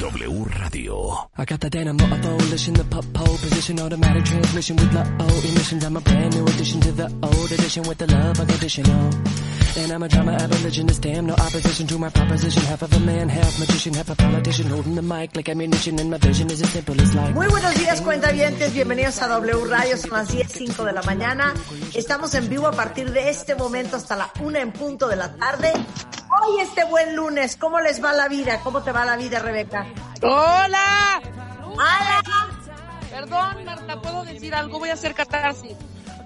W Radio. I got the dynamo abolition, the pop pole position, automatic transmission with low emissions. I'm a brand new addition to the old edition with the love unconditional. And I'm a drama abolitionist, damn no opposition to my proposition. Half of a man, half magician, half a politician, holding the mic like ammunition. And my vision is as simple as like. Muy buenos días, cuentavientes. Bienvenidos a W Radio. Son las 10.05 de la mañana. Estamos en vivo a partir de este momento hasta la una en punto de la tarde. Hoy este buen lunes, ¿cómo les va la vida? ¿Cómo te va la vida, Rebeca? ¡Hola! ¡Hola! Perdón, Marta, ¿puedo decir algo? Voy a hacer catarsis.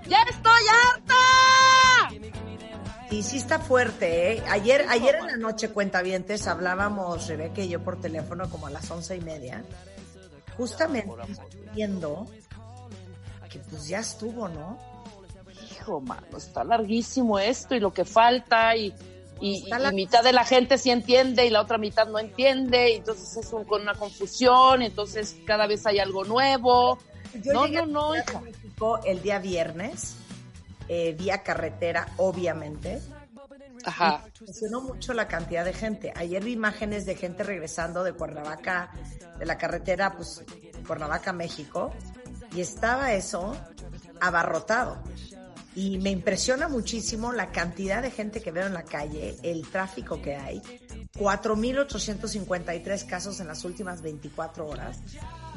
¡Ya estoy harta! Y sí está fuerte, ¿eh? Ayer, ayer en la noche, cuentavientes, hablábamos, Rebeca y yo, por teléfono como a las once y media. Justamente viendo que pues ya estuvo, ¿no? Hijo, mano, está larguísimo esto y lo que falta y, y, Está y la- mitad de la gente sí entiende y la otra mitad no entiende y entonces es un- con una confusión, entonces cada vez hay algo nuevo. Yo no, llegué no, hija. México el día viernes, eh, vía carretera, obviamente. Ajá. Me impresionó mucho la cantidad de gente. Ayer vi imágenes de gente regresando de Cuernavaca, de la carretera, pues, Cuernavaca, México, y estaba eso abarrotado. Y me impresiona muchísimo la cantidad de gente que veo en la calle, el tráfico que hay. 4.853 casos en las últimas 24 horas,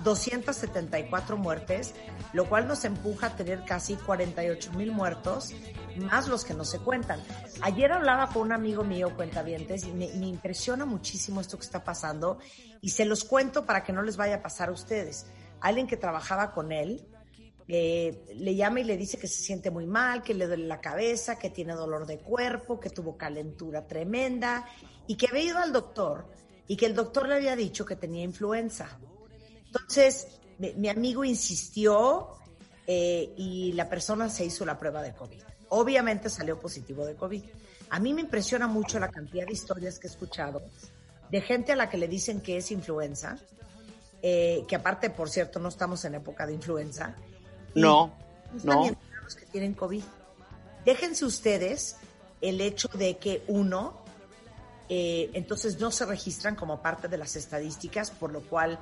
274 muertes, lo cual nos empuja a tener casi 48.000 muertos, más los que no se cuentan. Ayer hablaba con un amigo mío, cuentavientes, y me, me impresiona muchísimo esto que está pasando, y se los cuento para que no les vaya a pasar a ustedes. Alguien que trabajaba con él, eh, le llama y le dice que se siente muy mal, que le duele la cabeza, que tiene dolor de cuerpo, que tuvo calentura tremenda y que había ido al doctor y que el doctor le había dicho que tenía influenza. Entonces, mi, mi amigo insistió eh, y la persona se hizo la prueba de COVID. Obviamente salió positivo de COVID. A mí me impresiona mucho la cantidad de historias que he escuchado de gente a la que le dicen que es influenza, eh, que aparte, por cierto, no estamos en época de influenza. No, no. los que tienen COVID. Déjense ustedes el hecho de que uno, eh, entonces no se registran como parte de las estadísticas, por lo cual,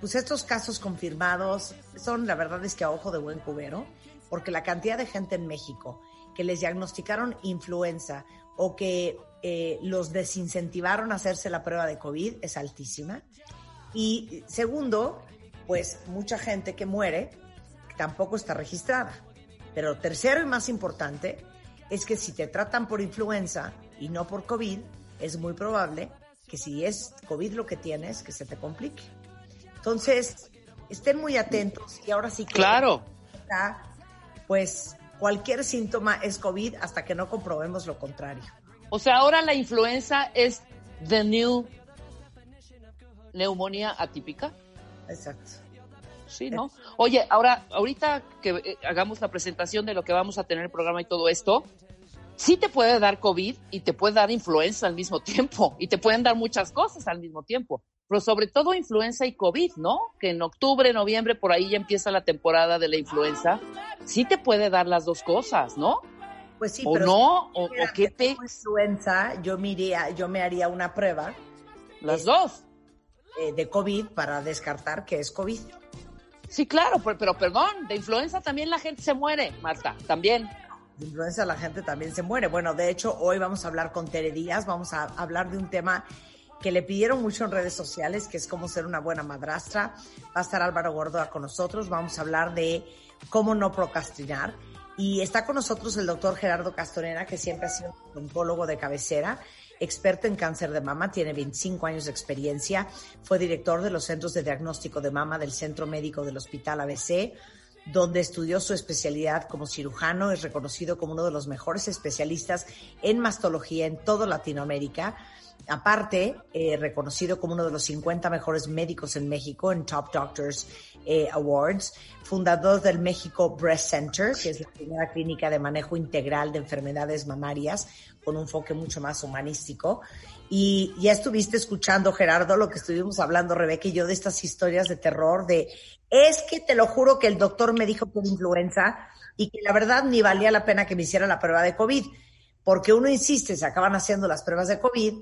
pues estos casos confirmados son, la verdad es que a ojo de buen cubero, porque la cantidad de gente en México que les diagnosticaron influenza o que eh, los desincentivaron a hacerse la prueba de COVID es altísima. Y segundo, pues mucha gente que muere tampoco está registrada. Pero tercero y más importante es que si te tratan por influenza y no por COVID, es muy probable que si es COVID lo que tienes, que se te complique. Entonces, estén muy atentos y ahora sí que Claro. está, pues cualquier síntoma es COVID hasta que no comprobemos lo contrario. O sea, ahora la influenza es the new neumonía atípica. Exacto. Sí, ¿no? Oye, ahora, ahorita que eh, hagamos la presentación de lo que vamos a tener en el programa y todo esto, sí te puede dar COVID y te puede dar influenza al mismo tiempo y te pueden dar muchas cosas al mismo tiempo, pero sobre todo influenza y COVID, ¿no? Que en octubre, noviembre, por ahí ya empieza la temporada de la influenza. Sí te puede dar las dos cosas, ¿no? Pues sí, ¿O pero no? si ¿O, o qué te...? influenza, yo me, iría- yo me haría una prueba Las dos. eh, de COVID para descartar que es COVID. Sí, claro, pero, pero perdón, de influenza también la gente se muere, Marta, también. De influenza la gente también se muere. Bueno, de hecho, hoy vamos a hablar con Tere Díaz, vamos a hablar de un tema que le pidieron mucho en redes sociales, que es cómo ser una buena madrastra. Va a estar Álvaro Gordoa con nosotros, vamos a hablar de cómo no procrastinar. Y está con nosotros el doctor Gerardo Castorena, que siempre ha sido un oncólogo de cabecera, experto en cáncer de mama, tiene 25 años de experiencia, fue director de los centros de diagnóstico de mama del Centro Médico del Hospital ABC, donde estudió su especialidad como cirujano, es reconocido como uno de los mejores especialistas en mastología en toda Latinoamérica Aparte, eh, reconocido como uno de los 50 mejores médicos en México en Top Doctors eh, Awards, fundador del México Breast Center, que es la primera clínica de manejo integral de enfermedades mamarias con un enfoque mucho más humanístico. Y ya estuviste escuchando, Gerardo, lo que estuvimos hablando, Rebeca y yo, de estas historias de terror, de es que te lo juro que el doctor me dijo por influenza y que la verdad ni valía la pena que me hiciera la prueba de COVID, porque uno insiste, se acaban haciendo las pruebas de COVID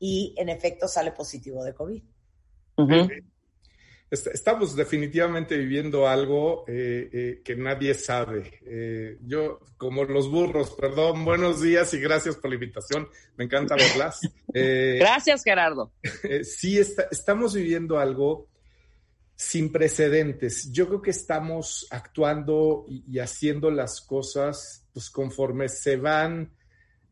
y en efecto sale positivo de COVID. Estamos definitivamente viviendo algo eh, eh, que nadie sabe. Eh, yo, como los burros, perdón, buenos días y gracias por la invitación. Me encanta verlas. gracias, Gerardo. sí, estamos viviendo algo sin precedentes. Yo creo que estamos actuando y, haciendo las cosas pues conforme se van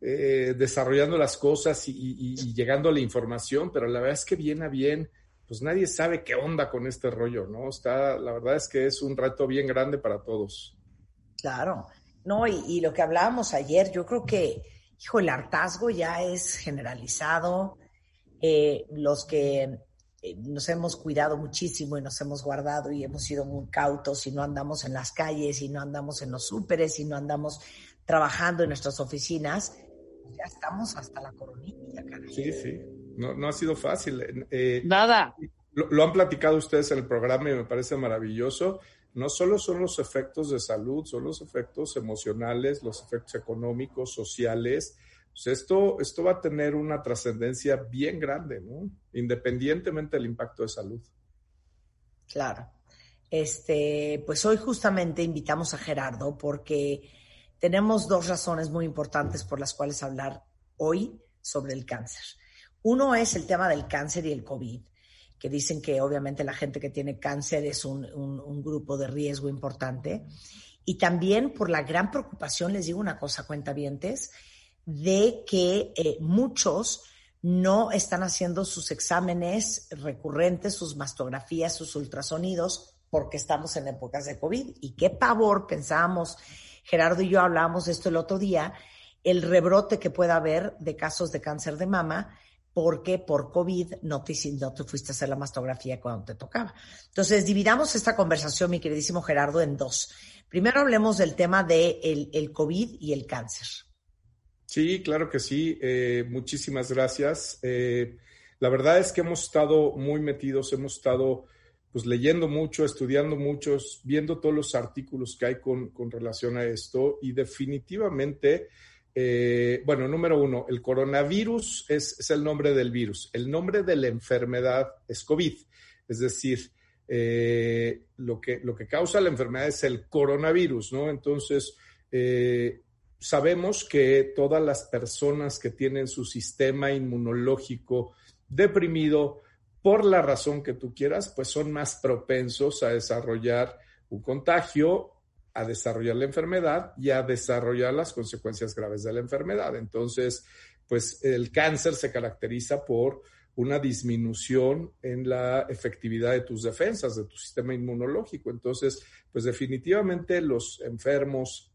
desarrollando las cosas y, y, llegando a la información, pero la verdad es que viene a bien pues nadie sabe qué onda con este rollo, ¿no? Está, la verdad es que es un reto bien grande para todos. Claro, no, y, lo que hablábamos ayer, yo creo que, hijo, el hartazgo ya es generalizado. Eh, los que eh, nos hemos cuidado muchísimo y nos hemos guardado y hemos sido muy cautos y no andamos en las calles y no andamos en los súperes y no andamos trabajando en nuestras oficinas, ya estamos hasta la coronilla, caray. Sí, sí no, ha sido fácil. Eh, Nada. Lo, han platicado ustedes en el programa y me parece maravilloso. No solo son los efectos de salud, son los efectos emocionales, los efectos económicos, sociales. Pues esto, esto va a tener una trascendencia bien grande, ¿no? Independientemente del impacto de salud. Claro. Este, pues hoy justamente invitamos a Gerardo porque tenemos dos razones muy importantes por las cuales hablar hoy sobre el cáncer. Uno es el tema del cáncer y el COVID, que dicen que obviamente la gente que tiene cáncer es un, grupo de riesgo importante. Y también por la gran preocupación, les digo una cosa, cuentavientes, de que eh, muchos no están haciendo sus exámenes recurrentes, sus mastografías, sus ultrasonidos, porque estamos en épocas de COVID. Y qué pavor, pensábamos, Gerardo y yo hablábamos de esto el otro día, el rebrote que pueda haber de casos de cáncer de mama porque por COVID no te, no te fuiste a hacer la mastografía cuando te tocaba. Entonces, dividamos esta conversación, mi queridísimo Gerardo, en dos. Primero hablemos del tema del de el COVID y el cáncer. Sí, claro que sí. Eh, muchísimas gracias. Eh, la verdad es que hemos estado muy metidos, hemos estado pues leyendo mucho, estudiando muchos, viendo todos los artículos que hay con, con relación a esto y definitivamente eh, bueno, número uno, el coronavirus es, el nombre del virus. El nombre de la enfermedad es COVID. Es decir, eh, lo, que, lo que causa la enfermedad es el coronavirus, ¿no? Entonces, eh, sabemos que todas las personas que tienen su sistema inmunológico deprimido, por la razón que tú quieras, pues son más propensos a desarrollar un contagio a desarrollar la enfermedad y a desarrollar las consecuencias graves de la enfermedad. Entonces, pues el cáncer se caracteriza por una disminución en la efectividad de tus defensas, de tu sistema inmunológico. Entonces, pues definitivamente los enfermos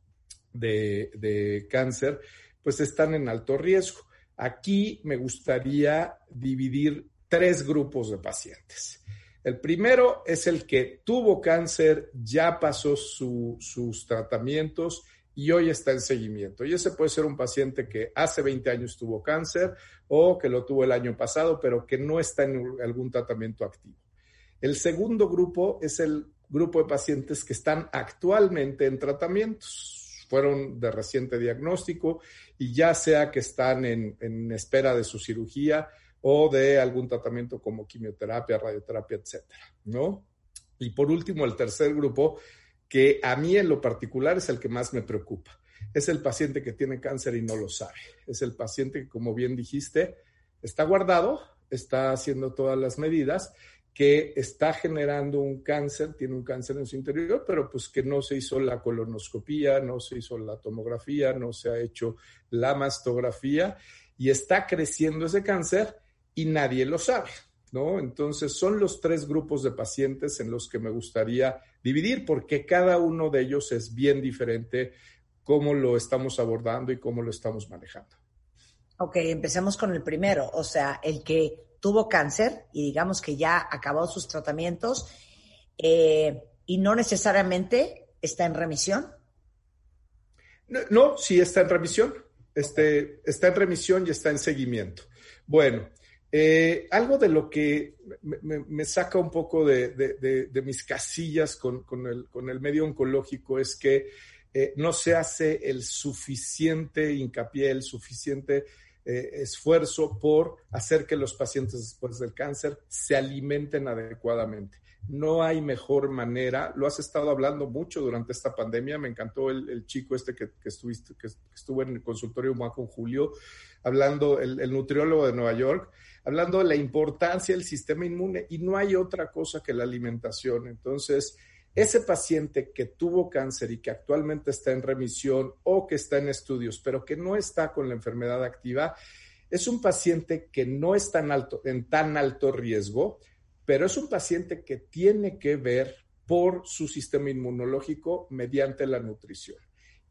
de, de cáncer, pues están en alto riesgo. Aquí me gustaría dividir tres grupos de pacientes. El primero es el que tuvo cáncer, ya pasó sus tratamientos y hoy está en seguimiento. Y ese puede ser un paciente que hace 20 años tuvo cáncer o que lo tuvo el año pasado, pero que no está en algún tratamiento activo. El segundo grupo es el grupo de pacientes que están actualmente en tratamientos. Fueron de reciente diagnóstico y ya sea que están en, en espera de su cirugía o de algún tratamiento como quimioterapia, radioterapia, etcétera, ¿no? Y por último, el tercer grupo, que a mí en lo particular es el que más me preocupa. Es el paciente que tiene cáncer y no lo sabe. Es el paciente que, como bien dijiste, está guardado, está haciendo todas las medidas, que está generando un cáncer, tiene un cáncer en su interior, pero pues que no se hizo la colonoscopía, no se hizo la tomografía, no se ha hecho la mastografía y está creciendo ese cáncer y nadie lo sabe, ¿no? Entonces son los tres grupos de pacientes en los que me gustaría dividir porque cada uno de ellos es bien diferente cómo lo estamos abordando y cómo lo estamos manejando. Ok, empecemos con el primero, o sea, el que tuvo cáncer y digamos que ya acabó sus tratamientos eh, y no necesariamente está en remisión. No, sí está en remisión. Este, está en remisión y está en seguimiento. Bueno, eh, algo de lo que me, saca un poco de, mis casillas con, el, medio oncológico es que eh, no se hace el suficiente hincapié, el suficiente eh, esfuerzo por hacer que los pacientes después del cáncer se alimenten adecuadamente. No hay mejor manera, lo has estado hablando mucho durante esta pandemia, me encantó el, chico este que, estuviste, que, estuvo en el consultorio con Julio, hablando, el, el nutriólogo de Nueva York, hablando de la importancia del sistema inmune y no hay otra cosa que la alimentación. Entonces, ese paciente que tuvo cáncer y que actualmente está en remisión o que está en estudios, pero que no está con la enfermedad activa, es un paciente que no está en, alto, en tan alto riesgo, pero es un paciente que tiene que ver por su sistema inmunológico mediante la nutrición.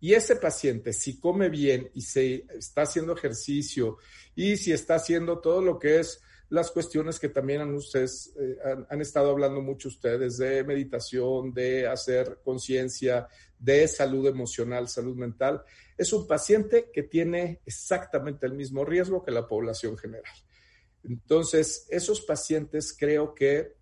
Y ese paciente, si come bien y se está haciendo ejercicio y si está haciendo todo lo que es las cuestiones que también han, ustedes, eh, han, estado hablando mucho ustedes de meditación, de hacer conciencia, de salud emocional, salud mental, es un paciente que tiene exactamente el mismo riesgo que la población general. Entonces, esos pacientes creo que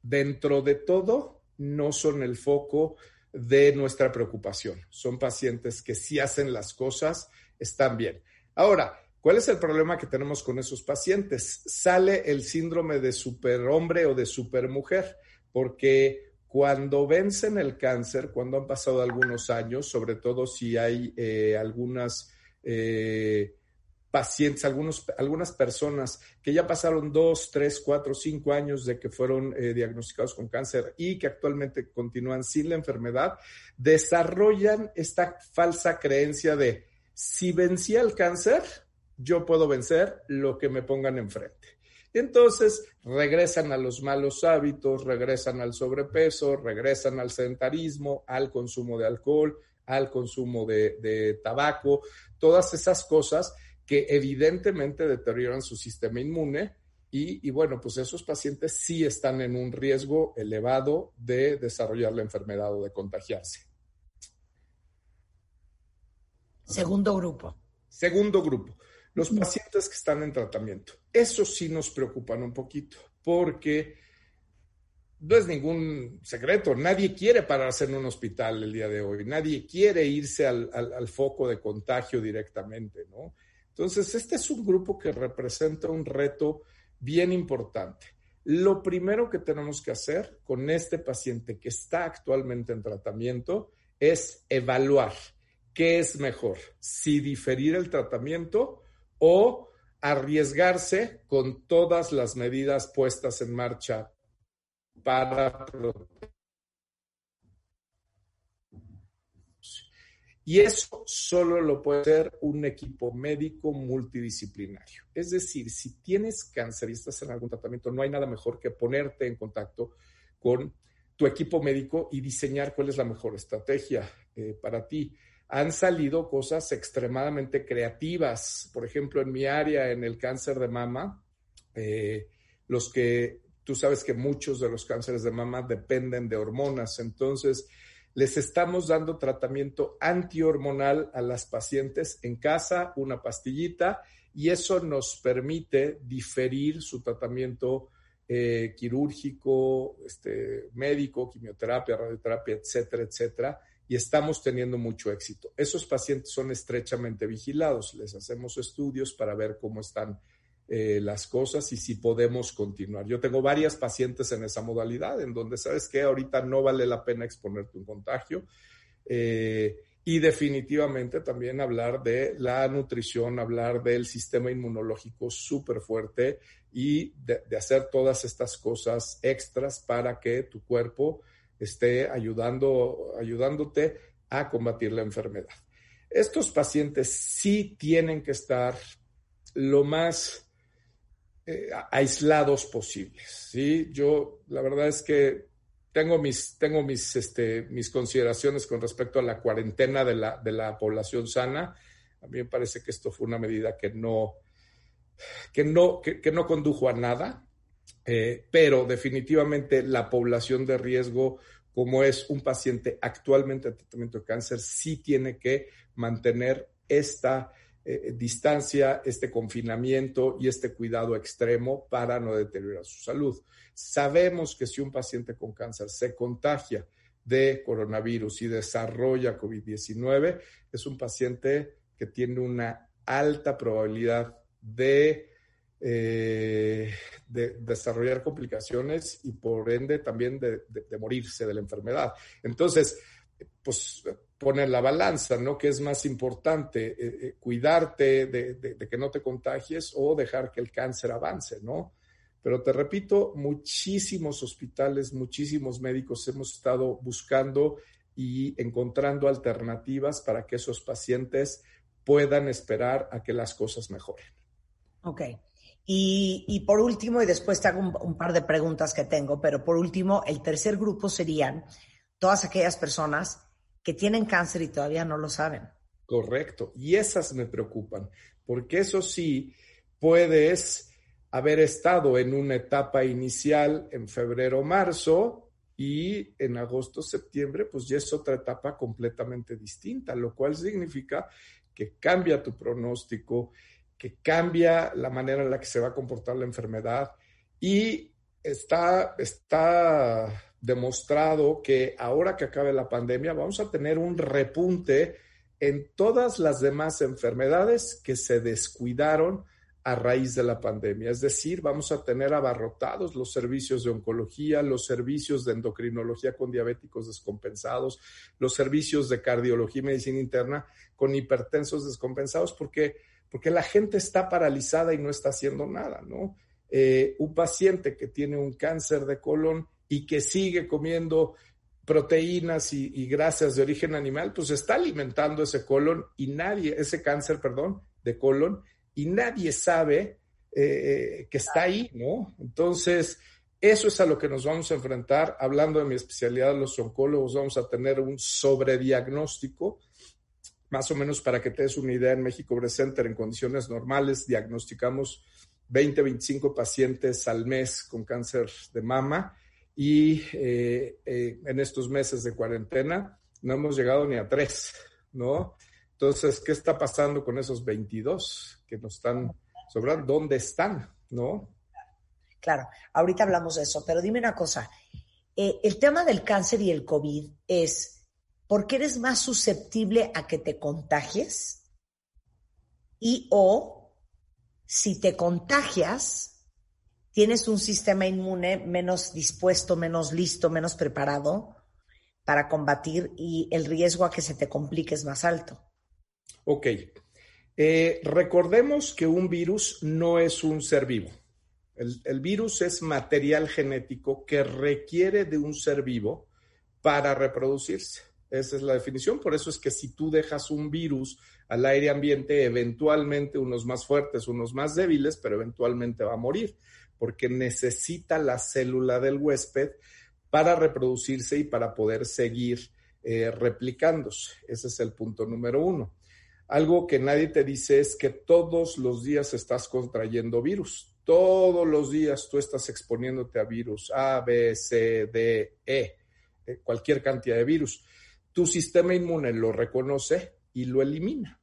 dentro de todo no son el foco de nuestra preocupación. Son pacientes que si hacen las cosas, están bien. Ahora, ¿cuál es el problema que tenemos con esos pacientes? Sale el síndrome de superhombre o de supermujer, porque cuando vencen el cáncer, cuando han pasado algunos años, sobre todo si hay eh, algunas... Eh, pacientes, algunos, algunas personas que ya pasaron dos, tres, cuatro, cinco años de que fueron eh, diagnosticados con cáncer y que actualmente continúan sin la enfermedad, desarrollan esta falsa creencia de si vencí el cáncer, yo puedo vencer lo que me pongan enfrente. Entonces regresan a los malos hábitos, regresan al sobrepeso, regresan al sedentarismo, al consumo de alcohol, al consumo de, de tabaco, todas esas cosas que evidentemente deterioran su sistema inmune y, bueno, pues esos pacientes sí están en un riesgo elevado de desarrollar la enfermedad o de contagiarse. Segundo grupo. Segundo grupo, los pacientes que están en tratamiento. Eso sí nos preocupan un poquito porque no es ningún secreto, nadie quiere pararse en un hospital el día de hoy, nadie quiere irse al, al foco de contagio directamente, ¿no? Entonces, este es un grupo que representa un reto bien importante. Lo primero que tenemos que hacer con este paciente que está actualmente en tratamiento es evaluar qué es mejor, si diferir el tratamiento o arriesgarse con todas las medidas puestas en marcha para proteger Y eso solo lo puede hacer un equipo médico multidisciplinario. Es decir, si tienes cáncer y estás en algún tratamiento, no hay nada mejor que ponerte en contacto con tu equipo médico y diseñar cuál es la mejor estrategia eh, para ti. Han salido cosas extremadamente creativas. Por ejemplo, en mi área, en el cáncer de mama, eh, los que tú sabes que muchos de los cánceres de mama dependen de hormonas. Entonces, les estamos dando tratamiento antihormonal a las pacientes en casa, una pastillita, y eso nos permite diferir su tratamiento eh, quirúrgico, este, médico, quimioterapia, radioterapia, etcétera, etcétera, y estamos teniendo mucho éxito. Esos pacientes son estrechamente vigilados, les hacemos estudios para ver cómo están eh, las cosas y si podemos continuar. Yo tengo varias pacientes en esa modalidad, en donde sabes que ahorita no vale la pena exponerte un contagio. Eh, y definitivamente también hablar de la nutrición, hablar del sistema inmunológico súper fuerte y de, hacer todas estas cosas extras para que tu cuerpo esté ayudando, ayudándote a combatir la enfermedad. Estos pacientes sí tienen que estar lo más eh, aislados posibles. ¿sí? Yo, la verdad es que tengo mis, tengo mis, este, mis consideraciones con respecto a la cuarentena de la, de la población sana. A mí me parece que esto fue una medida que no, que no, que, no condujo a nada, eh, pero definitivamente la población de riesgo, como es un paciente actualmente en tratamiento de cáncer, sí tiene que mantener esta eh, distancia, este confinamiento y este cuidado extremo para no deteriorar su salud. Sabemos que si un paciente con cáncer se contagia de coronavirus y desarrolla COVID-19, es un paciente que tiene una alta probabilidad de, eh, de desarrollar complicaciones y por ende también de, morirse de la enfermedad. Entonces, pues pone la balanza, ¿no? ¿Qué es más importante? Eh, eh, cuidarte de, que no te contagies o dejar que el cáncer avance, ¿no? Pero te repito, muchísimos hospitales, muchísimos médicos hemos estado buscando y encontrando alternativas para que esos pacientes puedan esperar a que las cosas mejoren. Ok. Y, por último, y después te hago un, par de preguntas que tengo, pero por último, el tercer grupo serían todas aquellas personas que tienen cáncer y todavía no lo saben. Correcto. Y esas me preocupan, porque eso sí, puedes haber estado en una etapa inicial en febrero, marzo, y en agosto, septiembre, pues ya es otra etapa completamente distinta, lo cual significa que cambia tu pronóstico, que cambia la manera en la que se va a comportar la enfermedad y está, está demostrado que ahora que acabe la pandemia vamos a tener un repunte en todas las demás enfermedades que se descuidaron a raíz de la pandemia. Es decir, vamos a tener abarrotados los servicios de oncología, los servicios de endocrinología con diabéticos descompensados, los servicios de cardiología y medicina interna con hipertensos descompensados, porque, porque la gente está paralizada y no está haciendo nada, ¿no? Eh, un paciente que tiene un cáncer de colon y que sigue comiendo proteínas y, y, grasas de origen animal, pues está alimentando ese colon y nadie, ese cáncer, perdón, de colon, y nadie sabe eh, que está ahí, ¿no? Entonces, eso es a lo que nos vamos a enfrentar. Hablando de mi especialidad, los oncólogos vamos a tener un sobrediagnóstico, más o menos para que te des una idea, en México Center en condiciones normales diagnosticamos 20, 25 pacientes al mes con cáncer de mama y eh, eh, en estos meses de cuarentena no hemos llegado ni a tres, ¿no? Entonces, ¿qué está pasando con esos 22 que nos están sobrando? ¿Dónde están? ¿No? Claro, ahorita hablamos de eso, pero dime una cosa. Eh, el tema del cáncer y el COVID es, ¿por qué eres más susceptible a que te contagies? Y o, si te contagias, tienes un sistema inmune menos dispuesto, menos listo, menos preparado para combatir y el riesgo a que se te complique es más alto. Ok. Eh, recordemos que un virus no es un ser vivo. El, virus es material genético que requiere de un ser vivo para reproducirse. Esa es la definición. Por eso es que si tú dejas un virus al aire ambiente, eventualmente unos más fuertes, unos más débiles, pero eventualmente va a morir, porque necesita la célula del huésped para reproducirse y para poder seguir eh, replicándose. Ese es el punto número uno. Algo que nadie te dice es que todos los días estás contrayendo virus. Todos los días tú estás exponiéndote a virus A, B, C, D, E, eh, cualquier cantidad de virus. Tu sistema inmune lo reconoce y lo elimina.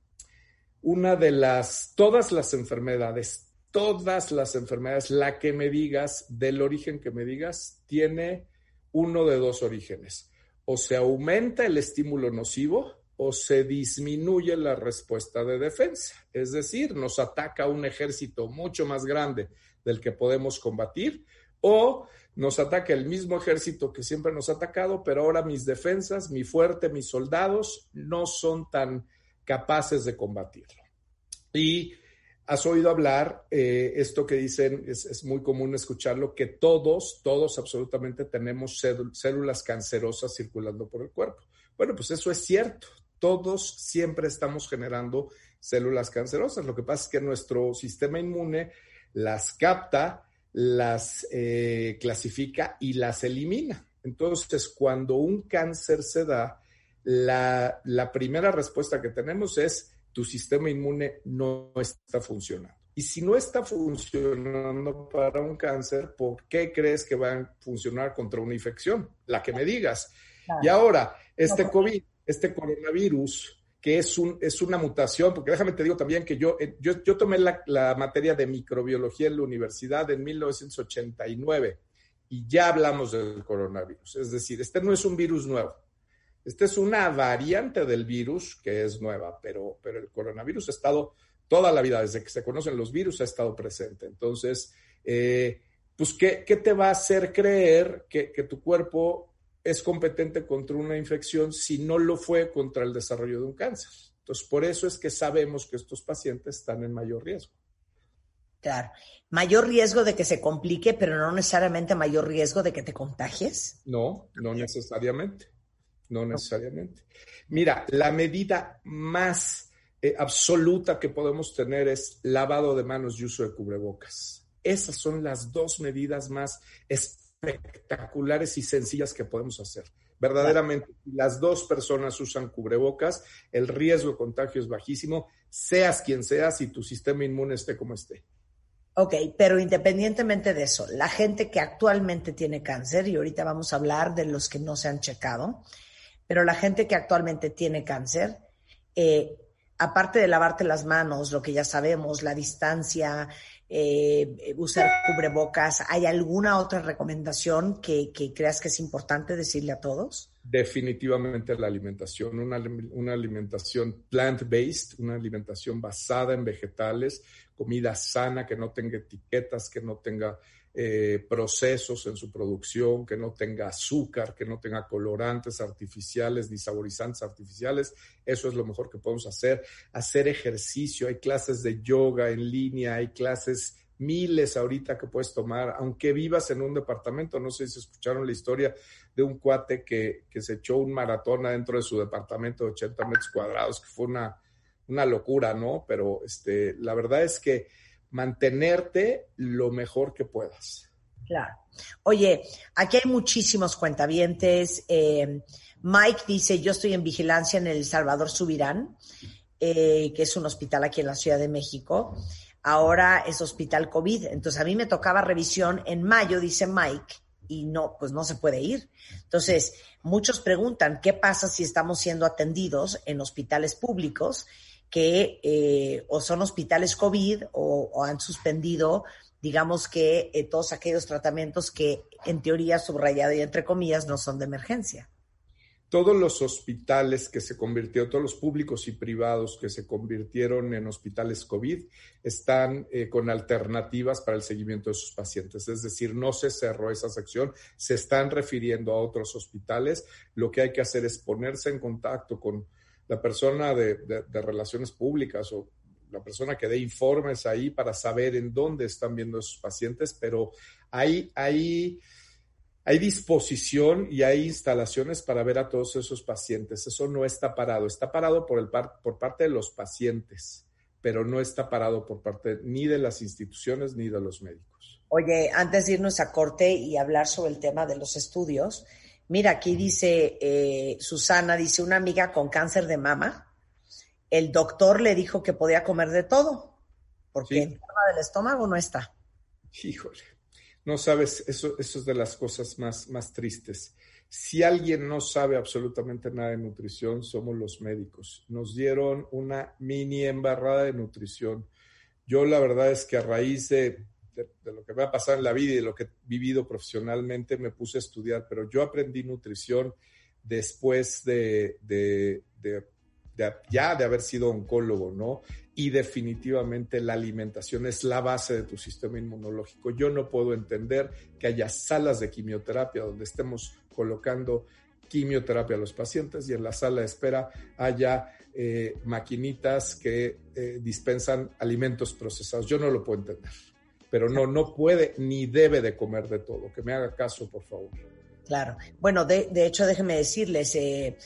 Una de las, todas las enfermedades, todas las enfermedades, la que me digas, del origen que me digas, tiene uno de dos orígenes. O se aumenta el estímulo nocivo o se disminuye la respuesta de defensa. Es decir, nos ataca un ejército mucho más grande del que podemos combatir o nos ataca el mismo ejército que siempre nos ha atacado, pero ahora mis defensas, mi fuerte, mis soldados no son tan capaces de combatirlo. Y has oído hablar, eh, esto que dicen, es, muy común escucharlo, que todos, todos absolutamente tenemos células cancerosas circulando por el cuerpo. Bueno, pues eso es cierto todos siempre estamos generando células cancerosas. Lo que pasa es que nuestro sistema inmune las capta, las eh, clasifica y las elimina. Entonces, cuando un cáncer se da, la, la primera respuesta que tenemos es tu sistema inmune no está funcionando. Y si no está funcionando para un cáncer, ¿por qué crees que va a funcionar contra una infección? La que me digas. Y ahora, este COVID, este coronavirus, que es, un, es una mutación, porque déjame te digo también que yo, eh, yo, yo tomé la, la, materia de microbiología en la universidad en 1989 y ya hablamos del coronavirus. Es decir, este no es un virus nuevo. Este es una variante del virus que es nueva, pero, pero el coronavirus ha estado toda la vida, desde que se conocen los virus, ha estado presente. Entonces, eh, pues, ¿qué, ¿qué, te va a hacer creer que, que, tu cuerpo es competente contra una infección si no lo fue contra el desarrollo de un cáncer? Entonces, por eso es que sabemos que estos pacientes están en mayor riesgo. Claro. Mayor riesgo de que se complique, pero no necesariamente mayor riesgo de que te contagies. No, no necesariamente. No necesariamente. Mira, la medida más eh, absoluta que podemos tener es lavado de manos y uso de cubrebocas. Esas son las dos medidas más espectaculares y sencillas que podemos hacer. Verdaderamente, las dos personas usan cubrebocas, el riesgo de contagio es bajísimo, seas quien seas y tu sistema inmune esté como esté. Ok, pero independientemente de eso, la gente que actualmente tiene cáncer, y ahorita vamos a hablar de los que no se han checado, pero la gente que actualmente tiene cáncer, eh, aparte de lavarte las manos, lo que ya sabemos, la distancia, eh, usar cubrebocas, ¿hay alguna otra recomendación que, creas que es importante decirle a todos? Definitivamente la alimentación, una, una alimentación plant-based, una alimentación basada en vegetales, comida sana que no tenga etiquetas, que no tenga eh, procesos en su producción, que no tenga azúcar, que no tenga colorantes artificiales ni saborizantes artificiales. Eso es lo mejor que podemos hacer. Hacer ejercicio, hay clases de yoga en línea, hay clases miles ahorita que puedes tomar, aunque vivas en un departamento. No sé si escucharon la historia de un cuate que, que se echó un maratón adentro de su departamento de 80 metros cuadrados, que fue una, una locura, ¿no? Pero este, la verdad es que mantenerte lo mejor que puedas. Claro. Oye, aquí hay muchísimos cuentavientes. Eh, Mike dice, yo estoy en vigilancia en el Salvador Subirán, eh, que es un hospital aquí en la Ciudad de México. Ahora es hospital COVID. Entonces a mí me tocaba revisión en mayo, dice Mike, y no, pues no se puede ir. Entonces, muchos preguntan, ¿qué pasa si estamos siendo atendidos en hospitales públicos? Que eh, o son hospitales COVID o, han suspendido, digamos que eh, todos aquellos tratamientos que en teoría subrayado y entre comillas no son de emergencia. Todos los hospitales que se convirtieron, todos los públicos y privados que se convirtieron en hospitales COVID están eh, con alternativas para el seguimiento de sus pacientes. Es decir, no se cerró esa sección, se están refiriendo a otros hospitales. Lo que hay que hacer es ponerse en contacto con la persona de, relaciones públicas o la persona que dé informes ahí para saber en dónde están viendo esos pacientes, pero hay, hay, hay disposición y hay instalaciones para ver a todos esos pacientes. Eso no está parado, está parado por, el por parte de los pacientes, pero no está parado por parte ni de las instituciones ni de los médicos. Oye, antes de irnos a corte y hablar sobre el tema de los estudios, Mira, aquí dice eh, Susana, dice una amiga con cáncer de mama, el doctor le dijo que podía comer de todo, porque el tema del estómago no está. Híjole, no sabes, eso, eso es de las cosas más, más tristes. Si alguien no sabe absolutamente nada de nutrición, somos los médicos. Nos dieron una mini embarrada de nutrición. Yo la verdad es que a raíz de de, lo que me ha pasado en la vida y de lo que he vivido profesionalmente, me puse a estudiar, pero yo aprendí nutrición después de, ya de haber sido oncólogo, ¿no? Y definitivamente la alimentación es la base de tu sistema inmunológico. Yo no puedo entender que haya salas de quimioterapia donde estemos colocando quimioterapia a los pacientes y en la sala de espera haya eh, maquinitas que eh, dispensan alimentos procesados. Yo no lo puedo entender pero no, no puede ni debe de comer de todo. Que me haga caso, por favor. Claro. Bueno, de, hecho, déjenme decirles, eh,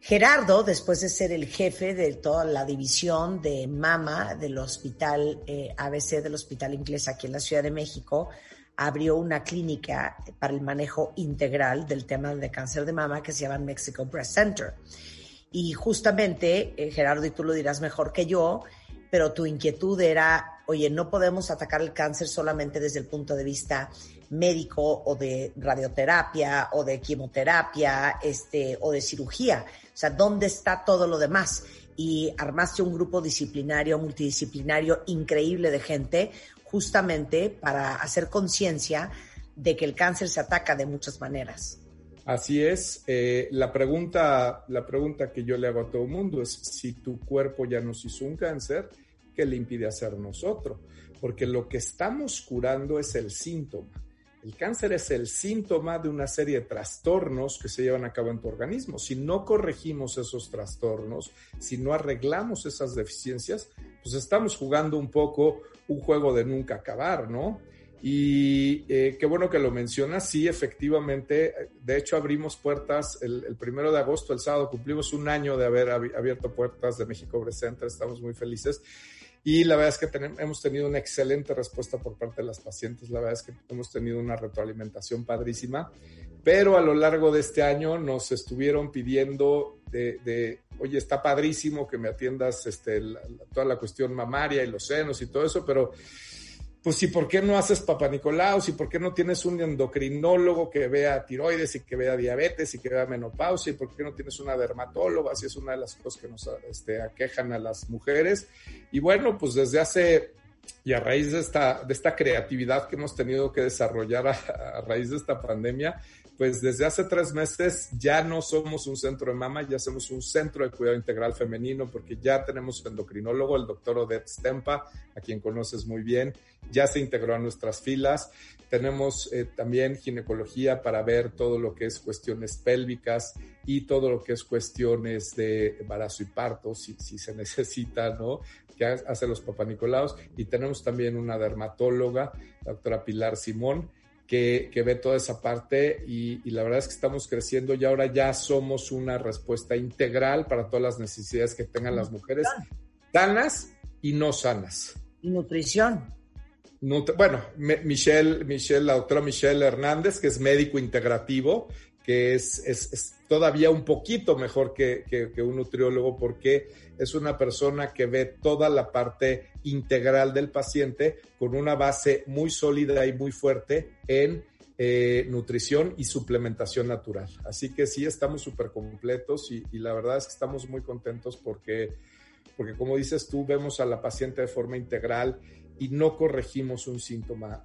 Gerardo, después de ser el jefe de toda la división de mama del hospital eh, ABC, del Hospital Inglés aquí en la Ciudad de México, abrió una clínica para el manejo integral del tema de cáncer de mama que se llama Mexico Breast Center. Y justamente, eh, Gerardo, y tú lo dirás mejor que yo, pero tu inquietud era, oye, no podemos atacar el cáncer solamente desde el punto de vista médico o de radioterapia o de quimioterapia este, o de cirugía. O sea, ¿dónde está todo lo demás? Y armaste un grupo disciplinario, multidisciplinario increíble de gente justamente para hacer conciencia de que el cáncer se ataca de muchas maneras. Así es. Eh, la, pregunta, la pregunta que yo le hago a todo el mundo es si tu cuerpo ya nos hizo un cáncer, ¿qué le impide hacer nosotros? Porque lo que estamos curando es el síntoma. El cáncer es el síntoma de una serie de trastornos que se llevan a cabo en tu organismo. Si no corregimos esos trastornos, si no arreglamos esas deficiencias, pues estamos jugando un poco un juego de nunca acabar, ¿no? Y eh, qué bueno que lo mencionas, sí, efectivamente, de hecho abrimos puertas el, primero de agosto, el sábado, cumplimos un año de haber abierto puertas de México Center, estamos muy felices. Y la verdad es que hemos tenido una excelente respuesta por parte de las pacientes. La verdad es que hemos tenido una retroalimentación padrísima. Pero a lo largo de este año nos estuvieron pidiendo de, oye, está padrísimo que me atiendas este, toda la cuestión mamaria y los senos y todo eso, pero pues sí, ¿por qué no haces Papa Nicolau? ¿Y por qué no tienes un endocrinólogo que vea tiroides y que vea diabetes y que vea menopausia? ¿Y por qué no tienes una dermatóloga? Si es una de las cosas que nos este, aquejan a las mujeres. Y bueno, pues desde hace, y a raíz de esta, de esta creatividad que hemos tenido que desarrollar a raíz de esta pandemia, pues desde hace tres meses ya no somos un centro de mama, ya somos un centro de cuidado integral femenino porque ya tenemos endocrinólogo, el doctor Odette Stempa, a quien conoces muy bien, ya se integró a nuestras filas. Tenemos eh, también ginecología para ver todo lo que es cuestiones pélvicas y todo lo que es cuestiones de embarazo y parto, si, se necesita, ¿no? Que hace los papanicolaos. Y tenemos también una dermatóloga, la doctora Pilar Simón que, ve toda esa parte y, la verdad es que estamos creciendo y ahora ya somos una respuesta integral para todas las necesidades que tengan las mujeres, sanas y no sanas. Y nutrición. bueno, Michelle, Michelle, la doctora Michelle Hernández, que es médico integrativo, que es, es, todavía un poquito mejor que, un nutriólogo porque es una persona que ve toda la parte integral del paciente con una base muy sólida y muy fuerte en eh, nutrición y suplementación natural. Así que sí, estamos súper completos y, y, la verdad es que estamos muy contentos porque, porque, como dices tú, vemos a la paciente de forma integral y no corregimos un síntoma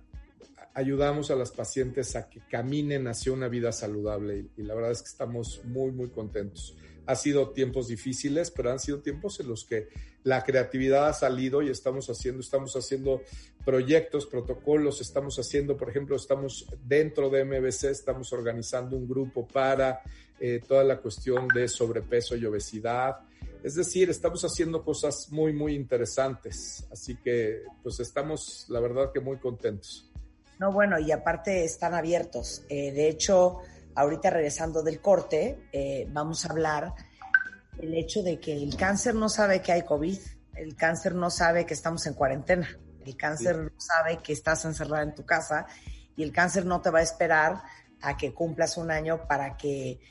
ayudamos a las pacientes a que caminen hacia una vida saludable y, la verdad es que estamos muy, muy contentos. Ha sido tiempos difíciles, pero han sido tiempos en los que la creatividad ha salido y estamos haciendo, estamos haciendo proyectos, protocolos, estamos haciendo, por ejemplo, estamos dentro de MBC, estamos organizando un grupo para eh, toda la cuestión de sobrepeso y obesidad. Es decir, estamos haciendo cosas muy, muy interesantes. Así que, pues estamos, la verdad que muy contentos. No, bueno, y aparte están abiertos. Eh, de hecho, ahorita regresando del corte, eh, vamos a hablar del hecho de que el cáncer no sabe que hay COVID, el cáncer no sabe que estamos en cuarentena, el cáncer no sabe que estás encerrada en tu casa y el cáncer no te va a esperar a que cumplas un año para que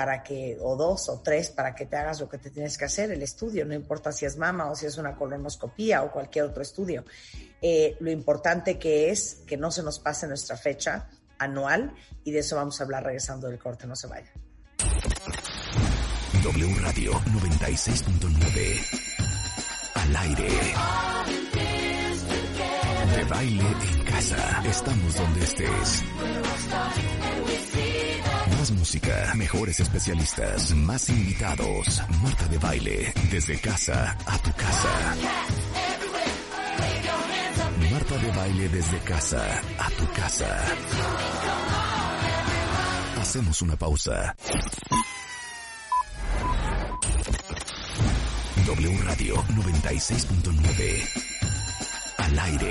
para que, o dos o tres, para que te hagas lo que te tienes que hacer, el estudio, no importa si es mama o si es una colonoscopía o cualquier otro estudio. Eh, lo importante que es que no se nos pase nuestra fecha anual y de eso vamos a hablar regresando del corte, no se vaya. W Radio 96.9 al aire. De baile en casa. Estamos donde estés. Más música, mejores especialistas, más invitados. Marta de baile, desde casa a tu casa. Marta de baile desde casa a tu casa. Hacemos una pausa. W Radio 96.9. Al aire.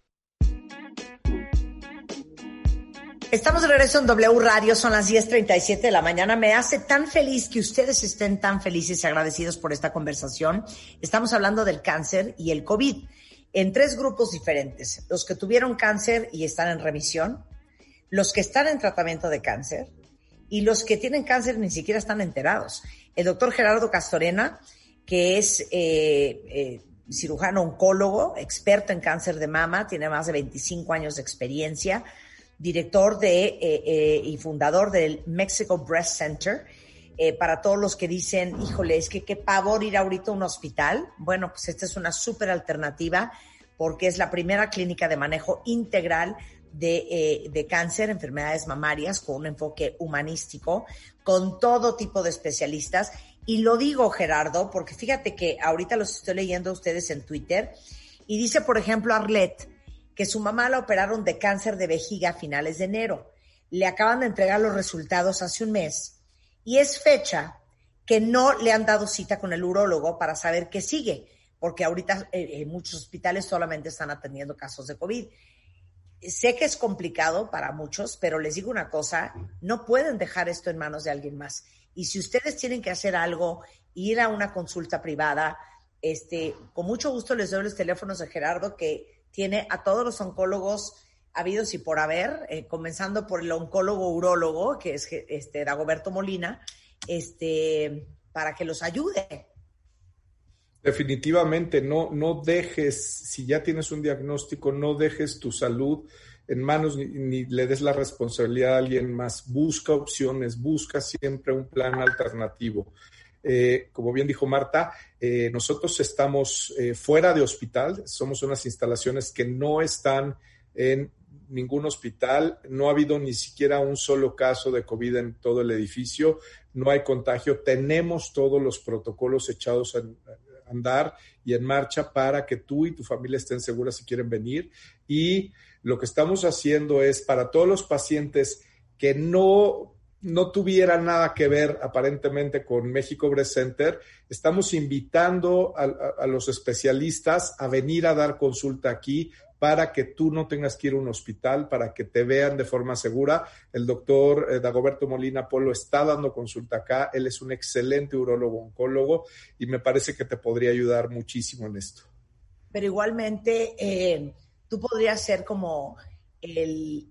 Estamos de regreso en W Radio, son las 10.37 de la mañana. Me hace tan feliz que ustedes estén tan felices y agradecidos por esta conversación. Estamos hablando del cáncer y el COVID en tres grupos diferentes. Los que tuvieron cáncer y están en remisión, los que están en tratamiento de cáncer y los que tienen cáncer ni siquiera están enterados. El doctor Gerardo Castorena, que es eh, eh, cirujano oncólogo, experto en cáncer de mama, tiene más de 25 años de experiencia director de, eh, eh, y fundador del Mexico Breast Center. Eh, para todos los que dicen, híjole, es que qué pavor ir ahorita a un hospital. Bueno, pues esta es una súper alternativa porque es la primera clínica de manejo integral de, de, cáncer, enfermedades mamarias, con un enfoque humanístico, con todo tipo de especialistas. Y lo digo, Gerardo, porque fíjate que ahorita los estoy leyendo a ustedes en Twitter y dice, por ejemplo, Arlette, que su mamá la operaron de cáncer de vejiga a finales de enero. Le acaban de entregar los resultados hace un mes y es fecha que no le han dado cita con el urólogo para saber qué sigue, porque ahorita eh, muchos hospitales solamente están atendiendo casos de COVID. Sé que es complicado para muchos, pero les digo una cosa, no pueden dejar esto en manos de alguien más. Y si ustedes tienen que hacer algo, ir a una consulta privada, este, con mucho gusto les doy los teléfonos de Gerardo que tiene a todos los oncólogos habidos y por haber, eh, comenzando por el oncólogo urólogo, que es este, Dagoberto Molina, este, para que los ayude. Definitivamente, no, no dejes, si ya tienes un diagnóstico, no dejes tu salud en manos ni, ni, le des la responsabilidad a alguien más. Busca opciones, busca siempre un plan alternativo. Eh, como bien dijo Marta, eh, nosotros estamos eh, fuera de hospital, somos unas instalaciones que no están en ningún hospital, no ha habido ni siquiera un solo caso de COVID en todo el edificio, no hay contagio, tenemos todos los protocolos echados a andar y en marcha para que tú y tu familia estén seguras si quieren venir. Y lo que estamos haciendo es para todos los pacientes que no no tuviera nada que ver aparentemente con México Breast Center, estamos invitando a, los especialistas a venir a dar consulta aquí para que tú no tengas que ir a un hospital, para que te vean de forma segura. El doctor eh, Dagoberto Molina Polo está dando consulta acá. Él es un excelente urólogo oncólogo y me parece que te podría ayudar muchísimo en esto. Pero igualmente, eh, tú podrías ser como el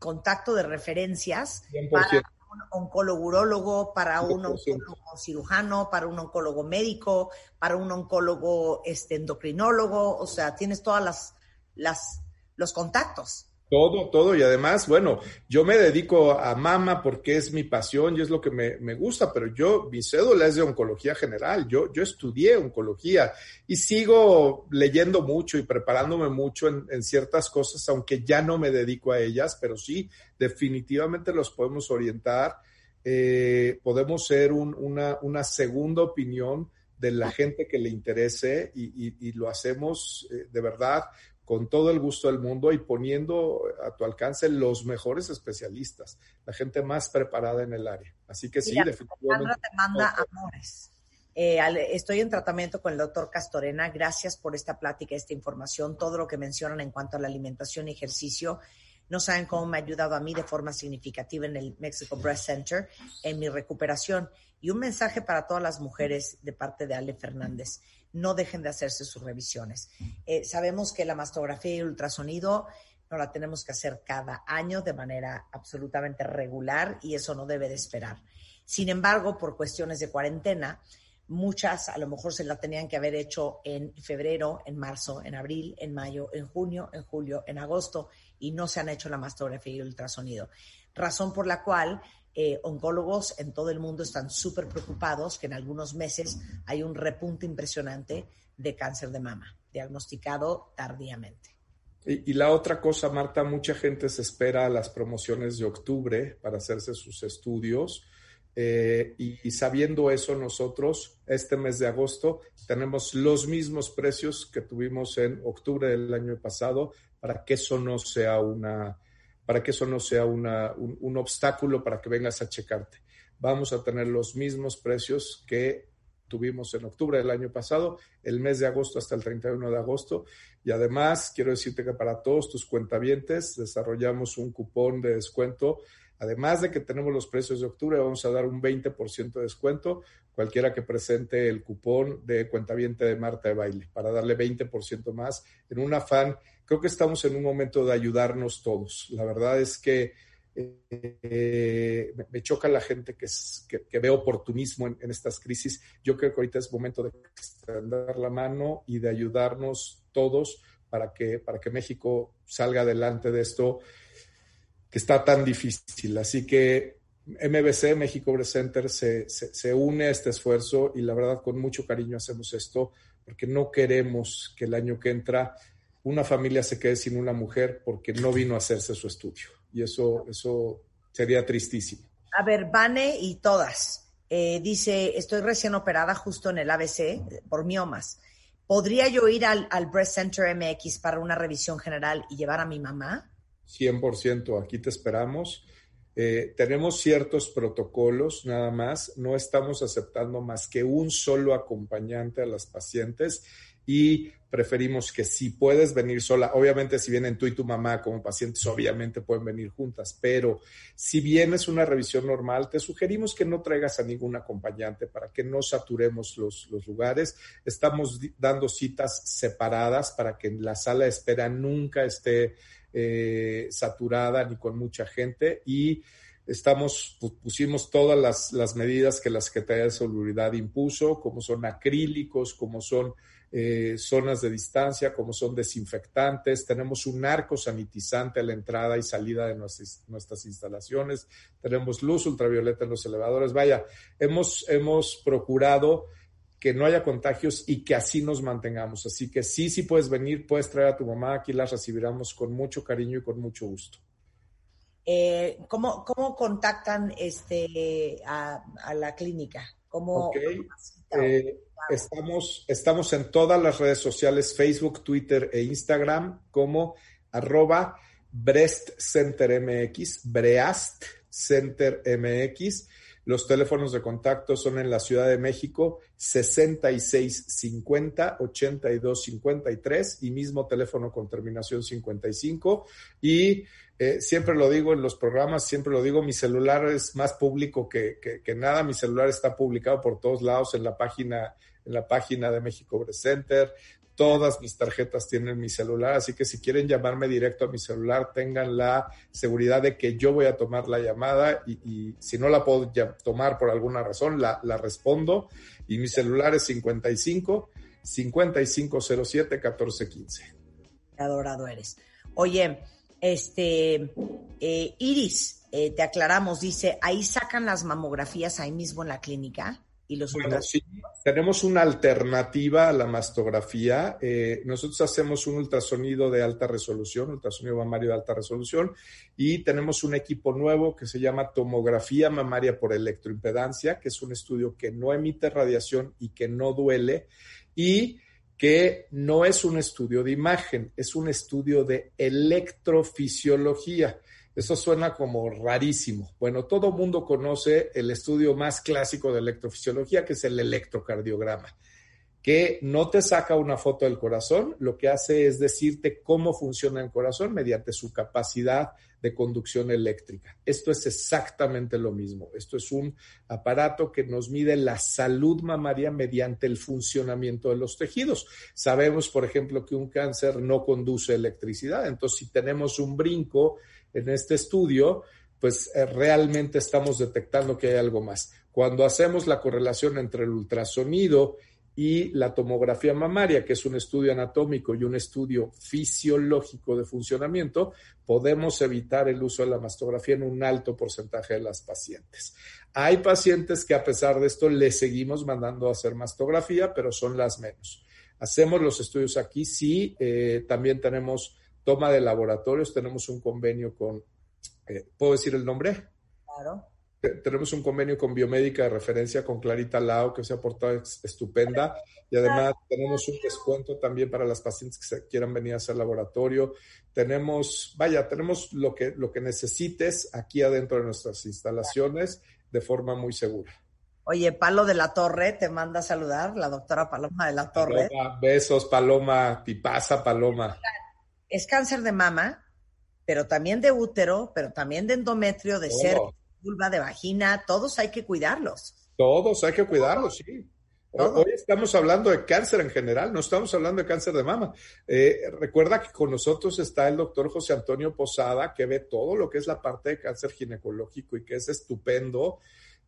contacto de referencias para un oncólogo urólogo, para un oncólogo cirujano, para un oncólogo médico, para un oncólogo este, endocrinólogo, o sea, tienes todas las, las los contactos. Todo, todo. Y además, bueno, yo me dedico a mama porque es mi pasión y es lo que me, me, gusta, pero yo, mi cédula es de oncología general. Yo, yo estudié oncología y sigo leyendo mucho y preparándome mucho en, en, ciertas cosas, aunque ya no me dedico a ellas, pero sí, definitivamente los podemos orientar. Eh, podemos ser un, una, una segunda opinión de la gente que le interese y, y, y lo hacemos eh, de verdad con todo el gusto del mundo y poniendo a tu alcance los mejores especialistas, la gente más preparada en el área. Así que sí, definitivamente. te manda amores. Eh, estoy en tratamiento con el doctor Castorena. Gracias por esta plática, esta información, todo lo que mencionan en cuanto a la alimentación y ejercicio. No saben cómo me ha ayudado a mí de forma significativa en el Mexico Breast Center en mi recuperación. Y un mensaje para todas las mujeres de parte de Ale Fernández no dejen de hacerse sus revisiones. Eh, sabemos que la mastografía y el ultrasonido no la tenemos que hacer cada año de manera absolutamente regular y eso no debe de esperar. Sin embargo, por cuestiones de cuarentena, muchas a lo mejor se la tenían que haber hecho en febrero, en marzo, en abril, en mayo, en junio, en julio, en agosto y no se han hecho la mastografía y el ultrasonido. Razón por la cual eh, oncólogos en todo el mundo están súper preocupados que en algunos meses hay un repunte impresionante de cáncer de mama, diagnosticado tardíamente. Y, la otra cosa, Marta, mucha gente se espera a las promociones de octubre para hacerse sus estudios. Eh, y, sabiendo eso, nosotros este mes de agosto tenemos los mismos precios que tuvimos en octubre del año pasado para que eso no sea una, para que eso no sea una, un, obstáculo para que vengas a checarte. Vamos a tener los mismos precios que tuvimos en octubre del año pasado, el mes de agosto hasta el 31 de agosto. Y además, quiero decirte que para todos tus cuentavientes desarrollamos un cupón de descuento. Además de que tenemos los precios de octubre, vamos a dar un 20% de descuento cualquiera que presente el cupón de cuentaviente de Marta de Baile para darle 20% más en un afán. Creo que estamos en un momento de ayudarnos todos. La verdad es que eh, me, choca la gente que, ve oportunismo en, estas crisis. Yo creo que ahorita es momento de extender la mano y de ayudarnos todos para que, para que México salga adelante de esto que está tan difícil. Así que MBC, México Breast Center, se, se, une a este esfuerzo y la verdad con mucho cariño hacemos esto porque no queremos que el año que entra una familia se quede sin una mujer porque no vino a hacerse su estudio y eso, eso sería tristísimo. A ver, Vane y todas. Eh, dice, estoy recién operada justo en el ABC por miomas. ¿Podría yo ir al, al, Breast Center MX para una revisión general y llevar a mi mamá? 100%, aquí te esperamos. Eh, tenemos ciertos protocolos nada más, no estamos aceptando más que un solo acompañante a las pacientes y preferimos que si puedes venir sola, obviamente si vienen tú y tu mamá como pacientes, obviamente pueden venir juntas, pero si vienes una revisión normal, te sugerimos que no traigas a ningún acompañante para que no saturemos los, los lugares. Estamos dando citas separadas para que la sala de espera nunca esté eh, saturada ni con mucha gente y estamos, pusimos todas las, las medidas que la Secretaría de Seguridad impuso, como son acrílicos, como son eh, zonas de distancia, como son desinfectantes, tenemos un arco sanitizante a la entrada y salida de nuestras, nuestras instalaciones, tenemos luz ultravioleta en los elevadores. Vaya, hemos, hemos procurado que no haya contagios y que así nos mantengamos. Así que sí, sí puedes venir, puedes traer a tu mamá, aquí las recibiremos con mucho cariño y con mucho gusto. Eh, ¿cómo, ¿cómo, contactan este, a, la clínica? ¿Cómo, Estamos, estamos en todas las redes sociales, Facebook, Twitter e Instagram, como arroba Breast Center MX, Breast Center MX. Los teléfonos de contacto son en la Ciudad de México 6650 8253 y mismo teléfono con terminación 55 y eh, siempre lo digo en los programas, siempre lo digo, mi celular es más público que, que, nada, mi celular está publicado por todos lados en la página en la página de México Breast Center. Todas mis tarjetas tienen mi celular, así que si quieren llamarme directo a mi celular, tengan la seguridad de que yo voy a tomar la llamada y, si no la puedo tomar por alguna razón, la, respondo. Y mi celular es 55 5507 1415. Adorado eres. Oye, este, eh, Iris, eh, te aclaramos, dice, ahí sacan las mamografías ahí mismo en la clínica y los bueno, sí, tenemos una alternativa a la mastografía. Eh, nosotros hacemos un ultrasonido de alta resolución, ultrasonido mamario de alta resolución, y tenemos un equipo nuevo que se llama tomografía mamaria por electroimpedancia, que es un estudio que no emite radiación y que no duele, y que no es un estudio de imagen, es un estudio de electrofisiología. Eso suena como rarísimo. Bueno, todo mundo conoce el estudio más clásico de electrofisiología, que es el electrocardiograma, que no te saca una foto del corazón, lo que hace es decirte cómo funciona el corazón mediante su capacidad de conducción eléctrica. Esto es exactamente lo mismo. Esto es un aparato que nos mide la salud mamaria mediante el funcionamiento de los tejidos. Sabemos, por ejemplo, que un cáncer no conduce electricidad. Entonces, si tenemos un brinco en este estudio, pues eh, realmente estamos detectando que hay algo más. Cuando hacemos la correlación entre el ultrasonido y la tomografía mamaria, que es un estudio anatómico y un estudio fisiológico de funcionamiento, podemos evitar el uso de la mastografía en un alto porcentaje de las pacientes. Hay pacientes que a pesar de esto le seguimos mandando a hacer mastografía, pero son las menos. Hacemos los estudios aquí, sí, eh, también tenemos toma de laboratorios, tenemos un convenio con, eh, ¿puedo decir el nombre? Claro. Tenemos un convenio con Biomédica de referencia con Clarita Lao, que se ha portado estupenda. Y además tenemos un descuento también para las pacientes que se quieran venir a hacer laboratorio. Tenemos, vaya, tenemos lo que, lo que necesites aquí adentro de nuestras instalaciones de forma muy segura. Oye, Palo de la Torre te manda a saludar, la doctora Paloma de la Torre. besos, Paloma, pasa, Paloma. Es cáncer de mama, pero también de útero, pero también de endometrio, de ser vulva, de vagina, todos hay que cuidarlos. Todos hay que cuidarlos, sí. Hoy estamos hablando de cáncer en general, no estamos hablando de cáncer de mama. Eh, recuerda que con nosotros está el doctor José Antonio Posada, que ve todo lo que es la parte de cáncer ginecológico y que es estupendo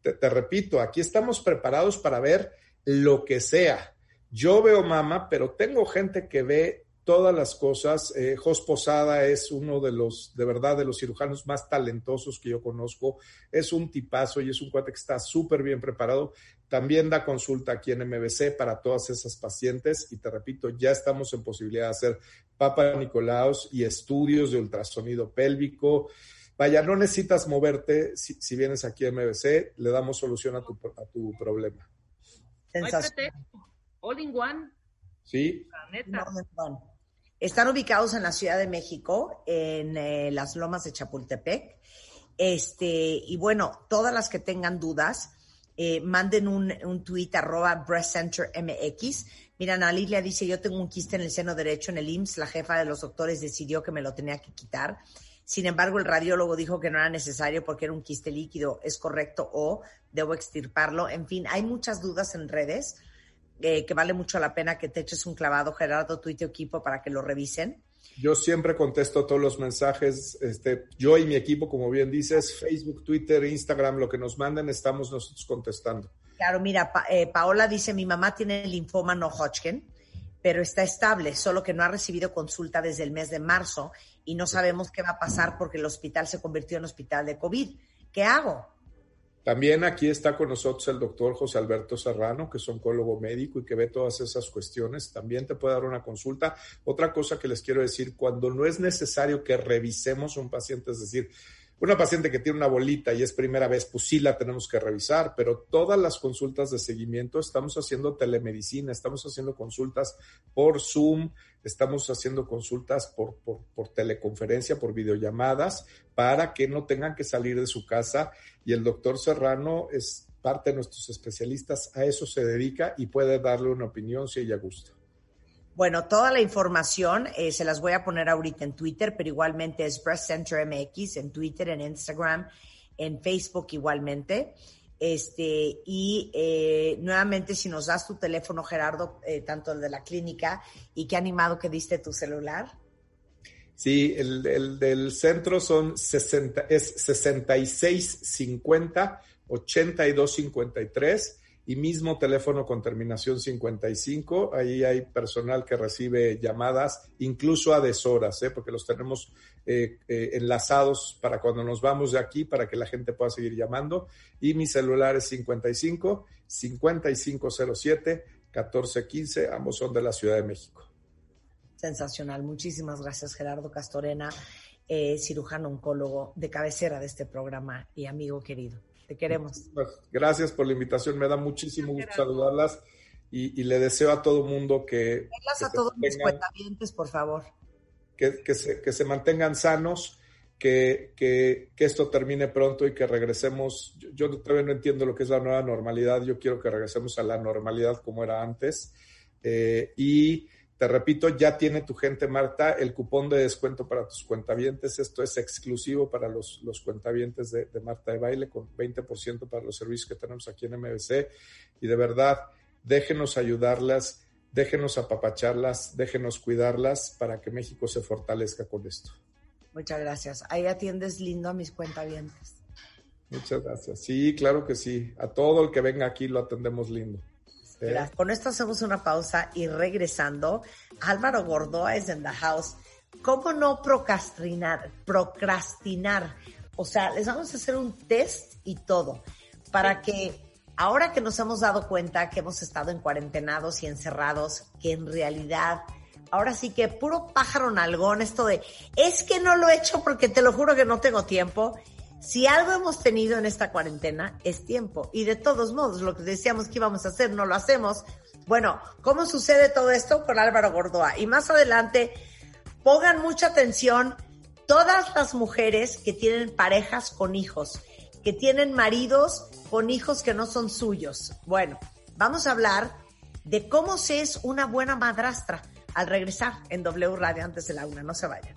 te, repito, aquí estamos preparados para ver lo que sea. Yo veo mama, pero tengo gente que ve todas las cosas. Eh, Jos Posada es uno de los, de verdad, de los cirujanos más talentosos que yo conozco. Es un tipazo y es un cuate que está súper bien preparado. También da consulta aquí en MBC para todas esas pacientes. Y te repito, ya estamos en posibilidad de hacer Papa Nicolaos y estudios de ultrasonido pélvico. Vaya, no necesitas moverte. Si, vienes aquí a MBC, le damos solución a tu, a tu problema. All in one. Sí. Están ubicados en la Ciudad de México, en eh, las lomas de Chapultepec. Este, y bueno, todas las que tengan dudas, eh, manden un, un tweet arroba Breast Center MX. Mira, Ana dice, yo tengo un quiste en el seno derecho en el IMSS, la jefa de los doctores decidió que me lo tenía que quitar. Sin embargo, el radiólogo dijo que no era necesario porque era un quiste líquido. ¿Es correcto o debo extirparlo? En fin, hay muchas dudas en redes eh, que vale mucho la pena que te eches un clavado, Gerardo, tú y tu equipo, para que lo revisen. Yo siempre contesto todos los mensajes, este, yo y mi equipo, como bien dices, Facebook, Twitter, Instagram, lo que nos manden, estamos nosotros contestando. Claro, mira, eh, Paola dice, mi mamá tiene linfoma no Hodgkin, pero está estable, solo que no ha recibido consulta desde el mes de marzo y no sabemos qué va a pasar porque el hospital se convirtió en hospital de COVID. ¿Qué hago? También aquí está con nosotros el doctor José Alberto Serrano, que es oncólogo médico y que ve todas esas cuestiones. También te puede dar una consulta. Otra cosa que les quiero decir, cuando no es necesario que revisemos un paciente, es decir, una paciente que tiene una bolita y es primera vez, pues sí la tenemos que revisar, pero todas las consultas de seguimiento estamos haciendo telemedicina, estamos haciendo consultas por Zoom, estamos haciendo consultas por, por, teleconferencia, por videollamadas, para que no tengan que salir de su casa. Y el doctor Serrano es parte de nuestros especialistas, a eso se dedica y puede darle una opinión si ella gusta. Bueno, toda la información eh, se las voy a poner ahorita en Twitter, pero igualmente es Breast Center MX en Twitter, en Instagram, en Facebook igualmente. Este, y eh, nuevamente, si nos das tu teléfono, Gerardo, eh, tanto el de la clínica, y qué animado que diste tu celular. Sí, el, el del centro son 60, es 6650 8253 y mismo teléfono con terminación 55. Ahí hay personal que recibe llamadas, incluso a deshoras, ¿eh? porque los tenemos eh, eh, enlazados para cuando nos vamos de aquí, para que la gente pueda seguir llamando. Y mi celular es 55 5507 1415, ambos son de la Ciudad de México. Sensacional. Muchísimas gracias, Gerardo Castorena, cirujano oncólogo de cabecera de este programa y amigo querido queremos. Gracias por la invitación, me da muchísimo gusto saludarlas y, le deseo a todo mundo que... a todos mis cuentavientes, por favor. Que, se, mantengan sanos, que, que, esto termine pronto y que regresemos. Yo, todavía no entiendo lo que es la nueva normalidad, yo quiero que regresemos a la normalidad como era antes. Eh, y te repito, ya tiene tu gente, Marta, el cupón de descuento para tus cuentavientes. Esto es exclusivo para los, los cuentavientes de, Marta de Baile, con 20% para los servicios que tenemos aquí en MBC. Y de verdad, déjenos ayudarlas, déjenos apapacharlas, déjenos cuidarlas para que México se fortalezca con esto. Muchas gracias. Ahí atiendes lindo a mis cuentavientes. Muchas gracias. Sí, claro que sí. A todo el que venga aquí lo atendemos lindo. Con esto hacemos una pausa y regresando, Álvaro Gordoa es en the house. ¿Cómo no procrastinar? Procrastinar. O sea, les vamos a hacer un test y todo para que ahora que nos hemos dado cuenta que hemos estado en cuarentenados y encerrados, que en realidad ahora sí que puro pájaro nalgón esto de es que no lo he hecho porque te lo juro que no tengo tiempo si algo hemos tenido en esta cuarentena es tiempo. Y de todos modos, lo que decíamos que íbamos a hacer, no lo hacemos. Bueno, ¿cómo sucede todo esto con Álvaro Gordoa? Y más adelante, pongan mucha atención todas las mujeres que tienen parejas con hijos, que tienen maridos con hijos que no son suyos. Bueno, vamos a hablar de cómo se es una buena madrastra al regresar en W Radio antes de la una. No se vayan.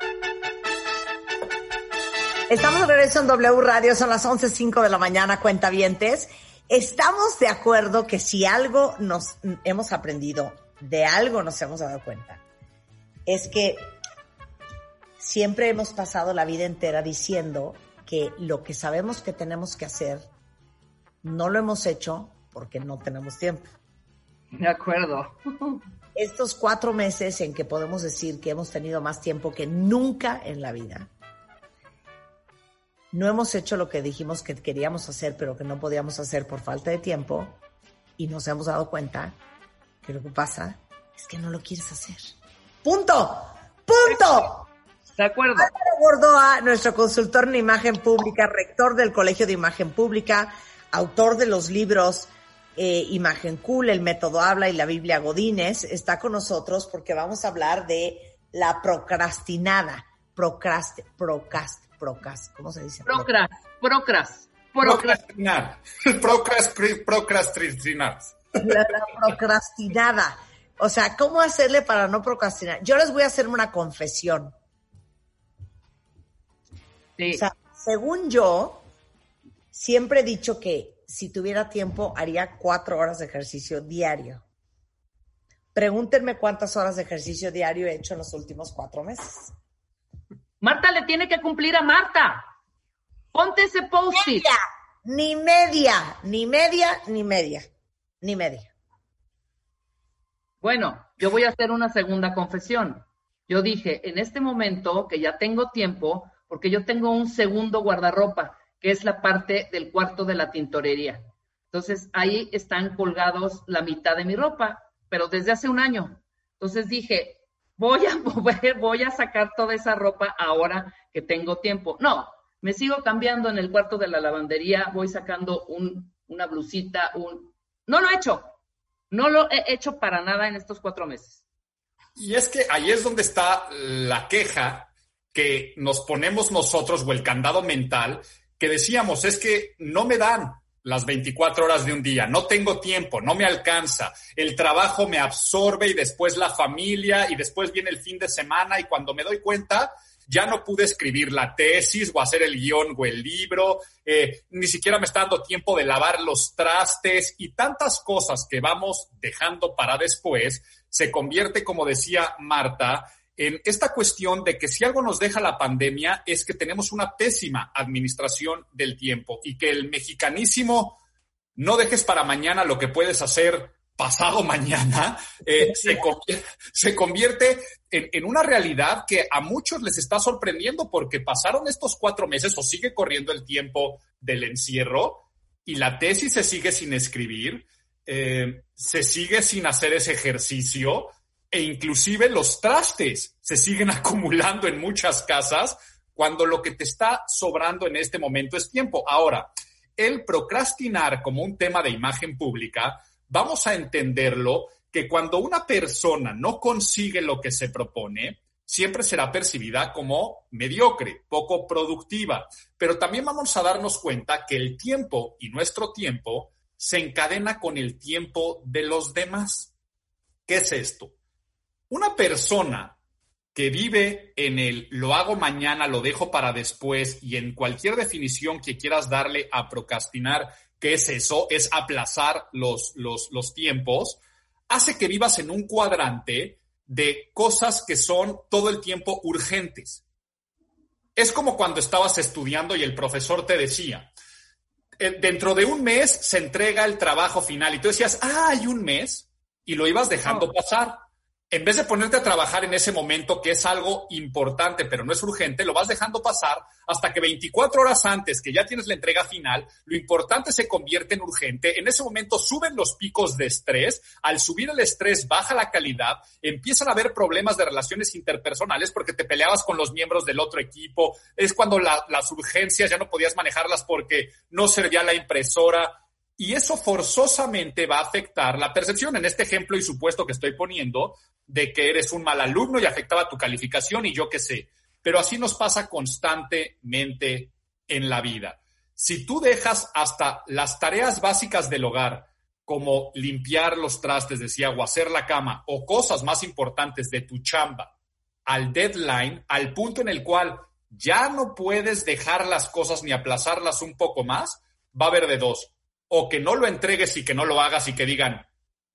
Estamos de regreso en W Radio, son las 11.05 de la mañana, cuentavientes. Estamos de acuerdo que si algo nos hemos aprendido, de algo nos hemos dado cuenta, es que siempre hemos pasado la vida entera diciendo que lo que sabemos que tenemos que hacer, no lo hemos hecho porque no tenemos tiempo. De acuerdo. Estos cuatro meses en que podemos decir que hemos tenido más tiempo que nunca en la vida, no hemos hecho lo que dijimos que queríamos hacer, pero que no podíamos hacer por falta de tiempo, y nos hemos dado cuenta que lo que pasa es que no lo quieres hacer. ¡Punto! ¡Punto! De acuerdo. Álvaro Gordoa, nuestro consultor en imagen pública, rector del Colegio de Imagen Pública, autor de los libros eh, Imagen Cool, El Método Habla y la Biblia Godínez, está con nosotros porque vamos a hablar de la procrastinada. Procrast, procrast, procrast, ¿cómo se dice? Procras, procras, Procrastinar. Procrast- Procrastinar. La, la procrastinada. O sea, ¿cómo hacerle para no procrastinar? Yo les voy a hacer una confesión. Sí. O sea, según yo, siempre he dicho que si tuviera tiempo haría cuatro horas de ejercicio diario. Pregúntenme cuántas horas de ejercicio diario he hecho en los últimos cuatro meses. Marta le tiene que cumplir a Marta. Ponte ese post-it. Media, ni media, ni media, ni media, ni media. Bueno, yo voy a hacer una segunda confesión. Yo dije, en este momento que ya tengo tiempo, porque yo tengo un segundo guardarropa, que es la parte del cuarto de la tintorería. Entonces, ahí están colgados la mitad de mi ropa, pero desde hace un año. Entonces dije, voy a voy a sacar toda esa ropa ahora que tengo tiempo. No, me sigo cambiando en el cuarto de la lavandería, voy sacando un, una blusita, un... No lo he hecho, no lo he hecho para nada en estos cuatro meses. Y es que ahí es donde está la queja que nos ponemos nosotros o el candado mental que decíamos, es que no me dan las 24 horas de un día, no tengo tiempo, no me alcanza, el trabajo me absorbe y después la familia y después viene el fin de semana y cuando me doy cuenta ya no pude escribir la tesis o hacer el guion o el libro, eh, ni siquiera me está dando tiempo de lavar los trastes y tantas cosas que vamos dejando para después, se convierte, como decía Marta, en esta cuestión de que si algo nos deja la pandemia es que tenemos una pésima administración del tiempo y que el mexicanísimo no dejes para mañana lo que puedes hacer pasado mañana, eh, se, convierte, se, convierte en, en, una realidad que a muchos les está sorprendiendo porque pasaron estos cuatro meses o sigue corriendo el tiempo del encierro y la tesis se sigue sin escribir, eh, se sigue sin hacer ese ejercicio e inclusive los trastes se siguen acumulando en muchas casas cuando lo que te está sobrando en este momento es tiempo. Ahora, el procrastinar como un tema de imagen pública, vamos a entenderlo que cuando una persona no consigue lo que se propone, siempre será percibida como mediocre, poco productiva. Pero también vamos a darnos cuenta que el tiempo y nuestro tiempo se encadena con el tiempo de los demás. ¿Qué es esto? Una persona que vive en el lo hago mañana, lo dejo para después y en cualquier definición que quieras darle a procrastinar, que es eso, es aplazar los, los, los tiempos, hace que vivas en un cuadrante de cosas que son todo el tiempo urgentes. Es como cuando estabas estudiando y el profesor te decía, eh, dentro de un mes se entrega el trabajo final y tú decías, ah, hay un mes y lo ibas dejando pasar en vez de ponerte a trabajar en ese momento, que es algo importante, pero no es urgente, lo vas dejando pasar hasta que 24 horas antes, que ya tienes la entrega final, lo importante se convierte en urgente. En ese momento suben los picos de estrés. Al subir el estrés, baja la calidad. Empiezan a haber problemas de relaciones interpersonales porque te peleabas con los miembros del otro equipo. Es cuando las urgencias ya no podías manejarlas porque no servía la impresora y eso forzosamente va a afectar la percepción, en este ejemplo y supuesto que estoy poniendo, de que eres un mal alumno y afectaba tu calificación y yo qué sé. Pero así nos pasa constantemente en la vida. Si tú dejas hasta las tareas básicas del hogar, como limpiar los trastes, decía, o hacer la cama, o cosas más importantes de tu chamba, al deadline, al punto en el cual ya no puedes dejar las cosas ni aplazarlas un poco más, va a haber de dos o que no lo entregues y que no lo hagas y que digan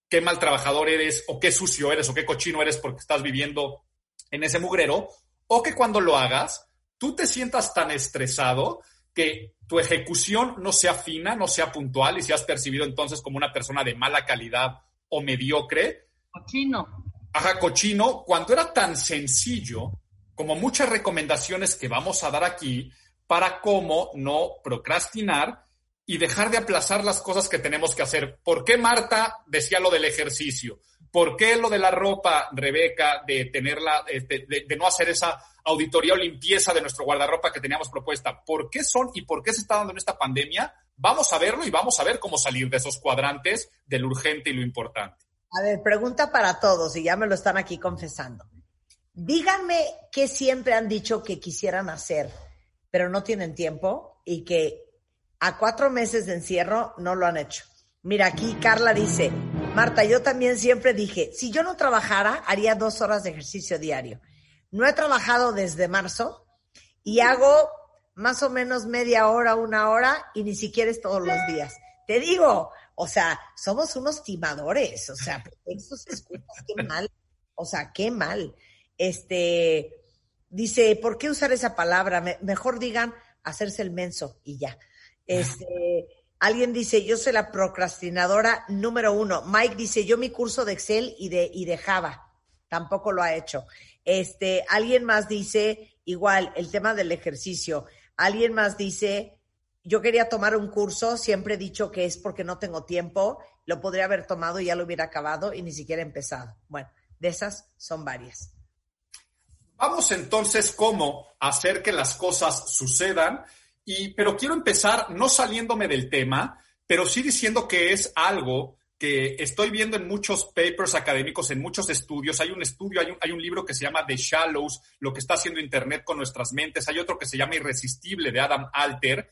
qué mal trabajador eres o qué sucio eres o qué cochino eres porque estás viviendo en ese mugrero, o que cuando lo hagas tú te sientas tan estresado que tu ejecución no sea fina, no sea puntual y seas percibido entonces como una persona de mala calidad o mediocre. Cochino. Ajá, cochino, cuando era tan sencillo como muchas recomendaciones que vamos a dar aquí para cómo no procrastinar y dejar de aplazar las cosas que tenemos que hacer. ¿Por qué Marta decía lo del ejercicio? ¿Por qué lo de la ropa, Rebeca, de tenerla, este, de, no hacer esa auditoría o limpieza de nuestro guardarropa que teníamos propuesta? ¿Por qué son y por qué se está dando en esta pandemia? Vamos a verlo y vamos a ver cómo salir de esos cuadrantes del urgente y lo importante. A ver, pregunta para todos, y ya me lo están aquí confesando. Díganme qué siempre han dicho que quisieran hacer, pero no tienen tiempo y que a cuatro meses de encierro no lo han hecho. Mira, aquí Carla dice, Marta, yo también siempre dije, si yo no trabajara, haría dos horas de ejercicio diario. No he trabajado desde marzo y hago más o menos media hora, una hora y ni siquiera es todos los días. Te digo, o sea, somos unos timadores, o sea, pretextos escuchas, qué mal, o sea, qué mal. Este, dice, ¿por qué usar esa palabra? mejor digan hacerse el menso y ya. Este, alguien dice, yo soy la procrastinadora número uno. Mike dice, yo mi curso de Excel y de, y de Java. Tampoco lo ha hecho. Este, alguien más dice, igual, el tema del ejercicio. Alguien más dice, yo quería tomar un curso, siempre he dicho que es porque no tengo tiempo, lo podría haber tomado y ya lo hubiera acabado y ni siquiera empezado. Bueno, de esas son varias. Vamos entonces cómo hacer que las cosas sucedan y, pero quiero empezar no saliéndome del tema, pero sí diciendo que es algo que estoy viendo en muchos papers académicos, en muchos estudios. Hay un estudio, hay un, hay un libro que se llama The Shallows, lo que está haciendo Internet con nuestras mentes. Hay otro que se llama Irresistible de Adam Alter,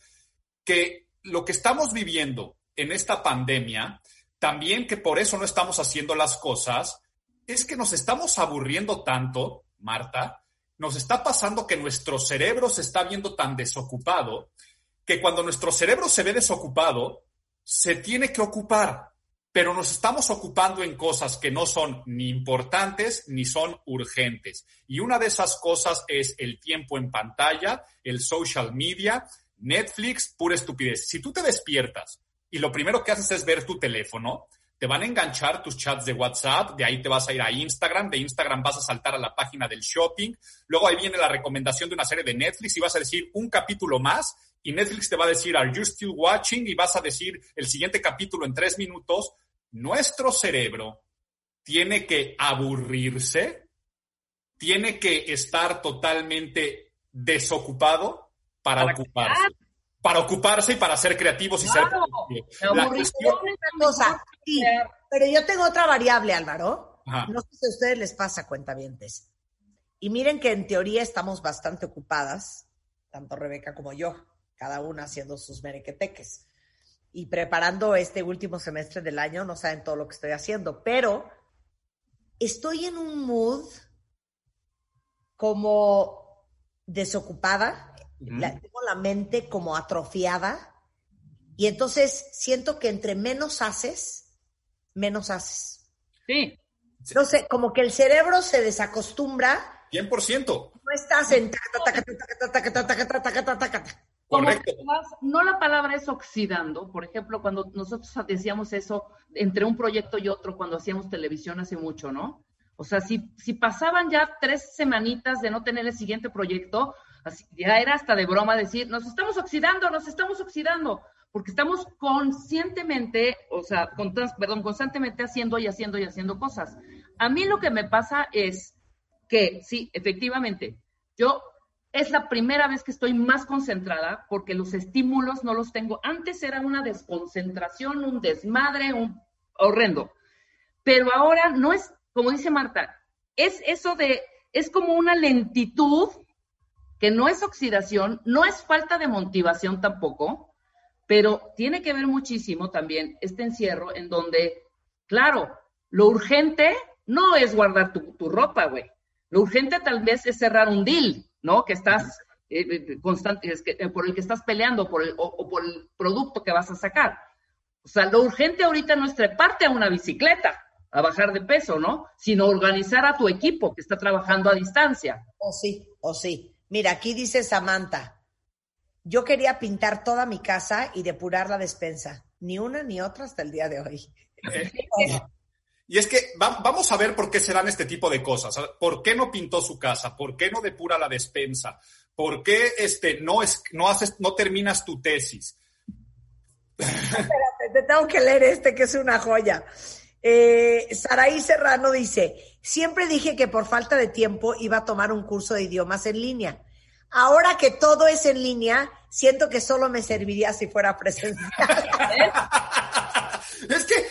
que lo que estamos viviendo en esta pandemia, también que por eso no estamos haciendo las cosas, es que nos estamos aburriendo tanto, Marta, nos está pasando que nuestro cerebro se está viendo tan desocupado que cuando nuestro cerebro se ve desocupado, se tiene que ocupar, pero nos estamos ocupando en cosas que no son ni importantes ni son urgentes. Y una de esas cosas es el tiempo en pantalla, el social media, Netflix, pura estupidez. Si tú te despiertas y lo primero que haces es ver tu teléfono, te van a enganchar tus chats de WhatsApp, de ahí te vas a ir a Instagram, de Instagram vas a saltar a la página del shopping, luego ahí viene la recomendación de una serie de Netflix y vas a decir un capítulo más y Netflix te va a decir, ¿Are you still watching? Y vas a decir el siguiente capítulo en tres minutos. Nuestro cerebro tiene que aburrirse, tiene que estar totalmente desocupado para, ocuparse para ocuparse y para ser creativos y ser La cuestión... cosa, pero yo tengo otra variable, Álvaro. No sé si a ustedes les pasa, cuentavientes. Y miren que en teoría estamos bastante ocupadas, tanto Rebeca como yo, cada una haciendo sus merequeteques. Y preparando este último semestre del año, no saben todo lo que estoy haciendo, pero estoy en un mood como desocupada, la, tengo la mente como atrofiada y entonces siento que entre menos haces, menos haces. Sí. No sé, como que el cerebro se desacostumbra. 100%. No estás en... Correcto. No la palabra es oxidando, por ejemplo, cuando nosotros decíamos eso entre un proyecto y otro cuando hacíamos televisión hace mucho, ¿no? O sea, si, si pasaban ya tres semanitas de no tener el siguiente proyecto, así- ya era hasta de broma decir, nos estamos oxidando, nos estamos oxidando, porque estamos conscientemente, o sea, con perdón, constantemente haciendo y haciendo y haciendo cosas. A mí lo que me pasa es que, sí, efectivamente, yo es la primera vez que estoy más concentrada porque los estímulos no los tengo. Antes era una desconcentración, un desmadre, un horrendo. Pero ahora no es, como dice Marta, es eso de, es como una lentitud que no es oxidación, no es falta de motivación tampoco, pero tiene que ver muchísimo también este encierro en donde, claro, lo urgente no es guardar tu, tu ropa, güey. Lo urgente tal vez es cerrar un deal, ¿no? Que estás eh, eh, constante, que, eh, por el que estás peleando por el, o, por el producto que vas a sacar. O sea, lo urgente ahorita no es treparte a una bicicleta a bajar de peso, ¿no? Sino organizar a tu equipo que está trabajando a distancia. O sí, o sí. Mira, aquí dice Samantha, yo quería pintar toda mi casa y depurar la despensa. Ni una ni otra hasta el día de hoy. Y es que va- vamos a ver por qué se dan este tipo de cosas. ¿Por qué no pintó su casa? ¿Por qué no depura la despensa? ¿Por qué este, no, es, no, haces, no terminas tu tesis? Espérate, te tengo que leer este que es una joya. Eh, Saraí Serrano dice, siempre dije que por falta de tiempo iba a tomar un curso de idiomas en línea. Ahora que todo es en línea, siento que solo me serviría si fuera presencial. es que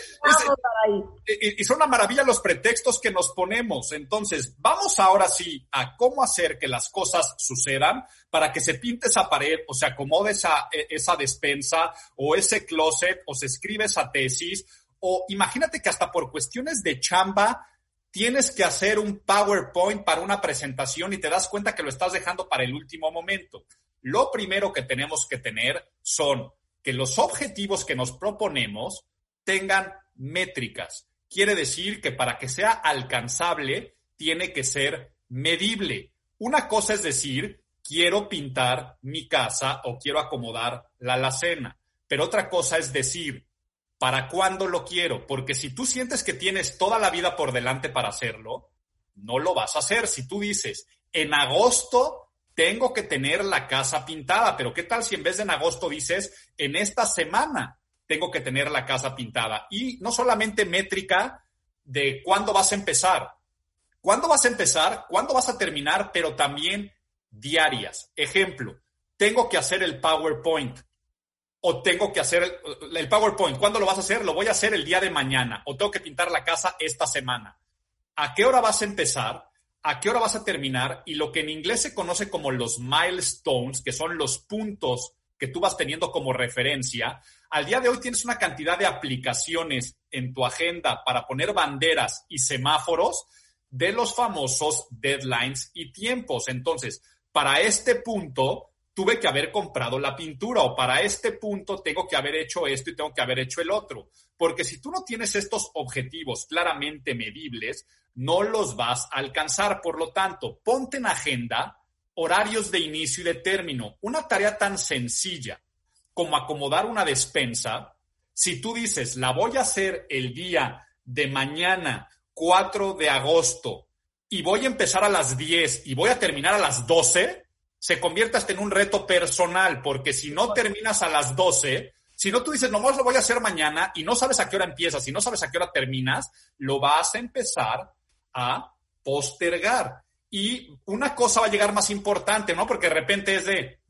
y son una maravilla los pretextos que nos ponemos. Entonces, vamos ahora sí a cómo hacer que las cosas sucedan para que se pinte esa pared o se acomode esa, e- esa despensa o ese closet o se escribe esa tesis o imagínate que hasta por cuestiones de chamba tienes que hacer un PowerPoint para una presentación y te das cuenta que lo estás dejando para el último momento. Lo primero que tenemos que tener son que los objetivos que nos proponemos tengan métricas. Quiere decir que para que sea alcanzable, tiene que ser medible. Una cosa es decir, quiero pintar mi casa o quiero acomodar la alacena, pero otra cosa es decir, ¿para cuándo lo quiero? Porque si tú sientes que tienes toda la vida por delante para hacerlo, no lo vas a hacer. Si tú dices, en agosto tengo que tener la casa pintada, pero ¿qué tal si en vez de en agosto dices, en esta semana tengo que tener la casa pintada? Y no solamente métrica de cuándo vas a empezar, cuándo vas a empezar, cuándo vas a terminar, pero también diarias. Ejemplo, tengo que hacer el PowerPoint o tengo que hacer el, PowerPoint. ¿Cuándo lo vas a hacer? Lo voy a hacer el día de mañana o tengo que pintar la casa esta semana. ¿A qué hora vas a empezar? ¿A qué hora vas a terminar? Y lo que en inglés se conoce como los milestones, que son los puntos que tú vas teniendo como referencia, al día de hoy tienes una cantidad de aplicaciones en tu agenda para poner banderas y semáforos de los famosos deadlines y tiempos. Entonces, para este punto, tuve que haber comprado la pintura o para este punto tengo que haber hecho esto y tengo que haber hecho el otro. Porque si tú no tienes estos objetivos claramente medibles, no los vas a alcanzar. Por lo tanto, ponte en agenda horarios de inicio y de término. Una tarea tan sencilla como acomodar una despensa, si tú dices, la voy a hacer el día de mañana, 4 de agosto, y voy a empezar a las 10 y voy a terminar a las 12, se convierte hasta en un reto personal, porque si no terminas a las 12, si no tú dices, nomás lo voy a hacer mañana y no sabes a qué hora empiezas y no sabes a qué hora terminas, lo vas a empezar a postergar. Y una cosa va a llegar más importante, ¿no? Porque de repente es de,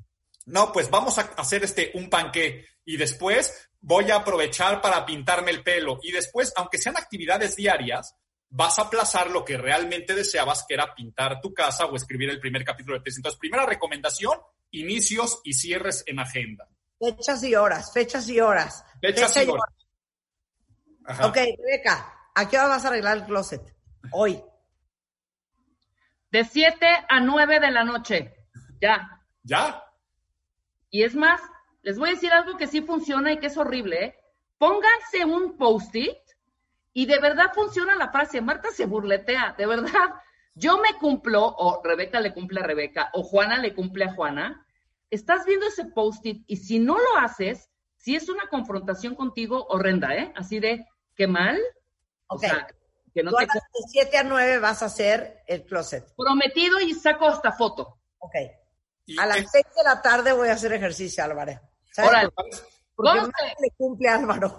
no, pues vamos a hacer este un panqué y después voy a aprovechar para pintarme el pelo y después, aunque sean actividades diarias, vas a aplazar lo que realmente deseabas, que era pintar tu casa o escribir el primer capítulo de tesis. Entonces, primera recomendación, inicios y cierres en agenda. Fechas y horas, fechas y horas. Fechas Fecha y horas. Ajá. Ok, Rebeca, ¿a qué hora vas a arreglar el closet? Hoy. De 7 a 9 de la noche. Ya. ¿Ya? Y es más, les voy a decir algo que sí funciona y que es horrible. ¿eh? Pónganse un post-it y de verdad funciona la frase. Marta se burletea, de verdad. Yo me cumplo, o Rebeca le cumple a Rebeca, o Juana le cumple a Juana. Estás viendo ese post-it y si no lo haces, si es una confrontación contigo horrenda, ¿eh? Así de, qué mal. O sea, que no te... de 7 a 9 vas a hacer el closet. Prometido y saco esta foto. Ok. a las 6 de la tarde voy a hacer ejercicio, Álvaro. ¿Sabes? Porque le cumple Álvaro.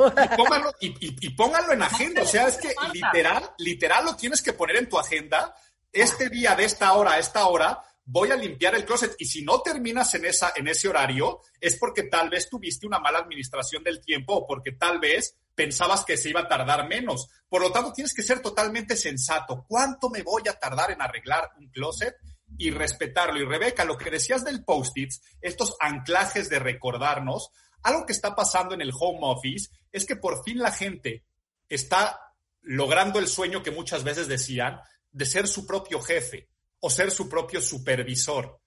Y pónganlo, en agenda. O sea, es que literal, literal lo tienes que poner en tu agenda. Este día, de esta hora a esta hora, voy a limpiar el closet. Y si no terminas en, esa, en ese horario, es porque tal vez tuviste una mala administración del tiempo o porque tal vez pensabas que se iba a tardar menos. Por lo tanto, tienes que ser totalmente sensato. ¿Cuánto me voy a tardar en arreglar un closet? Y respetarlo. Y Rebeca, lo que decías del post-its, estos anclajes de recordarnos, algo que está pasando en el home office es que por fin la gente está logrando el sueño que muchas veces decían de ser su propio jefe o ser su propio supervisor.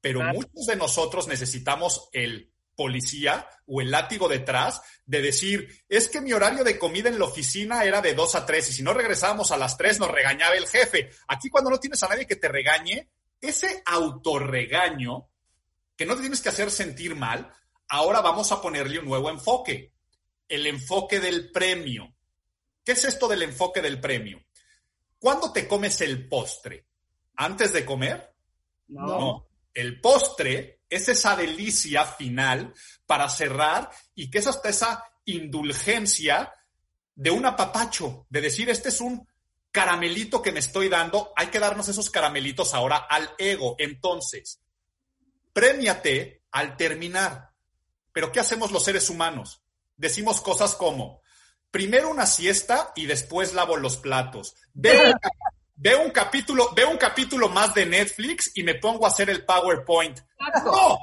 Pero muchos de nosotros necesitamos el policía o el látigo detrás de decir, es que mi horario de comida en la oficina era de 2 a 3 y si no regresábamos a las 3 nos regañaba el jefe. Aquí cuando no tienes a nadie que te regañe, ese autorregaño, que no te tienes que hacer sentir mal, Ahora vamos a ponerle un nuevo enfoque, el enfoque del premio. ¿Qué es esto del enfoque del premio? ¿Cuándo te comes el postre? ¿Antes de comer? No. El postre es esa delicia final para cerrar y que es hasta esa indulgencia de un apapacho, de decir, este es un caramelito que me estoy dando, hay que darnos esos caramelitos ahora al ego. Entonces, premiate al terminar. Pero ¿qué hacemos los seres humanos? Decimos cosas como, primero una siesta y después lavo los platos. Veo, un capítulo, veo un capítulo más de Netflix y me pongo a hacer el PowerPoint. No.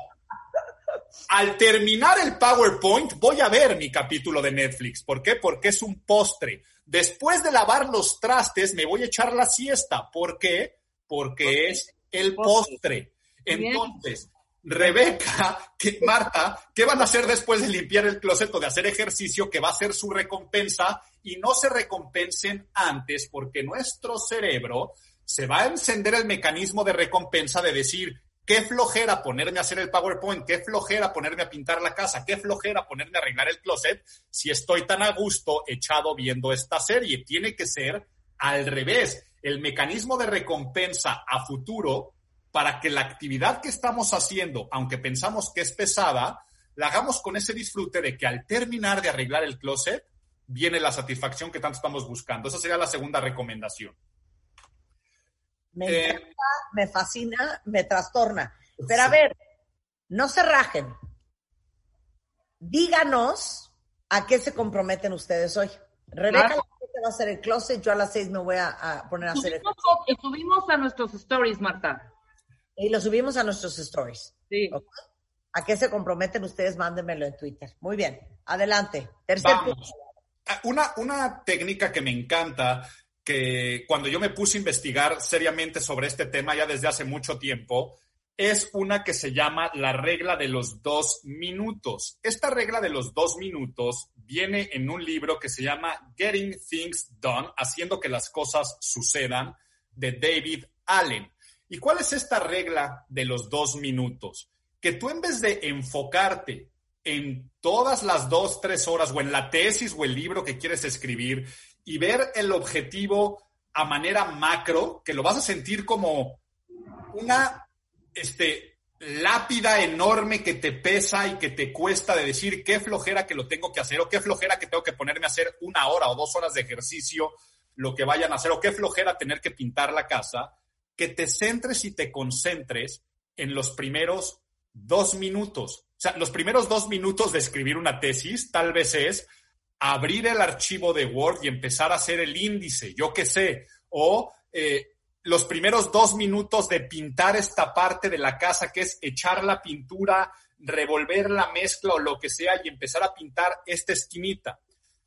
Al terminar el PowerPoint voy a ver mi capítulo de Netflix. ¿Por qué? Porque es un postre. Después de lavar los trastes me voy a echar la siesta. ¿Por qué? Porque es el postre. Entonces, Rebeca, que, Marta, ¿qué van a hacer después de limpiar el closet o de hacer ejercicio que va a ser su recompensa? Y no se recompensen antes porque nuestro cerebro se va a encender el mecanismo de recompensa de decir, qué flojera ponerme a hacer el PowerPoint, qué flojera ponerme a pintar la casa, qué flojera ponerme a arreglar el closet si estoy tan a gusto echado viendo esta serie. Tiene que ser al revés. El mecanismo de recompensa a futuro para que la actividad que estamos haciendo, aunque pensamos que es pesada, la hagamos con ese disfrute de que al terminar de arreglar el closet, viene la satisfacción que tanto estamos buscando. Esa sería la segunda recomendación. Me eh, encanta, me fascina, me trastorna. Pero a ver, no se rajen. Díganos a qué se comprometen ustedes hoy. Rebeca va a hacer el closet, yo a las seis me voy a, poner a hacer el closet. Subimos a nuestros stories, Marta. Y lo subimos a nuestros stories. Sí. ¿A qué se comprometen ustedes? Mándenmelo en Twitter. Muy bien. Adelante. Tercer punto. Ah, una, una técnica que me encanta, que cuando yo me puse a investigar seriamente sobre este tema ya desde hace mucho tiempo, es una que se llama la regla de los dos minutos. Esta regla de los dos minutos viene en un libro que se llama Getting Things Done, haciendo que las cosas sucedan, de David Allen. ¿Y cuál es esta regla de los dos minutos? Que tú en vez de enfocarte en todas las dos, tres horas o en la tesis o el libro que quieres escribir y ver el objetivo a manera macro, que lo vas a sentir como una este, lápida enorme que te pesa y que te cuesta de decir qué flojera que lo tengo que hacer o qué flojera que tengo que ponerme a hacer una hora o dos horas de ejercicio, lo que vayan a hacer, o qué flojera tener que pintar la casa que te centres y te concentres en los primeros dos minutos. O sea, los primeros dos minutos de escribir una tesis tal vez es abrir el archivo de Word y empezar a hacer el índice, yo qué sé, o eh, los primeros dos minutos de pintar esta parte de la casa, que es echar la pintura, revolver la mezcla o lo que sea y empezar a pintar esta esquinita.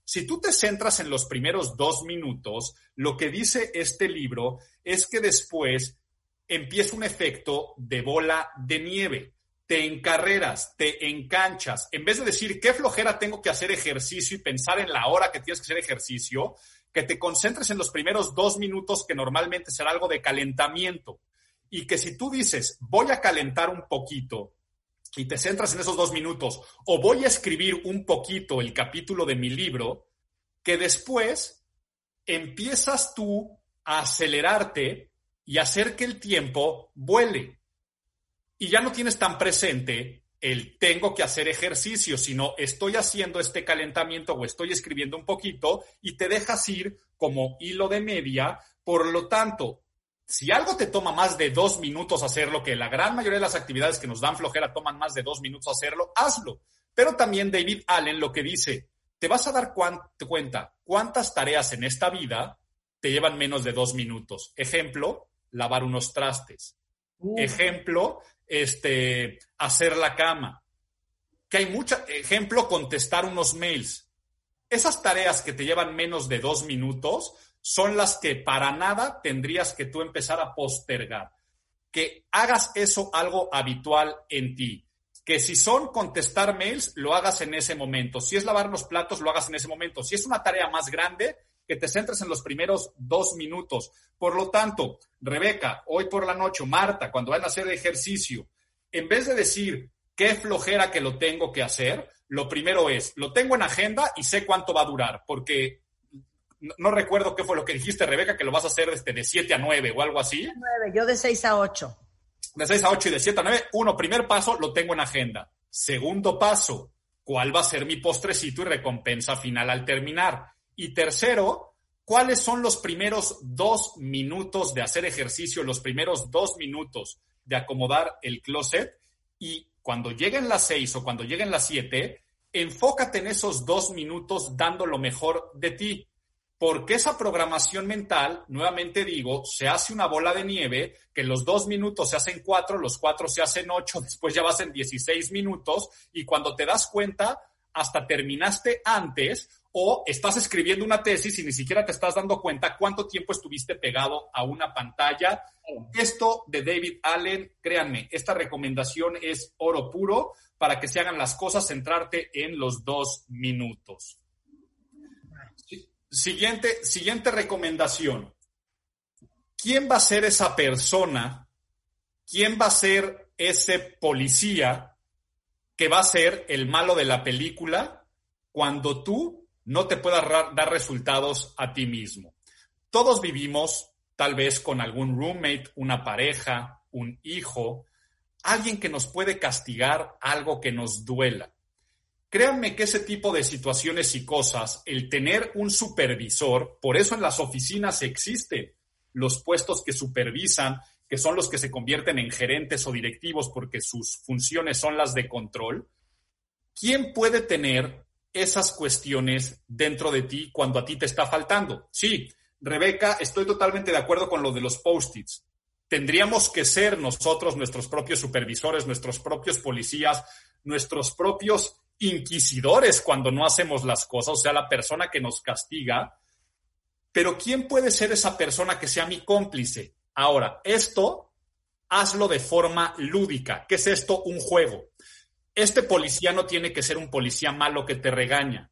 Si tú te centras en los primeros dos minutos, lo que dice este libro es que después empieza un efecto de bola de nieve. Te encarreras, te enganchas. En vez de decir qué flojera tengo que hacer ejercicio y pensar en la hora que tienes que hacer ejercicio, que te concentres en los primeros dos minutos que normalmente será algo de calentamiento. Y que si tú dices, voy a calentar un poquito y te centras en esos dos minutos, o voy a escribir un poquito el capítulo de mi libro, que después empiezas tú a acelerarte y hacer que el tiempo vuele. Y ya no tienes tan presente el tengo que hacer ejercicio, sino estoy haciendo este calentamiento o estoy escribiendo un poquito y te dejas ir como hilo de media. Por lo tanto, si algo te toma más de dos minutos hacerlo, que la gran mayoría de las actividades que nos dan flojera toman más de dos minutos hacerlo, hazlo. Pero también David Allen lo que dice, te vas a dar cuenta cuántas tareas en esta vida te llevan menos de dos minutos. Ejemplo, lavar unos trastes. Ejemplo, este, hacer la cama. Que hay mucha, ejemplo, contestar unos mails. Esas tareas que te llevan menos de dos minutos son las que para nada tendrías que tú empezar a postergar. Que hagas eso algo habitual en ti. Que si son contestar mails, lo hagas en ese momento. Si es lavar los platos, lo hagas en ese momento. Si es una tarea más grande, que te centres en los primeros dos minutos. Por lo tanto, Rebeca, hoy por la noche, Marta, cuando van a hacer ejercicio, en vez de decir qué flojera que lo tengo que hacer, lo primero es, lo tengo en agenda y sé cuánto va a durar, porque no, recuerdo qué fue lo que dijiste, Rebeca, que lo vas a hacer desde de 7 a 9 o algo así. 9, yo de 6 a 8. De 6 a 8 y de 7 a 9. Uno, primer paso, lo tengo en agenda. Segundo paso, ¿cuál va a ser mi postrecito y recompensa final al terminar? Y tercero, ¿cuáles son los primeros dos minutos de hacer ejercicio, los primeros dos minutos de acomodar el closet? Y cuando lleguen las seis o cuando lleguen las siete, enfócate en esos dos minutos dando lo mejor de ti. Porque esa programación mental, nuevamente digo, se hace una bola de nieve, que los dos minutos se hacen cuatro, los cuatro se hacen ocho, después ya vas en 16 minutos y cuando te das cuenta, hasta terminaste antes o estás escribiendo una tesis y ni siquiera te estás dando cuenta cuánto tiempo estuviste pegado a una pantalla. Esto de David Allen, créanme, esta recomendación es oro puro para que se hagan las cosas, centrarte en los dos minutos. Siguiente, siguiente recomendación. ¿Quién va a ser esa persona? ¿Quién va a ser ese policía que va a ser el malo de la película cuando tú no te puedas dar resultados a ti mismo. Todos vivimos tal vez con algún roommate, una pareja, un hijo, alguien que nos puede castigar, algo que nos duela. Créanme que ese tipo de situaciones y cosas, el tener un supervisor, por eso en las oficinas existen los puestos que supervisan, que son los que se convierten en gerentes o directivos porque sus funciones son las de control. ¿Quién puede tener esas cuestiones dentro de ti cuando a ti te está faltando. Sí, Rebeca, estoy totalmente de acuerdo con lo de los post-its. Tendríamos que ser nosotros nuestros propios supervisores, nuestros propios policías, nuestros propios inquisidores cuando no hacemos las cosas, o sea, la persona que nos castiga. Pero ¿quién puede ser esa persona que sea mi cómplice? Ahora, esto hazlo de forma lúdica. ¿Qué es esto? Un juego este policía no tiene que ser un policía malo que te regaña.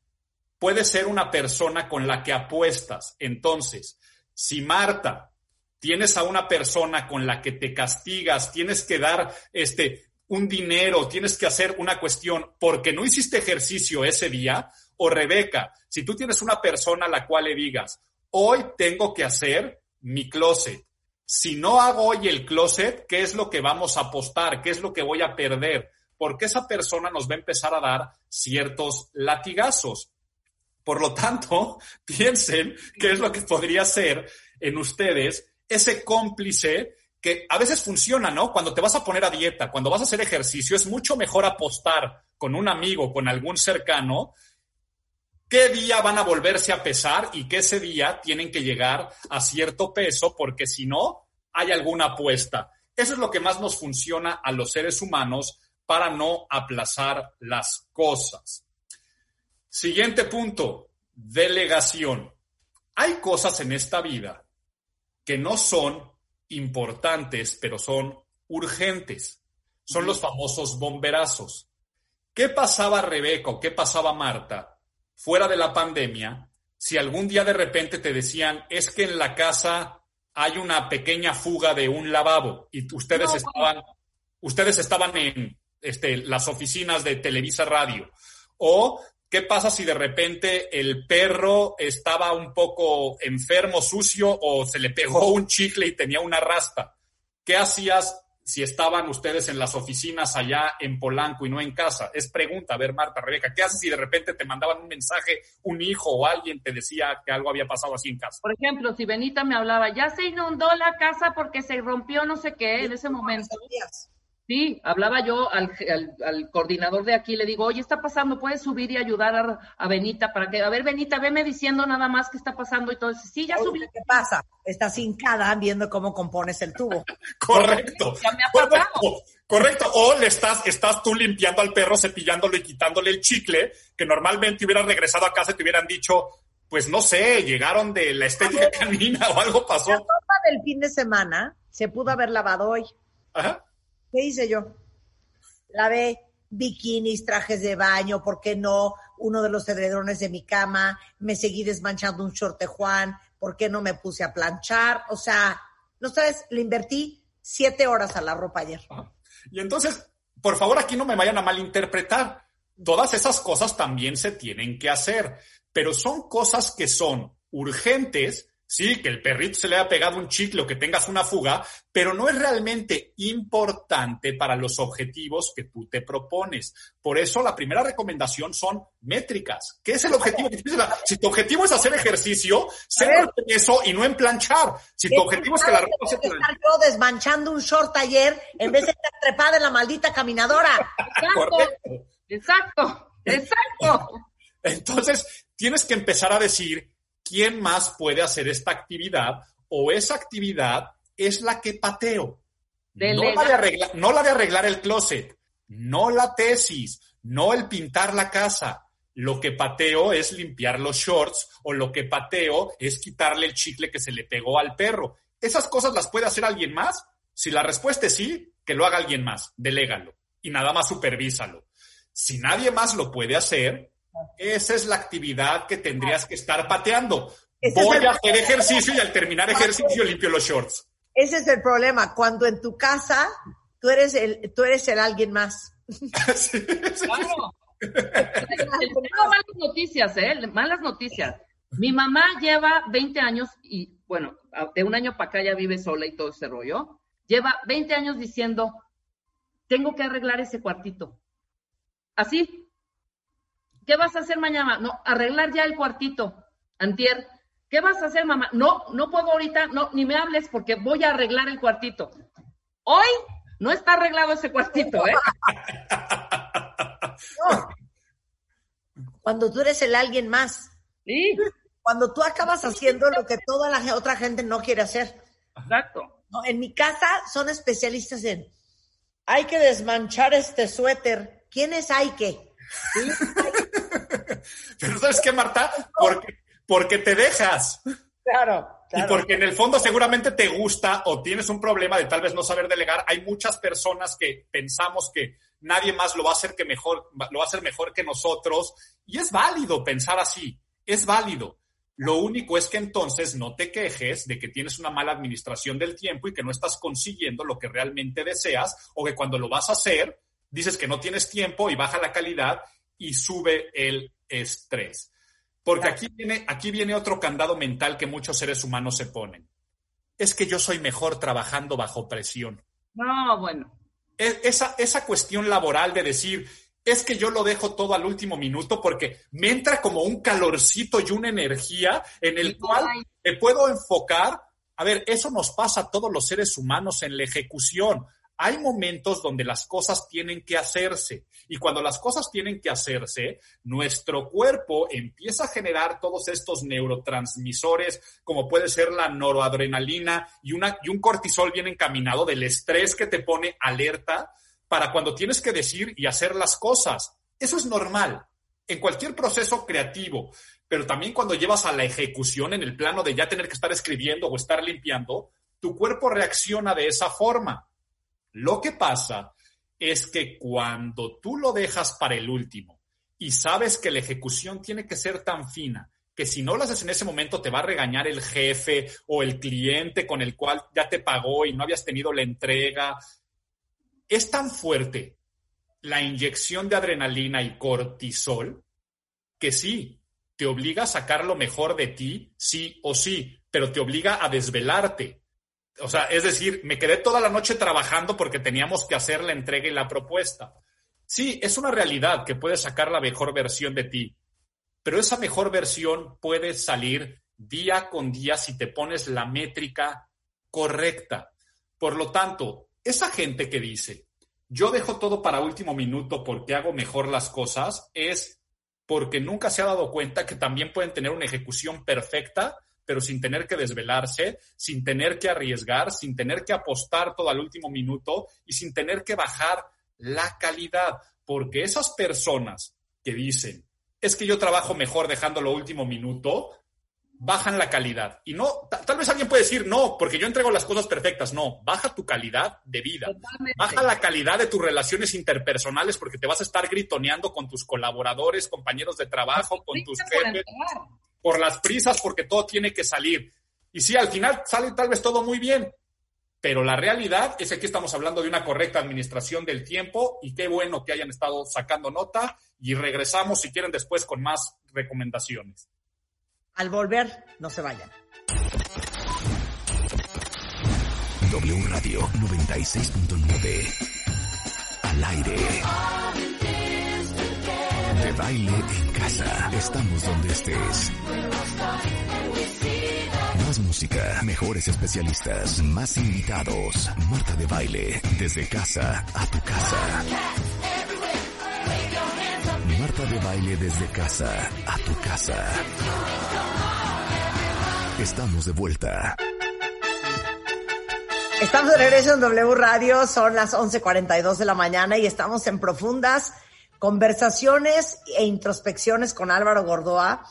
Puede ser una persona con la que apuestas. Entonces, si Marta, tienes a una persona con la que te castigas, tienes que dar este un dinero, tienes que hacer una cuestión porque no hiciste ejercicio ese día, o Rebeca, si tú tienes una persona a la cual le digas, hoy tengo que hacer mi closet. Si no hago hoy el closet, ¿qué es lo que vamos a apostar? ¿Qué es lo que voy a perder? porque esa persona nos va a empezar a dar ciertos latigazos. Por lo tanto, piensen qué es lo que podría ser en ustedes ese cómplice que a veces funciona, ¿no? Cuando te vas a poner a dieta, cuando vas a hacer ejercicio, es mucho mejor apostar con un amigo, con algún cercano, qué día van a volverse a pesar y que ese día tienen que llegar a cierto peso, porque si no, hay alguna apuesta. Eso es lo que más nos funciona a los seres humanos para no aplazar las cosas. Siguiente punto, delegación. Hay cosas en esta vida que no son importantes, pero son urgentes. Son los famosos bomberazos. ¿Qué pasaba Rebeca o qué pasaba Marta fuera de la pandemia si algún día de repente te decían es que en la casa hay una pequeña fuga de un lavabo y ustedes estaban ustedes estaban en este, las oficinas de Televisa Radio o ¿Qué pasa si de repente el perro estaba un poco enfermo, sucio o se le pegó un chicle y tenía una raspa? ¿Qué hacías si estaban ustedes en las oficinas allá en Polanco y no en casa? Es pregunta, a ver, Marta, Rebeca, ¿qué haces si de repente te mandaban un mensaje, un hijo o alguien te decía que algo había pasado así en casa? Por ejemplo, si Benita me hablaba, ya se inundó la casa porque se rompió no sé qué en ese momento. Sí, hablaba yo al, coordinador de aquí, le digo, oye, está pasando, puedes subir y ayudar a, Benita para que, a ver, Benita, veme diciendo nada más qué está pasando y todo eso. Sí, ya subí. ¿Qué pasa? Estás hincada viendo cómo compones el tubo. Correcto. Ya me ha correcto, correcto. O le estás, estás tú limpiando al perro, cepillándolo y quitándole el chicle, que normalmente hubieras regresado a casa y te hubieran dicho, pues no sé, llegaron de la estética canina o algo pasó. La ropa del fin de semana se pudo haber lavado hoy. Ajá ¿Qué hice yo? Lavé bikinis, trajes de baño, ¿por qué no? Uno de los edredones de mi cama, me seguí desmanchando un short de Juan, ¿por qué no me puse a planchar? O sea, no sabes, le invertí siete horas a la ropa ayer. Y entonces, por favor, aquí no me vayan a malinterpretar. Todas esas cosas también se tienen que hacer, pero son cosas que son urgentes Sí, que el perrito se le haya pegado un chicle o que tengas una fuga, pero no es realmente importante para los objetivos que tú te propones. Por eso la primera recomendación son métricas. ¿Qué es el objetivo? Si tu objetivo es hacer ejercicio, sé en eso y no en planchar. Si tu objetivo es que la ropa se estar yo desmanchando un short ayer en vez de estar trepada en la maldita caminadora. Exacto. Exacto. Exacto. Entonces, tienes que empezar a decir ¿quién más puede hacer esta actividad? O esa actividad es la que pateo. No la, de arreglar, no la de arreglar el closet, no la tesis, no el pintar la casa. Lo que pateo es limpiar los shorts o lo que pateo es quitarle el chicle que se le pegó al perro. ¿Esas cosas las puede hacer alguien más? Si la respuesta es sí, que lo haga alguien más, delégalo y nada más supervísalo. Si nadie más lo puede hacer, esa es la actividad que tendrías que estar pateando. Voy a hacer ejercicio y al terminar ejercicio limpio los shorts. Ese es el problema. Cuando en tu casa tú eres el, tú eres el alguien más. Tengo malas noticias, ¿eh? Malas noticias. Mi mamá lleva 20 años y, bueno, de un año para acá ya vive sola y todo ese rollo. Lleva 20 años diciendo, tengo que arreglar ese cuartito. Así, ¿Qué vas a hacer mañana? No, arreglar ya el cuartito. Antier, ¿qué vas a hacer, mamá? No, no puedo ahorita, no, ni me hables porque voy a arreglar el cuartito. Hoy no está arreglado ese cuartito, ¿eh? Cuando tú eres el alguien más. Sí. Cuando tú acabas haciendo lo que toda la otra gente no quiere hacer. Exacto. No, en mi casa son especialistas en hay que desmanchar este suéter. ¿Quién es hay que? Pero ¿sabes qué, Marta? Porque, porque te dejas. Claro, Y porque en el fondo seguramente te gusta o tienes un problema de tal vez no saber delegar. Hay muchas personas que pensamos que nadie más lo va a hacer que mejor, lo va a hacer mejor que nosotros. Y es válido pensar así. Es válido. Lo único es que entonces no te quejes de que tienes una mala administración del tiempo y que no estás consiguiendo lo que realmente deseas o que cuando lo vas a hacer dices que no tienes tiempo y baja la calidad y sube el estrés. Porque aquí viene, aquí viene otro candado mental que muchos seres humanos se ponen. Es que yo soy mejor trabajando bajo presión. No, bueno. E, esa, esa cuestión laboral de decir, es que yo lo dejo todo al último minuto porque me entra como un calorcito y una energía en el cual me puedo enfocar. A ver, eso nos pasa a todos los seres humanos en la ejecución hay momentos donde las cosas tienen que hacerse y cuando las cosas tienen que hacerse, nuestro cuerpo empieza a generar todos estos neurotransmisores, como puede ser la noradrenalina y, y un cortisol bien encaminado del estrés que te pone alerta para cuando tienes que decir y hacer las cosas. Eso es normal en cualquier proceso creativo, pero también cuando llevas a la ejecución en el plano de ya tener que estar escribiendo o estar limpiando, tu cuerpo reacciona de esa forma. Lo que pasa es que cuando tú lo dejas para el último y sabes que la ejecución tiene que ser tan fina que si no lo haces en ese momento te va a regañar el jefe o el cliente con el cual ya te pagó y no habías tenido la entrega. Es tan fuerte la inyección de adrenalina y cortisol que sí, te obliga a sacar lo mejor de ti, sí o sí, pero te obliga a desvelarte. O sea, es decir, me quedé toda la noche trabajando porque teníamos que hacer la entrega y la propuesta. Sí, es una realidad que puedes sacar la mejor versión de ti, pero esa mejor versión puede salir día con día si te pones la métrica correcta. Por lo tanto, esa gente que dice, yo dejo todo para último minuto porque hago mejor las cosas, es porque nunca se ha dado cuenta que también pueden tener una ejecución perfecta, pero sin tener que desvelarse, sin tener que arriesgar, sin tener que apostar todo al último minuto y sin tener que bajar la calidad. Porque esas personas que dicen, es que yo trabajo mejor dejando lo último minuto, bajan la calidad. Y no, tal vez alguien puede decir, no, porque yo entrego las cosas perfectas. No, baja tu calidad de vida. Baja la calidad de tus relaciones interpersonales porque te vas a estar gritoneando con tus colaboradores, compañeros de trabajo, con tus jefes, por las prisas, porque todo tiene que salir. Y sí, al final sale tal vez todo muy bien, pero la realidad es que aquí estamos hablando de una correcta administración del tiempo y qué bueno que hayan estado sacando nota y regresamos si quieren después con más recomendaciones. Al volver, no se vayan. W Radio 96.9 al aire. De baile en casa. Estamos donde estés. Más música, mejores especialistas, más invitados. Marta de baile, desde casa a tu casa. Marta de baile desde casa a tu casa. Estamos de vuelta. Estamos de regreso en W Radio, son las 11:42 de la mañana y estamos en profundas conversaciones e introspecciones con Álvaro Gordoa,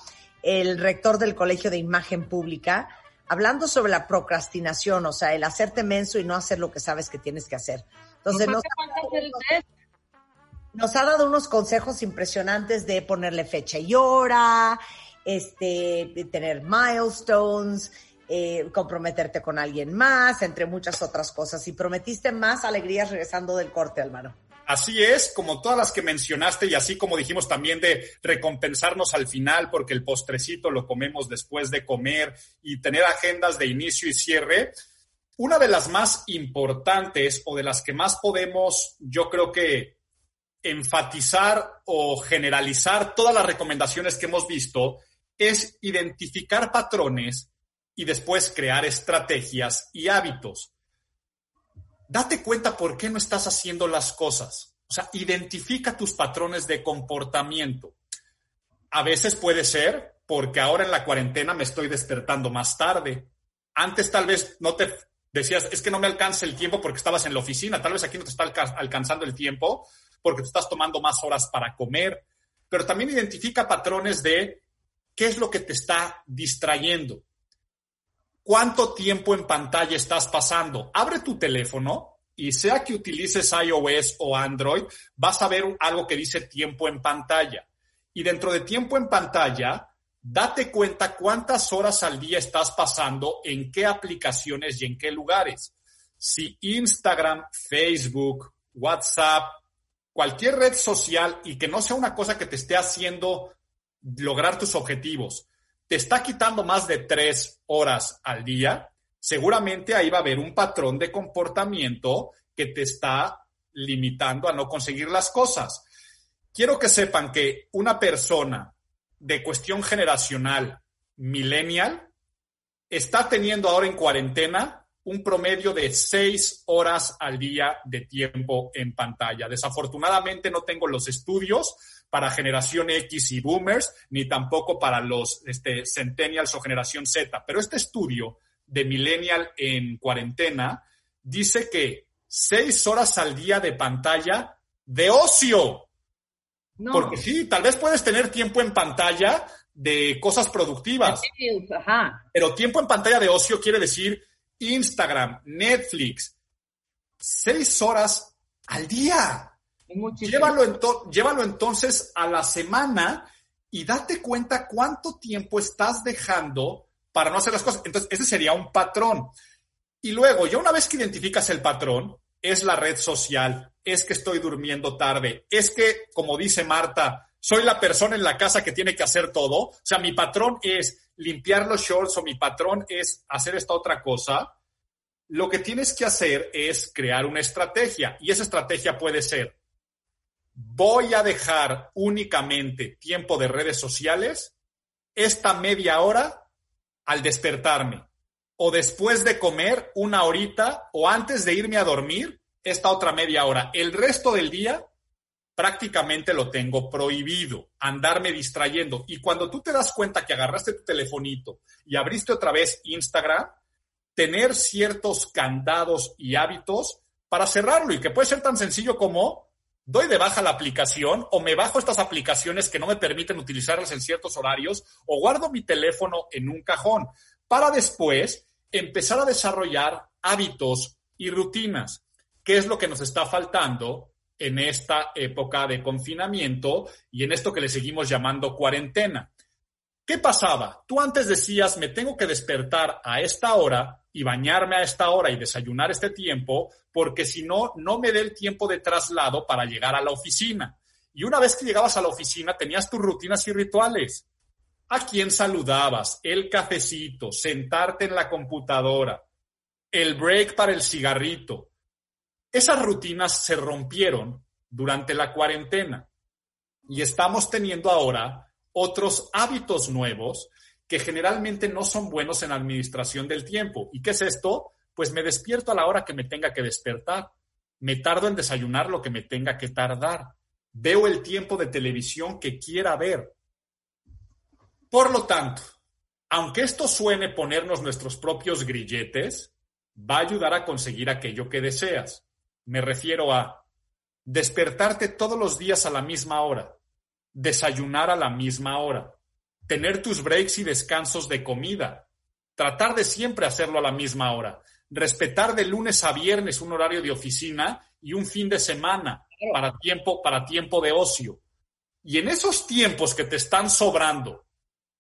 el rector del Colegio de Imagen Pública, hablando sobre la procrastinación, o sea, el hacerte menso y no hacer lo que sabes que tienes que hacer. Entonces, nos, nos ha dado unos consejos impresionantes de ponerle fecha y hora, este, de tener milestones, eh, comprometerte con alguien más, entre muchas otras cosas. Y prometiste más alegrías regresando del corte, Álvaro. Así es, como todas las que mencionaste y así como dijimos también de recompensarnos al final porque el postrecito lo comemos después de comer y tener agendas de inicio y cierre. Una de las más importantes o de las que más podemos, yo creo que enfatizar o generalizar todas las recomendaciones que hemos visto es identificar patrones y después crear estrategias y hábitos. Date cuenta por qué no estás haciendo las cosas. O sea, identifica tus patrones de comportamiento. A veces puede ser porque ahora en la cuarentena me estoy despertando más tarde. Antes tal vez no te decías, es que no me alcanza el tiempo porque estabas en la oficina. Tal vez aquí no te está alcanzando el tiempo porque te estás tomando más horas para comer. Pero también identifica patrones de qué es lo que te está distrayendo. ¿Cuánto tiempo en pantalla estás pasando? Abre tu teléfono y sea que utilices iOS o Android, vas a ver algo que dice tiempo en pantalla. Y dentro de tiempo en pantalla, date cuenta cuántas horas al día estás pasando, en qué aplicaciones y en qué lugares. Si Instagram, Facebook, WhatsApp, cualquier red social y que no sea una cosa que te esté haciendo lograr tus objetivos, te está quitando más de tres horas al día, seguramente ahí va a haber un patrón de comportamiento que te está limitando a no conseguir las cosas. Quiero que sepan que una persona de cuestión generacional millennial está teniendo ahora en cuarentena un promedio de seis horas al día de tiempo en pantalla. Desafortunadamente no tengo los estudios, para generación X y boomers, ni tampoco para los este, centennials o generación Z. Pero este estudio de millennial en cuarentena dice que seis horas al día de pantalla de ocio. Porque sí, tal vez puedes tener tiempo en pantalla de cosas productivas. Pero tiempo en pantalla de ocio quiere decir Instagram, Netflix, seis horas al día. Llévalo, llévalo entonces a la semana y date cuenta cuánto tiempo estás dejando para no hacer las cosas. Entonces, ese sería un patrón. Y luego, ya una vez que identificas el patrón, es la red social, es que estoy durmiendo tarde, es que, como dice Marta, soy la persona en la casa que tiene que hacer todo. O sea, mi patrón es limpiar los shorts o mi patrón es hacer esta otra cosa. Lo que tienes que hacer es crear una estrategia y esa estrategia puede ser, voy a dejar únicamente tiempo de redes sociales esta media hora al despertarme o después de comer una horita o antes de irme a dormir esta otra media hora. El resto del día prácticamente lo tengo prohibido, andarme distrayendo. Y cuando tú te das cuenta que agarraste tu telefonito y abriste otra vez Instagram, tener ciertos candados y hábitos para cerrarlo y que puede ser tan sencillo como doy de baja la aplicación o me bajo estas aplicaciones que no me permiten utilizarlas en ciertos horarios o guardo mi teléfono en un cajón para después empezar a desarrollar hábitos y rutinas, ¿Qué es lo que nos está faltando en esta época de confinamiento y en esto que le seguimos llamando cuarentena. ¿Qué pasaba? Tú antes decías, me tengo que despertar a esta hora y bañarme a esta hora y desayunar este tiempo, porque si no, no me dé el tiempo de traslado para llegar a la oficina. Y una vez que llegabas a la oficina, tenías tus rutinas y rituales. ¿A quién saludabas? El cafecito, sentarte en la computadora, el break para el cigarrito, esas rutinas se rompieron durante la cuarentena y estamos teniendo ahora otros hábitos nuevos que generalmente no son buenos en la administración del tiempo. ¿Y qué es esto? Pues me despierto a la hora que me tenga que despertar. Me tardo en desayunar lo que me tenga que tardar. Veo el tiempo de televisión que quiera ver. Por lo tanto, aunque esto suene ponernos nuestros propios grilletes, va a ayudar a conseguir aquello que deseas. Me refiero a despertarte todos los días a la misma hora, desayunar a la misma hora, tener tus breaks y descansos de comida, tratar de siempre hacerlo a la misma hora, respetar de lunes a viernes un horario de oficina y un fin de semana para tiempo, para tiempo de ocio. Y en esos tiempos que te están sobrando,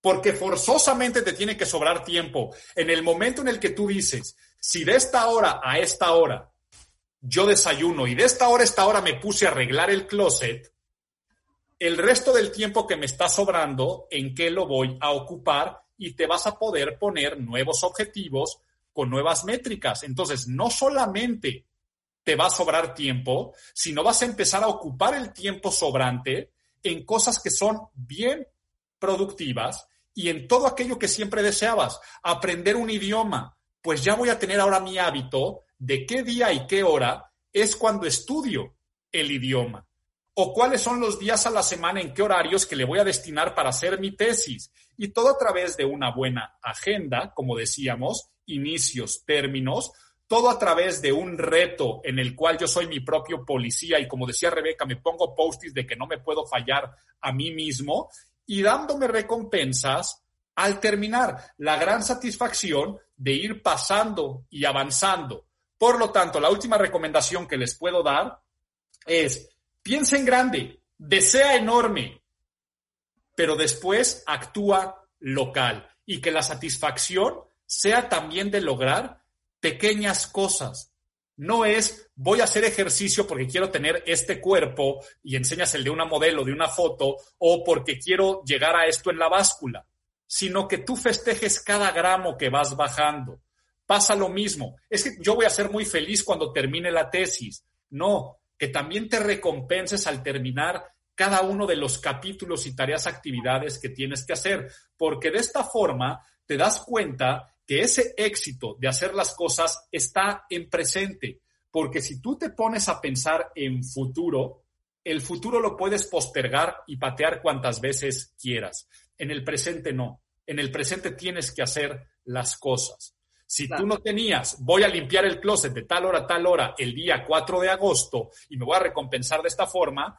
porque forzosamente te tiene que sobrar tiempo, en el momento en el que tú dices, si de esta hora a esta hora yo desayuno y de esta hora a esta hora me puse a arreglar el closet, el resto del tiempo que me está sobrando, ¿en qué lo voy a ocupar? Y te vas a poder poner nuevos objetivos con nuevas métricas. Entonces, no solamente te va a sobrar tiempo, sino vas a empezar a ocupar el tiempo sobrante en cosas que son bien productivas y en todo aquello que siempre deseabas. Aprender un idioma, pues ya voy a tener ahora mi hábito de qué día y qué hora es cuando estudio el idioma o cuáles son los días a la semana en qué horarios que le voy a destinar para hacer mi tesis. Y todo a través de una buena agenda, como decíamos, inicios, términos, todo a través de un reto en el cual yo soy mi propio policía y como decía Rebeca, me pongo post de que no me puedo fallar a mí mismo y dándome recompensas al terminar la gran satisfacción de ir pasando y avanzando por lo tanto, la última recomendación que les puedo dar es, piensa en grande, desea enorme, pero después actúa local y que la satisfacción sea también de lograr pequeñas cosas. No es voy a hacer ejercicio porque quiero tener este cuerpo y enseñas el de una modelo, de una foto, o porque quiero llegar a esto en la báscula, sino que tú festejes cada gramo que vas bajando pasa lo mismo. Es que yo voy a ser muy feliz cuando termine la tesis. No, que también te recompenses al terminar cada uno de los capítulos y tareas, actividades que tienes que hacer, porque de esta forma te das cuenta que ese éxito de hacer las cosas está en presente, porque si tú te pones a pensar en futuro, el futuro lo puedes postergar y patear cuantas veces quieras. En el presente no. En el presente tienes que hacer las cosas. Si tú no tenías, voy a limpiar el closet de tal hora a tal hora el día 4 de agosto y me voy a recompensar de esta forma,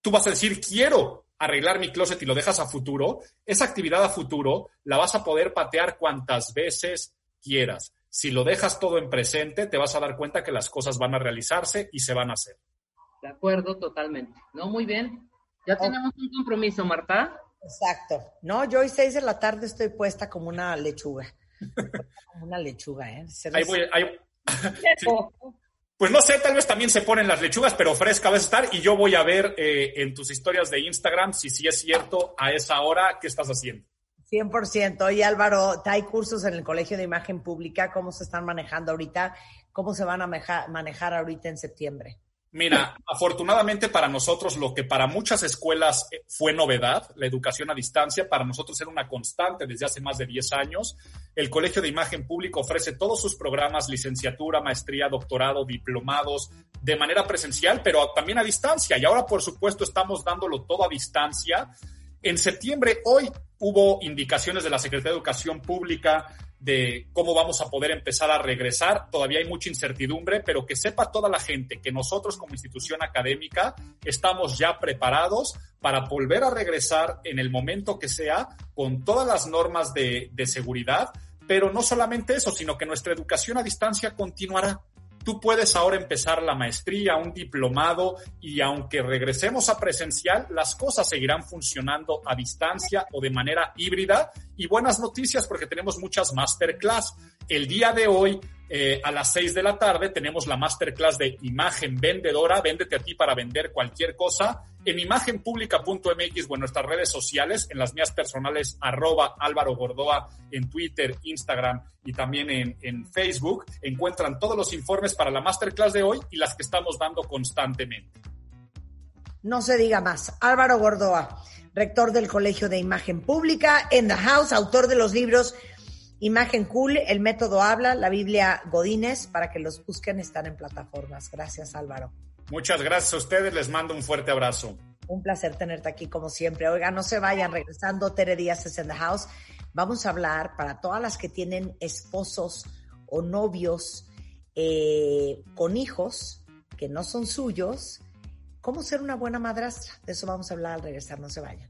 tú vas a decir, quiero arreglar mi closet y lo dejas a futuro, esa actividad a futuro la vas a poder patear cuantas veces quieras. Si lo dejas todo en presente, te vas a dar cuenta que las cosas van a realizarse y se van a hacer. De acuerdo, totalmente. No, muy bien. Ya tenemos un compromiso, Marta. Exacto. No, yo hoy seis de la tarde estoy puesta como una lechuga. Como una lechuga, ¿eh? Ahí voy, ahí... Pues no sé, tal vez también se ponen las lechugas, pero fresca va a estar y yo voy a ver eh, en tus historias de Instagram si sí es cierto a esa hora qué estás haciendo. 100%. Oye Álvaro, hay cursos en el Colegio de Imagen Pública, ¿cómo se están manejando ahorita? ¿Cómo se van a manejar ahorita en septiembre? Mira, afortunadamente para nosotros, lo que para muchas escuelas eh, fue novedad, la educación a distancia, para nosotros era una constante desde hace más de 10 años. El Colegio de Imagen Pública ofrece todos sus programas, licenciatura, maestría, doctorado, diplomados, de manera presencial, pero también a distancia. Y ahora, por supuesto, estamos dándolo todo a distancia. En septiembre, hoy hubo indicaciones de la Secretaría de Educación Pública de cómo vamos a poder empezar a regresar. Todavía hay mucha incertidumbre, pero que sepa toda la gente que nosotros como institución académica estamos ya preparados para volver a regresar en el momento que sea con todas las normas de, de seguridad. Pero no solamente eso, sino que nuestra educación a distancia continuará. Tú puedes ahora empezar la maestría, un diplomado y aunque regresemos a presencial, las cosas seguirán funcionando a distancia o de manera híbrida. Y buenas noticias porque tenemos muchas masterclass. El día de hoy eh, a las 6 de la tarde tenemos la masterclass de imagen vendedora, véndete a ti para vender cualquier cosa, en imagenpublica.mx o en nuestras redes sociales, en las mías personales, arroba Álvaro Gordoa, en Twitter, Instagram y también en, en Facebook, encuentran todos los informes para la masterclass de hoy y las que estamos dando constantemente. No se diga más. Álvaro Gordoa, rector del Colegio de Imagen Pública, en The House, autor de los libros Imagen Cool, El Método Habla, la Biblia Godínez, para que los busquen, están en plataformas. Gracias, Álvaro. Muchas gracias a ustedes, les mando un fuerte abrazo. Un placer tenerte aquí como siempre. Oiga, no se vayan, regresando, Tere Díaz es en the house. Vamos a hablar para todas las que tienen esposos o novios eh, con hijos que no son suyos, cómo ser una buena madrastra. De eso vamos a hablar al regresar, no se vayan.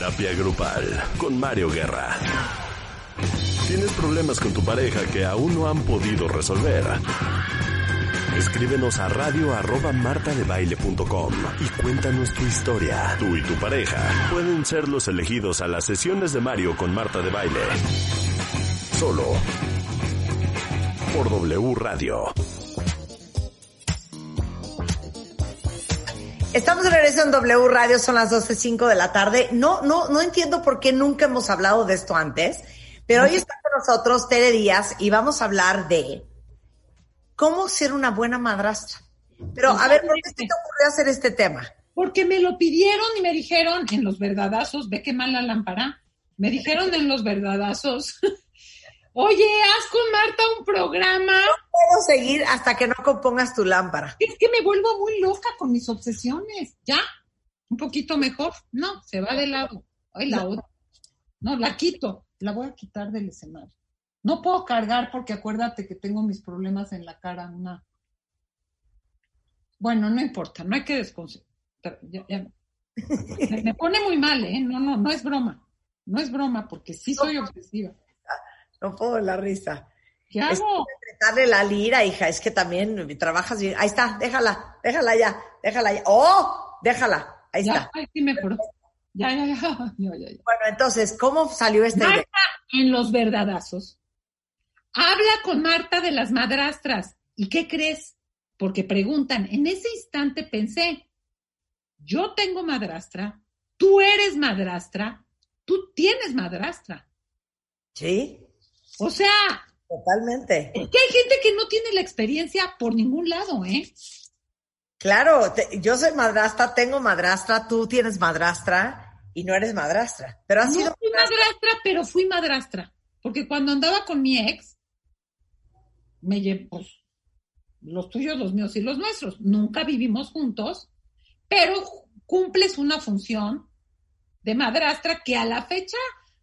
Terapia grupal con Mario Guerra. ¿Tienes problemas con tu pareja que aún no han podido resolver? Escríbenos a radio arroba martadebaile.com y cuéntanos tu historia. Tú y tu pareja pueden ser los elegidos a las sesiones de Mario con Marta de Baile. Solo por W Radio. Estamos de regreso en W Radio, son las 12.05 de la tarde. No, no, no entiendo por qué nunca hemos hablado de esto antes, pero hoy está con nosotros Tere Díaz y vamos a hablar de cómo ser una buena madrastra. Pero a ver, ¿por qué te ocurrió hacer este tema? Porque me lo pidieron y me dijeron en los verdadazos, ve qué mal la lámpara, me dijeron en los verdadazos, oye, haz con Marta un programa. No puedo seguir hasta que no compongas tu lámpara. Es que me vuelvo muy loca con mis obsesiones. ¿Ya? ¿Un poquito mejor? No, se va de lado. Ay, la otra. No, la quito. La voy a quitar del escenario. No puedo cargar porque acuérdate que tengo mis problemas en la cara. Una... Bueno, no importa, no hay que desconcentrar. Ya, ya. Me, me pone muy mal, ¿eh? No, no, no es broma. No es broma porque sí soy obsesiva. No puedo la risa. ¿Qué hago? darle la lira, hija, es que también trabajas bien. Ahí está, déjala, déjala ya, déjala ya. ¡Oh! Déjala, ahí Ya, está. ay, sí me. Ya, ya, ya. Bueno, entonces, ¿cómo salió esta idea? Marta en los verdadazos. Habla con Marta de las madrastras. ¿Y qué crees? Porque preguntan, en ese instante pensé, yo tengo madrastra, tú eres madrastra, tú tienes madrastra. Sí, O sea, totalmente. es que hay gente que no tiene la experiencia por ningún lado, ¿eh? Claro, te- yo soy madrastra, tengo madrastra, tú tienes madrastra, y no eres madrastra. Pero has no sido fui madrastra, pero fui madrastra. Porque cuando andaba con mi ex, me llevé, pues, los tuyos, los míos y los nuestros. Nunca vivimos juntos, pero cumples una función de madrastra que a la fecha,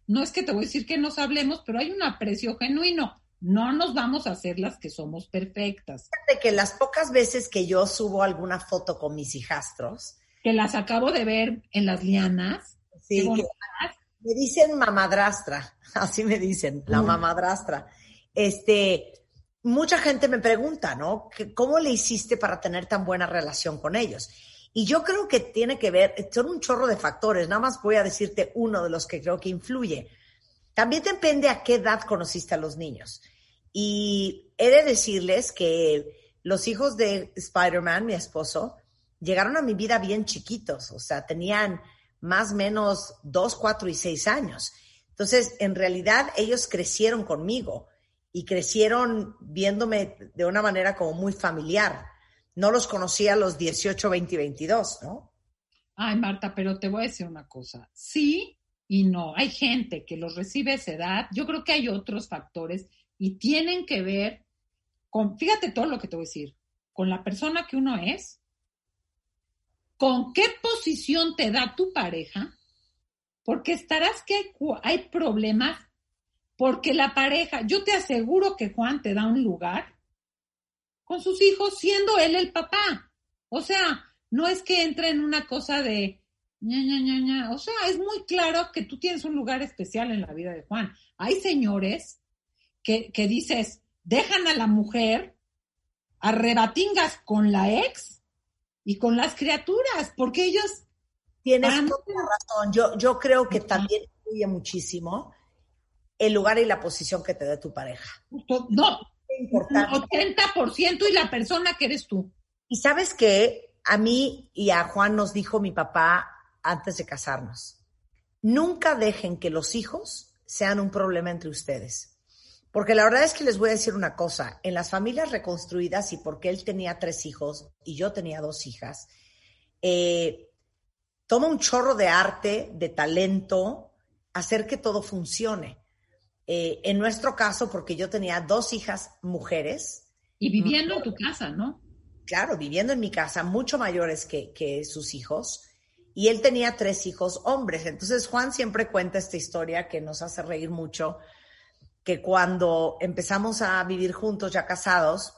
no es que te voy a decir que nos hablemos, pero hay un aprecio genuino. No nos vamos a hacer las que somos perfectas. de que las pocas veces que yo subo alguna foto con mis hijastros, Que las acabo de ver en las lianas. sí, que me dicen mamadrastra, así me dicen, la Mm. mamadrastra. Este, mucha gente me pregunta, ¿no? ¿Cómo le hiciste para tener tan buena relación con ellos? Y yo creo que tiene que ver, son un chorro de factores, nada más voy a decirte uno de los que creo que influye. También depende a qué edad conociste a los niños. Y he de decirles que los hijos de Spider-Man, mi esposo, llegaron a mi vida bien chiquitos, o sea, tenían más o menos dos, cuatro y seis años. Entonces, en realidad, ellos crecieron conmigo y crecieron viéndome de una manera como muy familiar. No los conocí a los 18, 20 y 22, ¿no? Ay, Marta, pero te voy a decir una cosa. Sí y no. Hay gente que los recibe a esa edad. Yo creo que hay otros factores y tienen que ver con, fíjate todo lo que te voy a decir, con la persona que uno es, con qué posición te da tu pareja, porque estarás que hay, hay problemas, porque la pareja, yo te aseguro que Juan te da un lugar con sus hijos siendo él el papá. O sea, no es que entre en una cosa de ña, ña, ña, ña. O sea, es muy claro que tú tienes un lugar especial en la vida de Juan. Hay señores que, que dices, dejan a la mujer a rebatingas con la ex y con las criaturas, porque ellos Tienes no. toda la razón. Yo, yo creo que también influye muchísimo el lugar y la posición que te dé tu pareja. no, Importante. 80% y la persona que eres tú. Y sabes que a mí y a Juan nos dijo mi papá antes de casarnos, nunca dejen que los hijos sean un problema entre ustedes. Porque la verdad es que les voy a decir una cosa, en las familias reconstruidas y porque él tenía tres hijos y yo tenía dos hijas, eh, toma un chorro de arte, de talento, hacer que todo funcione. Eh, en nuestro caso, porque yo tenía dos hijas mujeres, Y viviendo en tu casa, ¿no? claro, viviendo en mi casa, mucho mayores que, que sus hijos, y él tenía tres hijos hombres. Entonces Juan siempre cuenta esta historia que nos hace reír mucho, que cuando empezamos a vivir juntos, ya casados,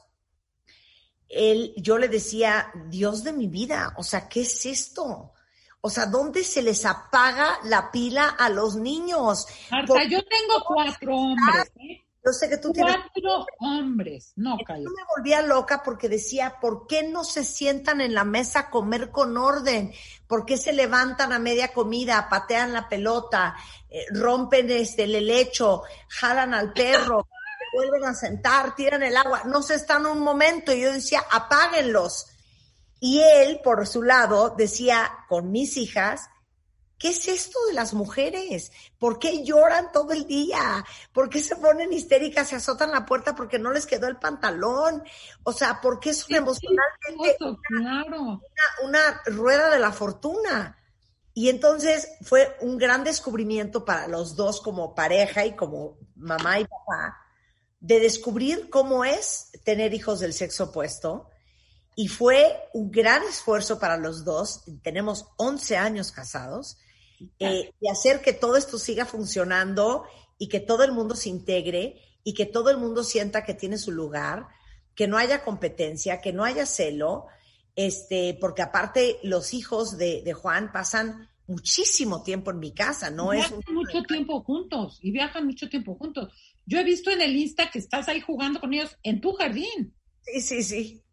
él, yo le decía, Dios de mi vida, o sea, ¿qué es esto? O sea, ¿dónde se les apaga la pila a los niños? Marta, yo tengo cuatro hombres, ¿eh? Yo sé que tú tienes Cuatro hombres. No. Yo me volvía loca porque decía, ¿por qué no se sientan en la mesa a comer con orden? ¿Por qué se levantan a media comida, patean la pelota, eh, rompen este, el helecho, jalan al perro, vuelven a sentar, tiran el agua? No se están un momento. Y yo decía, apáguenlos. Y él, por su lado, decía con mis hijas, ¿qué es esto de las mujeres? ¿Por qué lloran todo el día? ¿Por qué se ponen histéricas, se azotan la puerta porque no les quedó el pantalón? O sea, ¿por qué son emocionalmente Eso, claro. una, una rueda de la fortuna? Y entonces fue un gran descubrimiento para los dos como pareja y como mamá y papá, de descubrir cómo es tener hijos del sexo opuesto. Y fue un gran esfuerzo para los dos. Tenemos 11 años casados. eh, de hacer que todo esto siga funcionando y que todo el mundo se integre y que todo el mundo sienta que tiene su lugar, que no haya competencia, que no haya celo, este, porque aparte los hijos de, de Juan pasan muchísimo tiempo en mi casa, no es viajan un- mucho tiempo juntos y viajan mucho tiempo juntos. Yo he visto en el Insta que estás ahí jugando con ellos en tu jardín. Sí, sí, sí.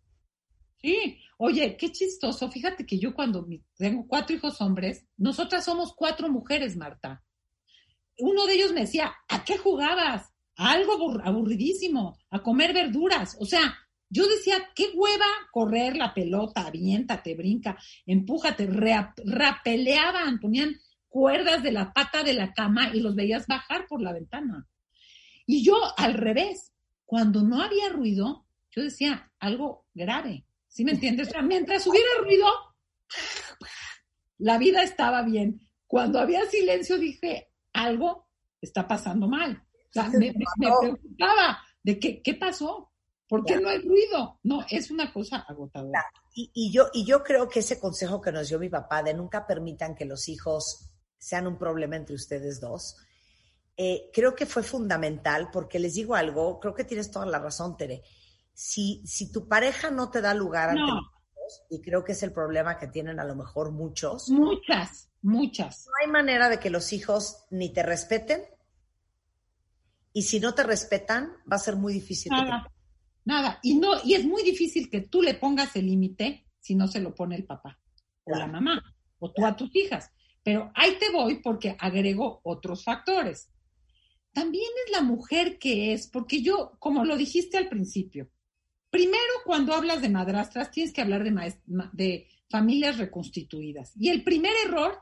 Sí. Oye, qué chistoso. Fíjate que yo cuando tengo cuatro hijos hombres, nosotras somos cuatro mujeres, Marta. Uno de ellos me decía, ¿a qué jugabas? A algo abur- aburridísimo, a comer verduras. O sea, yo decía, qué hueva correr la pelota, aviéntate, brinca, empújate, rapeleaban, ponían cuerdas de la pata de la cama y los veías bajar por la ventana. Y yo al revés, cuando no había ruido, yo decía algo grave. ¿Sí me entiendes? O sea, mientras hubiera ruido, la vida estaba bien. cuando había silencio dije, algo está pasando mal. O sea, me, me- preocupaba de que, qué pasó, ¿por qué no hay ruido? No, es una cosa agotadora. Y, y yo, y yo creo que ese consejo que nos dio mi papá de nunca permitan que los hijos sean un problema entre ustedes dos, eh, creo que fue fundamental porque les digo algo, creo que tienes toda la razón, Tere. Si, si tu pareja no te da lugar ante los y creo que es el problema que tienen a lo mejor muchos, Muchas, muchas. no hay manera de que los hijos ni te respeten y si no te respetan va a ser muy difícil. que te- Nada, nada. Y no, y es muy difícil que tú le pongas el límite si no se lo pone el papá o la mamá o tú a tus hijas. Pero ahí te voy porque agrego otros factores. También es la mujer que es, porque yo, como lo dijiste al principio, primero cuando hablas de madrastras tienes que hablar de, de familias reconstituidas. Y el primer error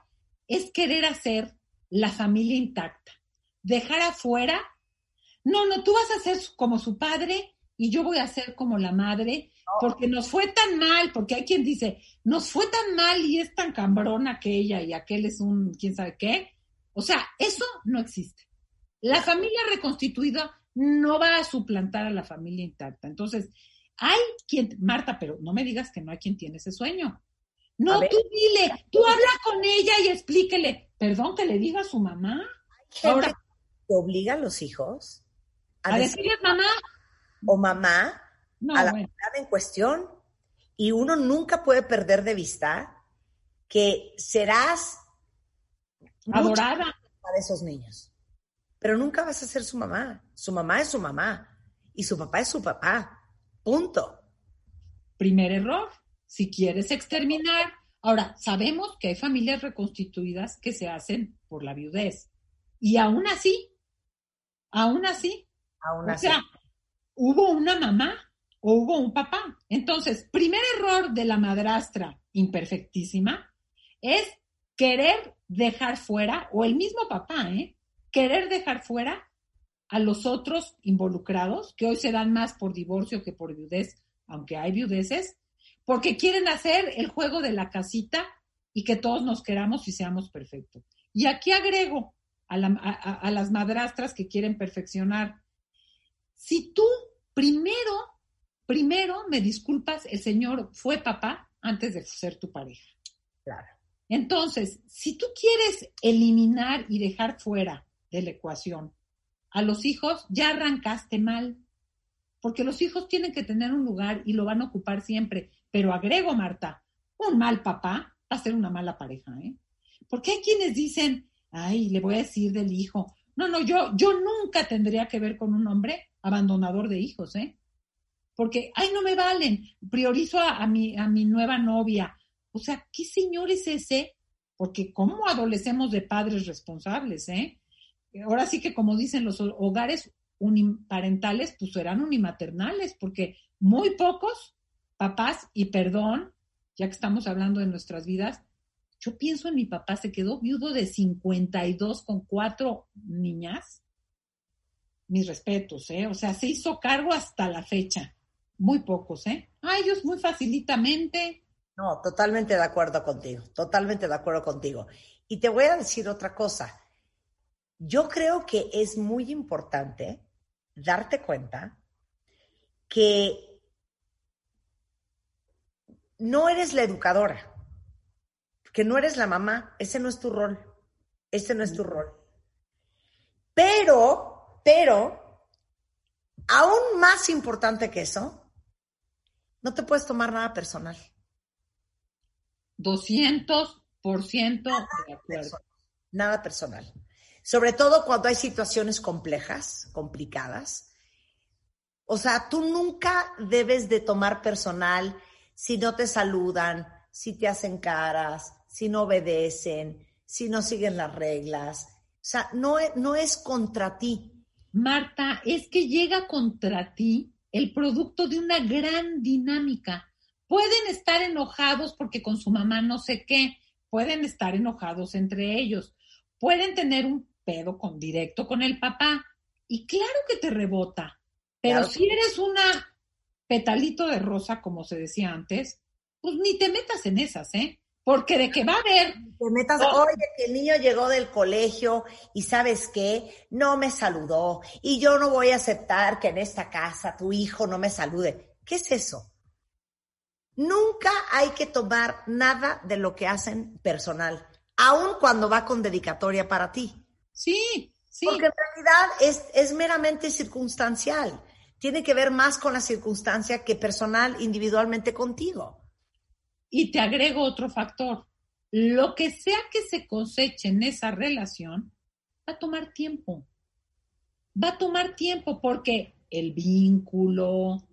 es querer hacer la familia intacta, dejar afuera no, no, tú vas a ser como su padre y yo voy a ser como la madre, porque nos fue tan mal, porque hay quien dice, nos fue tan mal y es tan cambrona aquella y aquel es un quién sabe qué. O sea, eso no existe. La familia reconstituida no va a suplantar a la familia intacta. Entonces, hay quien, Marta, pero no me digas que no hay quien tiene ese sueño. No, tú dile, tú habla con ella y explíquele. Perdón que le diga a su mamá. Ahora, que obliga a los hijos a, a decir decirle mamá. o mamá No, a la bueno. en cuestión. Y uno nunca puede perder de vista que serás adorada. para esos niños. Pero nunca vas a ser su mamá. Su mamá es su mamá y su papá es su papá. Punto. Primer error. Si quieres exterminar. Ahora, sabemos que hay familias reconstituidas que se hacen por la viudez. Y aún así, aún así, Aún o así. sea, hubo una mamá o hubo un papá. Entonces, primer error de la madrastra imperfectísima es querer dejar fuera, o el mismo papá, ¿eh? Querer dejar fuera a los otros involucrados, que hoy se dan más por divorcio que por viudez, aunque hay viudeces, porque quieren hacer el juego de la casita y que todos nos queramos y seamos perfectos. Y aquí agrego a, la- a- a- a las madrastras que quieren perfeccionar. Si tú primero, primero me disculpas, el Señor fue papá antes de ser tu pareja. Claro. Entonces, si tú quieres eliminar y dejar fuera de la ecuación a los hijos, ya arrancaste mal, porque los hijos tienen que tener un lugar y lo van a ocupar siempre. Pero agrego, Marta, un mal papá va a ser una mala pareja, ¿eh? Porque hay quienes dicen, ay, le voy a decir del hijo. No, no, yo, yo nunca tendría que ver con un hombre abandonador de hijos, ¿eh? Porque, ay, no me valen, priorizo a, mi, a mi nueva novia. O sea, ¿qué señor es ese? Porque ¿cómo adolecemos de padres responsables, eh? Ahora sí que como dicen los hogares uniparentales, pues serán unimaternales, porque muy pocos papás, y perdón, ya que estamos hablando de nuestras vidas, yo pienso en mi papá, se quedó viudo de 52 con cuatro niñas. Mis respetos, ¿eh? O sea, se hizo cargo hasta la fecha. Muy pocos, ¿eh? A ellos muy facilitamente. No, totalmente de acuerdo contigo, totalmente de acuerdo contigo. Y te voy a decir otra cosa. Yo creo que es muy importante darte cuenta que no eres la educadora, que no eres la mamá, ese no es tu rol, ese no es tu rol. Pero, pero, aún más importante que eso, no te puedes tomar nada personal. 200% de acuerdo. Nada personal. Sobre todo cuando hay situaciones complejas, complicadas. O sea, tú nunca debes de tomar personal si no te saludan, si te hacen caras, si no obedecen, si no siguen las reglas. O sea, no, es- no es contra ti. Marta, es que llega contra ti el producto de una gran dinámica. Pueden estar enojados porque con su mamá no sé qué, pueden estar enojados entre ellos, pueden tener un pedo con directo con el papá y claro que te rebota, pero Claro. si eres una petalito de rosa, como se decía antes, pues ni te metas en esas, ¿eh? porque de que va a haber... Te metas, Oh. oye, que el niño llegó del colegio y sabes qué, no me saludó y yo no voy a aceptar que en esta casa tu hijo no me salude. ¿Qué es eso? Nunca hay que tomar nada de lo que hacen personal, aun cuando va con dedicatoria para ti. Sí, sí. Porque en realidad es, es meramente circunstancial. Tiene que ver más con la circunstancia que personal individualmente contigo. Y te agrego otro factor. Lo que sea que se coseche en esa relación, va a tomar tiempo. Va a tomar tiempo porque el vínculo,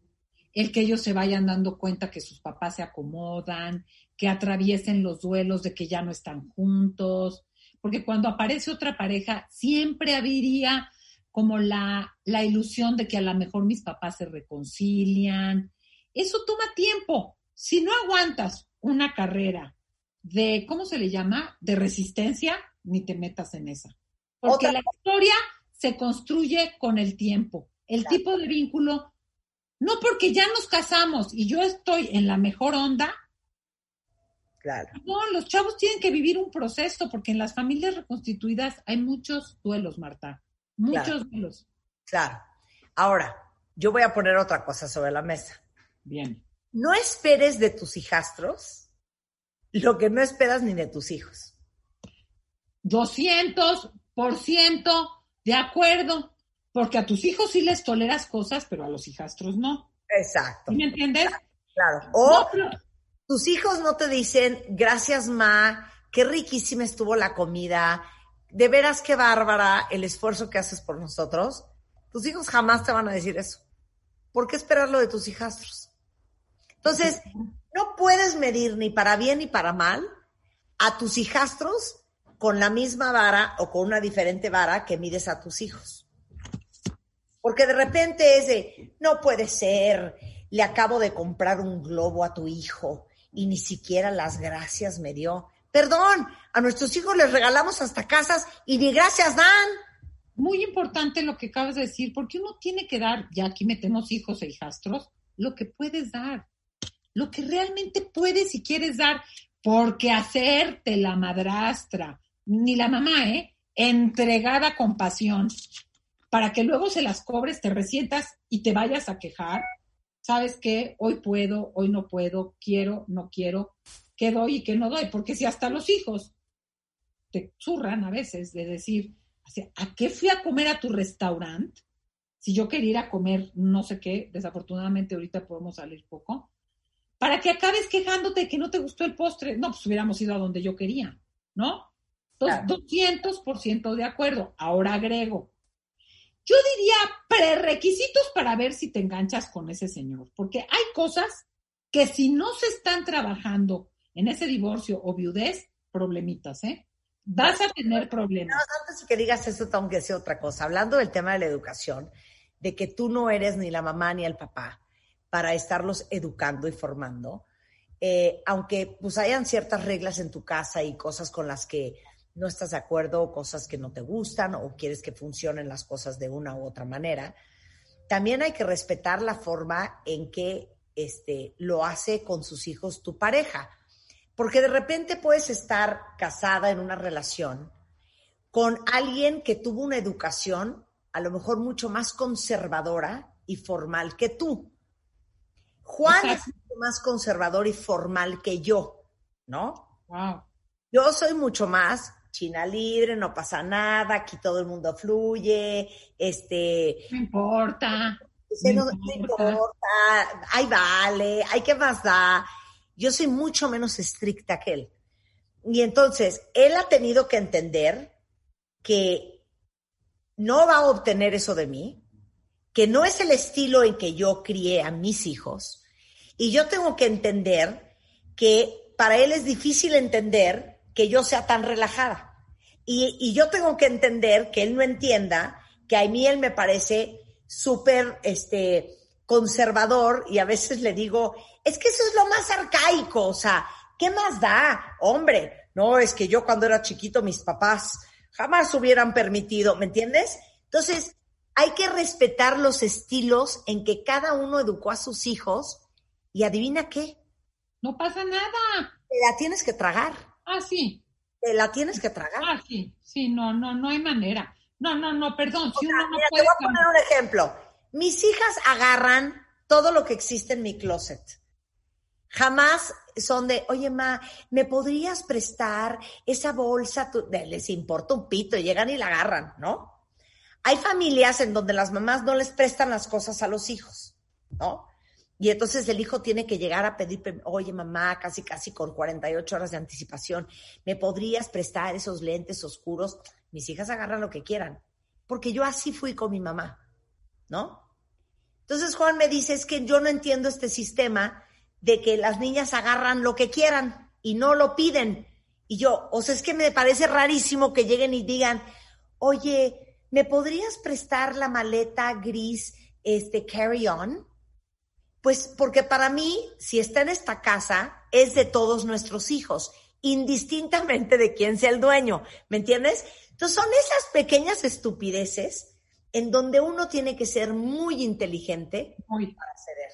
el que ellos se vayan dando cuenta que sus papás se acomodan, que atraviesen los duelos de que ya no están juntos, porque cuando aparece otra pareja, siempre habría como la, la ilusión de que a lo mejor mis papás se reconcilian. Eso toma tiempo. Si no aguantas una carrera de, ¿cómo se le llama? De resistencia, ni te metas en esa. Porque Otra- la historia se construye con el tiempo. El tipo de vínculo, no porque ya nos casamos y yo estoy en la mejor onda, Claro. no, los chavos tienen que vivir un proceso, porque en las familias reconstituidas hay muchos duelos, Marta. Muchos Claro. duelos. Claro. Ahora, yo voy a poner otra cosa sobre la mesa. Bien. No esperes de tus hijastros lo que no esperas ni de tus hijos. 200% de acuerdo, porque a tus hijos sí les toleras cosas, pero a los hijastros no. Exacto. ¿Sí ¿Me entiendes? Claro. O No, tus hijos no te dicen, gracias, ma, qué riquísima estuvo la comida, de veras qué bárbara el esfuerzo que haces por nosotros. Tus hijos jamás te van a decir eso. ¿Por qué esperarlo de tus hijastros? Entonces, no puedes medir ni para bien ni para mal a tus hijastros con la misma vara o con una diferente vara que mides a tus hijos. Porque de repente es de, no puede ser, le acabo de comprar un globo a tu hijo y ni siquiera las gracias me dio. Perdón, a nuestros hijos les regalamos hasta casas y ni gracias dan. muy importante lo que acabas de decir, porque uno tiene que dar, ya aquí metemos hijos e hijastros, lo que puedes dar, lo que realmente puedes y quieres dar, porque hacerte la madrastra, ni la mamá, ¿eh? Entregada con pasión, para que luego se las cobres, te resientas y te vayas a quejar. ¿Sabes qué? Hoy puedo, hoy no puedo, quiero, no quiero, qué doy y qué no doy, porque si hasta los hijos te zurran a veces de decir, ¿a qué fui a comer a tu restaurante? Si yo quería ir a comer no sé qué, desafortunadamente ahorita podemos salir poco, para que acabes quejándote de que no te gustó el postre. No, pues hubiéramos ido a donde yo quería, ¿no? Entonces, 200% de acuerdo. Ahora agrego. Yo diría prerequisitos para ver si te enganchas con ese señor, porque hay cosas que si no se están trabajando en ese divorcio o viudez, problemitas, ¿eh? Vas a tener problemas. Antes que digas eso, tengo que decir otra cosa. Hablando del tema de la educación, de que tú no eres ni la mamá ni el papá para estarlos educando y formando, eh, aunque pues hayan ciertas reglas en tu casa y cosas con las que no estás de acuerdo, o cosas que no te gustan o quieres que funcionen las cosas de una u otra manera, también hay que respetar la forma en que este, lo hace con sus hijos tu pareja. Porque de repente puedes estar casada en una relación con alguien que tuvo una educación a lo mejor mucho más conservadora y formal que tú. Juan Exacto. es mucho más conservador y formal que yo, ¿no? Wow. Yo soy mucho más China libre, no pasa nada, aquí todo el mundo fluye, este, No importa. Dice, No no, no importa. importa, ahí vale, hay que más da. Yo soy mucho menos estricta que él. Y entonces, él ha tenido que entender que no va a obtener eso de mí, que no es el estilo en que yo crié a mis hijos. Y yo tengo que entender que para él es difícil entender que yo sea tan relajada. Y, y yo tengo que entender que él no entienda que a mí él me parece súper este, conservador y a veces le digo, es que eso es lo más arcaico, o sea, ¿qué más da? Hombre, no, es que yo cuando era chiquito mis papás jamás hubieran permitido, ¿me entiendes? Entonces, hay que respetar los estilos en que cada uno educó a sus hijos y adivina qué, No pasa nada. Te la tienes que tragar. Ah, sí. Te la tienes que tragar. Ah, sí. Sí, no, no, no hay manera. No, no, no, perdón. Si uno no Mira, te voy a poner un ejemplo. Mis hijas agarran todo lo que existe en mi closet. Jamás son de, oye, ma, ¿me podrías prestar esa bolsa? Tu-?" De- Les importa un pito, llegan y la agarran, ¿no? Hay familias en donde las mamás no les prestan las cosas a los hijos, ¿no? Y entonces el hijo tiene que llegar a pedir, oye, mamá, casi, casi con 48 horas de anticipación, ¿me podrías prestar esos lentes oscuros? Mis hijas agarran lo que quieran, porque yo así fui con mi mamá, ¿no? Entonces Juan me dice, es que yo no entiendo este sistema de que las niñas agarran lo que quieran y no lo piden. Y yo, o sea, es que me parece rarísimo que lleguen y digan, oye, ¿me podrías prestar la maleta gris, este, carry on? Pues porque para mí, si está en esta casa, es de todos nuestros hijos, indistintamente de quién sea el dueño, ¿me entiendes? Entonces son esas pequeñas estupideces en donde uno tiene que ser muy inteligente Muy- para ceder.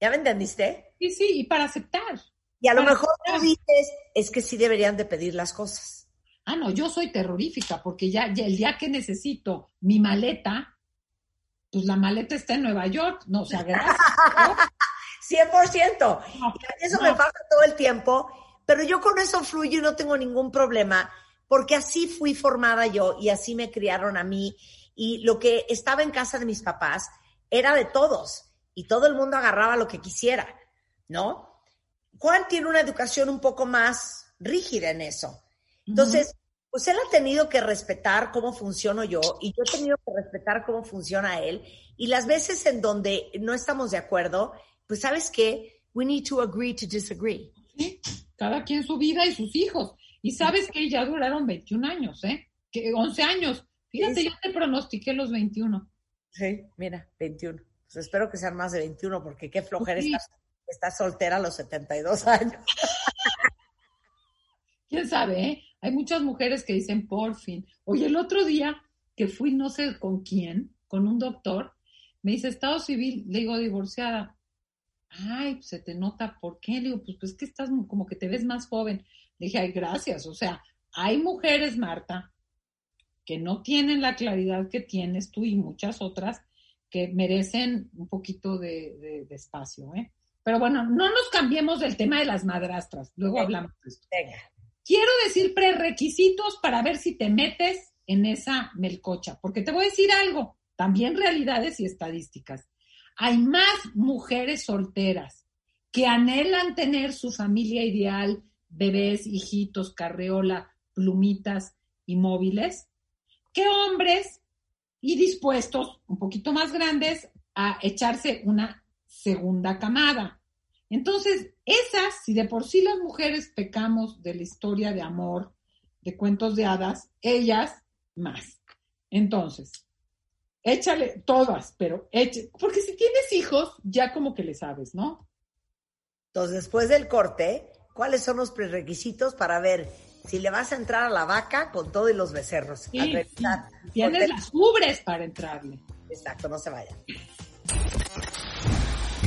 ¿Ya me entendiste? Sí, sí, y para aceptar. Y a lo mejor tú dices, es que sí deberían de pedir las cosas. Ah, no, yo soy terrorífica porque ya, ya el día que necesito mi maleta, pues la maleta está en Nueva York. No, o sea, gracias. 100%. No, Y a mí eso no. me pasa todo el tiempo, pero yo con eso fluyo y no tengo ningún problema, porque así fui formada yo y así me criaron a mí. Y lo que estaba en casa de mis papás era de todos y todo el mundo agarraba lo que quisiera, ¿no? Juan tiene una educación un poco más rígida en eso. Entonces, pues él ha tenido que respetar cómo funciono yo y yo he tenido que respetar cómo funciona él. Y las veces en donde no estamos de acuerdo, pues sabes qué, we need to agree to disagree. Sí, Cada quien su vida y sus hijos. Y sabes que ya duraron 21 años, ¿eh? Que 11 años. Fíjate, Sí, yo te pronostiqué los 21. Sí, mira, 21. Pues espero que sean más de 21 porque qué flojera Sí. estar, estar soltera a los 72 años. ¿Quién sabe, eh? Hay muchas mujeres que dicen, por fin. Oye, el otro día que fui no sé con quién, con un doctor, me dice, estado civil, le digo, divorciada. Ay, pues se te nota, ¿por qué? Le digo, pues, pues que estás como que te ves más joven. Le dije, ay, gracias. O sea, hay mujeres, Marta, que no tienen la claridad que tienes tú y muchas otras que merecen un poquito de, de- de espacio, ¿eh? Pero bueno, no nos cambiemos del tema de las madrastras. Luego hablamos de esto. Venga. Quiero decir prerequisitos para ver si te metes en esa melcocha, porque te voy a decir algo, también realidades y estadísticas. Hay más mujeres solteras que anhelan tener su familia ideal, bebés, hijitos, carreola, plumitas y móviles, que hombres y dispuestos, un poquito más grandes, a echarse una segunda camada. Entonces, esas, si de por sí las mujeres pecamos de la historia de amor, de cuentos de hadas, ellas más. Entonces, échale todas, pero eche, porque si tienes hijos, ya como que le sabes, ¿no? Entonces, después del corte, ¿cuáles son los prerequisitos para ver si le vas a entrar a la vaca con todo y los becerros? Sí, tienes Corte. las ubres para entrarle. Exacto, no se vayan.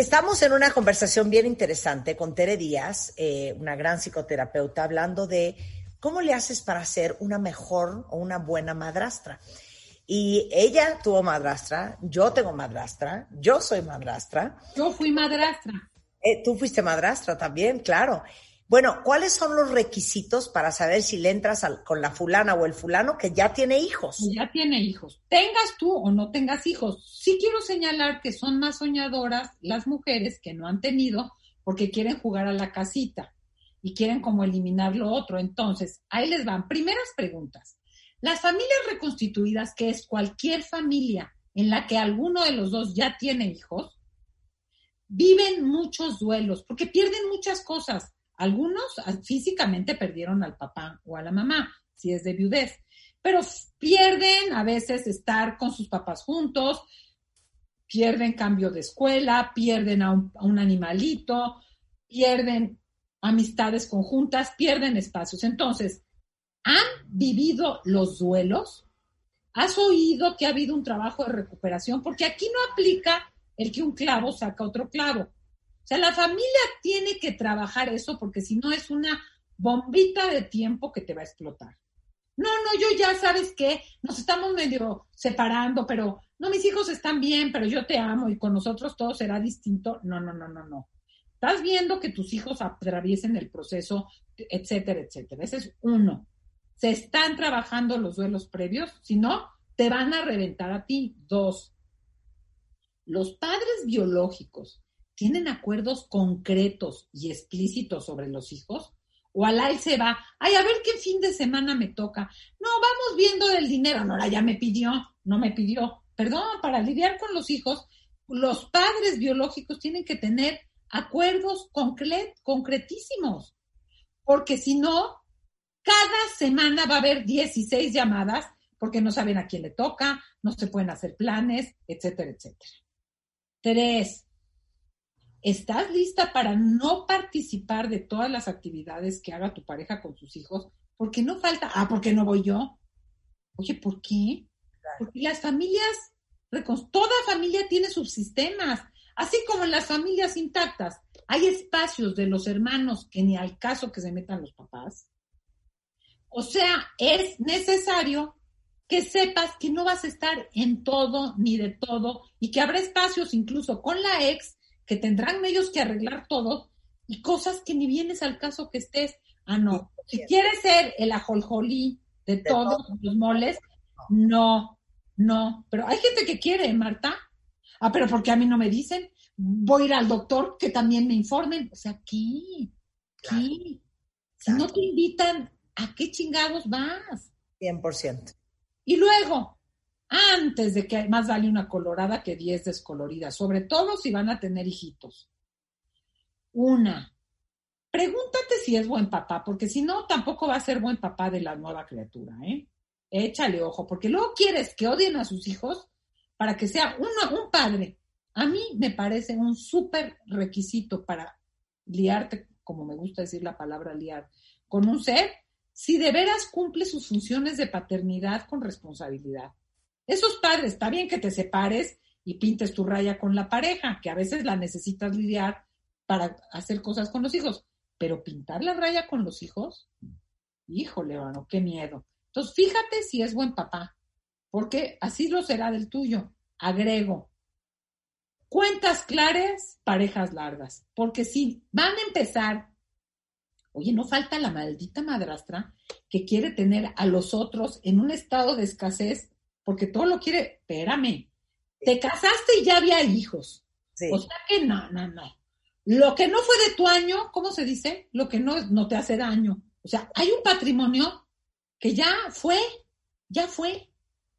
Estamos en una conversación bien interesante con Tere Díaz, eh, una gran psicoterapeuta, hablando de cómo le haces para ser una mejor o una buena madrastra. Y ella tuvo madrastra, yo tengo madrastra, yo soy madrastra. Yo fui madrastra. Eh, tú fuiste madrastra también, claro. Bueno, ¿cuáles son los requisitos para saber si le entras al- con la fulana o el fulano que ya tiene hijos? ya tiene hijos. Tengas tú o no tengas hijos. Sí quiero señalar que son más soñadoras las mujeres que no han tenido porque quieren jugar a la casita y quieren como eliminar lo otro. Entonces, ahí les van. Primeras preguntas. Las familias reconstituidas, que es cualquier familia en la que alguno de los dos ya tiene hijos, viven muchos duelos porque pierden muchas cosas. Algunos ah, físicamente perdieron al papá o a la mamá, si es de viudez, pero pierden a veces estar con sus papás juntos, pierden cambio de escuela, pierden a un, a un animalito, pierden amistades conjuntas, pierden espacios. Entonces, ¿han vivido los duelos? ¿Has oído que ha habido un trabajo de recuperación? Porque aquí no aplica el que un clavo saca otro clavo. O sea, la familia tiene que trabajar eso porque si no es una bombita de tiempo que te va a explotar. No, no, yo ya sabes que nos estamos medio separando, pero no, mis hijos están bien, pero yo te amo y con nosotros todo será distinto. No, no, no, no, no. Estás viendo que tus hijos atraviesen el proceso, etcétera, etcétera. Ese es uno. Se están trabajando los duelos previos, si no, te van a reventar a ti. Dos, los padres biológicos tienen acuerdos concretos y explícitos sobre los hijos, o al se va, ay, a ver qué fin de semana me toca. No, vamos viendo del dinero. No, ya me pidió, no me pidió. Perdón, para lidiar con los hijos, los padres biológicos tienen que tener acuerdos concre- concretísimos, porque si no, cada semana va a haber 16 llamadas porque no saben a quién le toca, no se pueden hacer planes, etcétera, etcétera. Tres, ¿estás lista para no participar de todas las actividades que haga tu pareja con sus hijos? Porque no falta, ah, porque no voy yo. Oye, ¿por qué? Porque las familias, toda familia tiene sus sistemas, así como en las familias intactas. Hay espacios de los hermanos que ni al caso que se metan los papás. O sea, es necesario que sepas que no vas a estar en todo ni de todo y que habrá espacios incluso con la ex que tendrán ellos que arreglar todo y cosas que ni vienes al caso que estés. Ah, no. Si quieres ser el ajoljolí de, De todos todo. los moles, no, no. Pero hay gente que quiere, Marta. Ah, pero porque a mí no me dicen. Voy a ir al doctor que también me informen. O sea, aquí, aquí. Si no te invitan, ¿a qué chingados vas? 100%. Y luego, antes de que más vale una colorada que 10 descoloridas, sobre todo si van a tener hijitos. Una, pregúntate si es buen papá, porque si no, tampoco va a ser buen papá de la nueva criatura, ¿eh? Échale ojo, porque luego quieres que odien a sus hijos para que sea un padre. A mí me parece un súper requisito para liarte, como me gusta decir la palabra liar, con un ser, si de veras cumple sus funciones de paternidad con responsabilidad. Esos padres, está bien que te separes y pintes tu raya con la pareja, que a veces la necesitas lidiar para hacer cosas con los hijos, pero pintar la raya con los hijos, híjole, mano, qué miedo. Entonces, fíjate si es buen papá, porque así lo será del tuyo. Agrego, cuentas claras, parejas largas, porque si van a empezar Oye, no falta la maldita madrastra que quiere tener a los otros en un estado de escasez porque todo lo quiere. Espérame, te casaste y ya había hijos. Sí. O sea que no, no, no. Lo que no fue de tu año, ¿cómo se dice? Lo que no, no te hace daño. O sea, hay un patrimonio que ya fue, ya fue.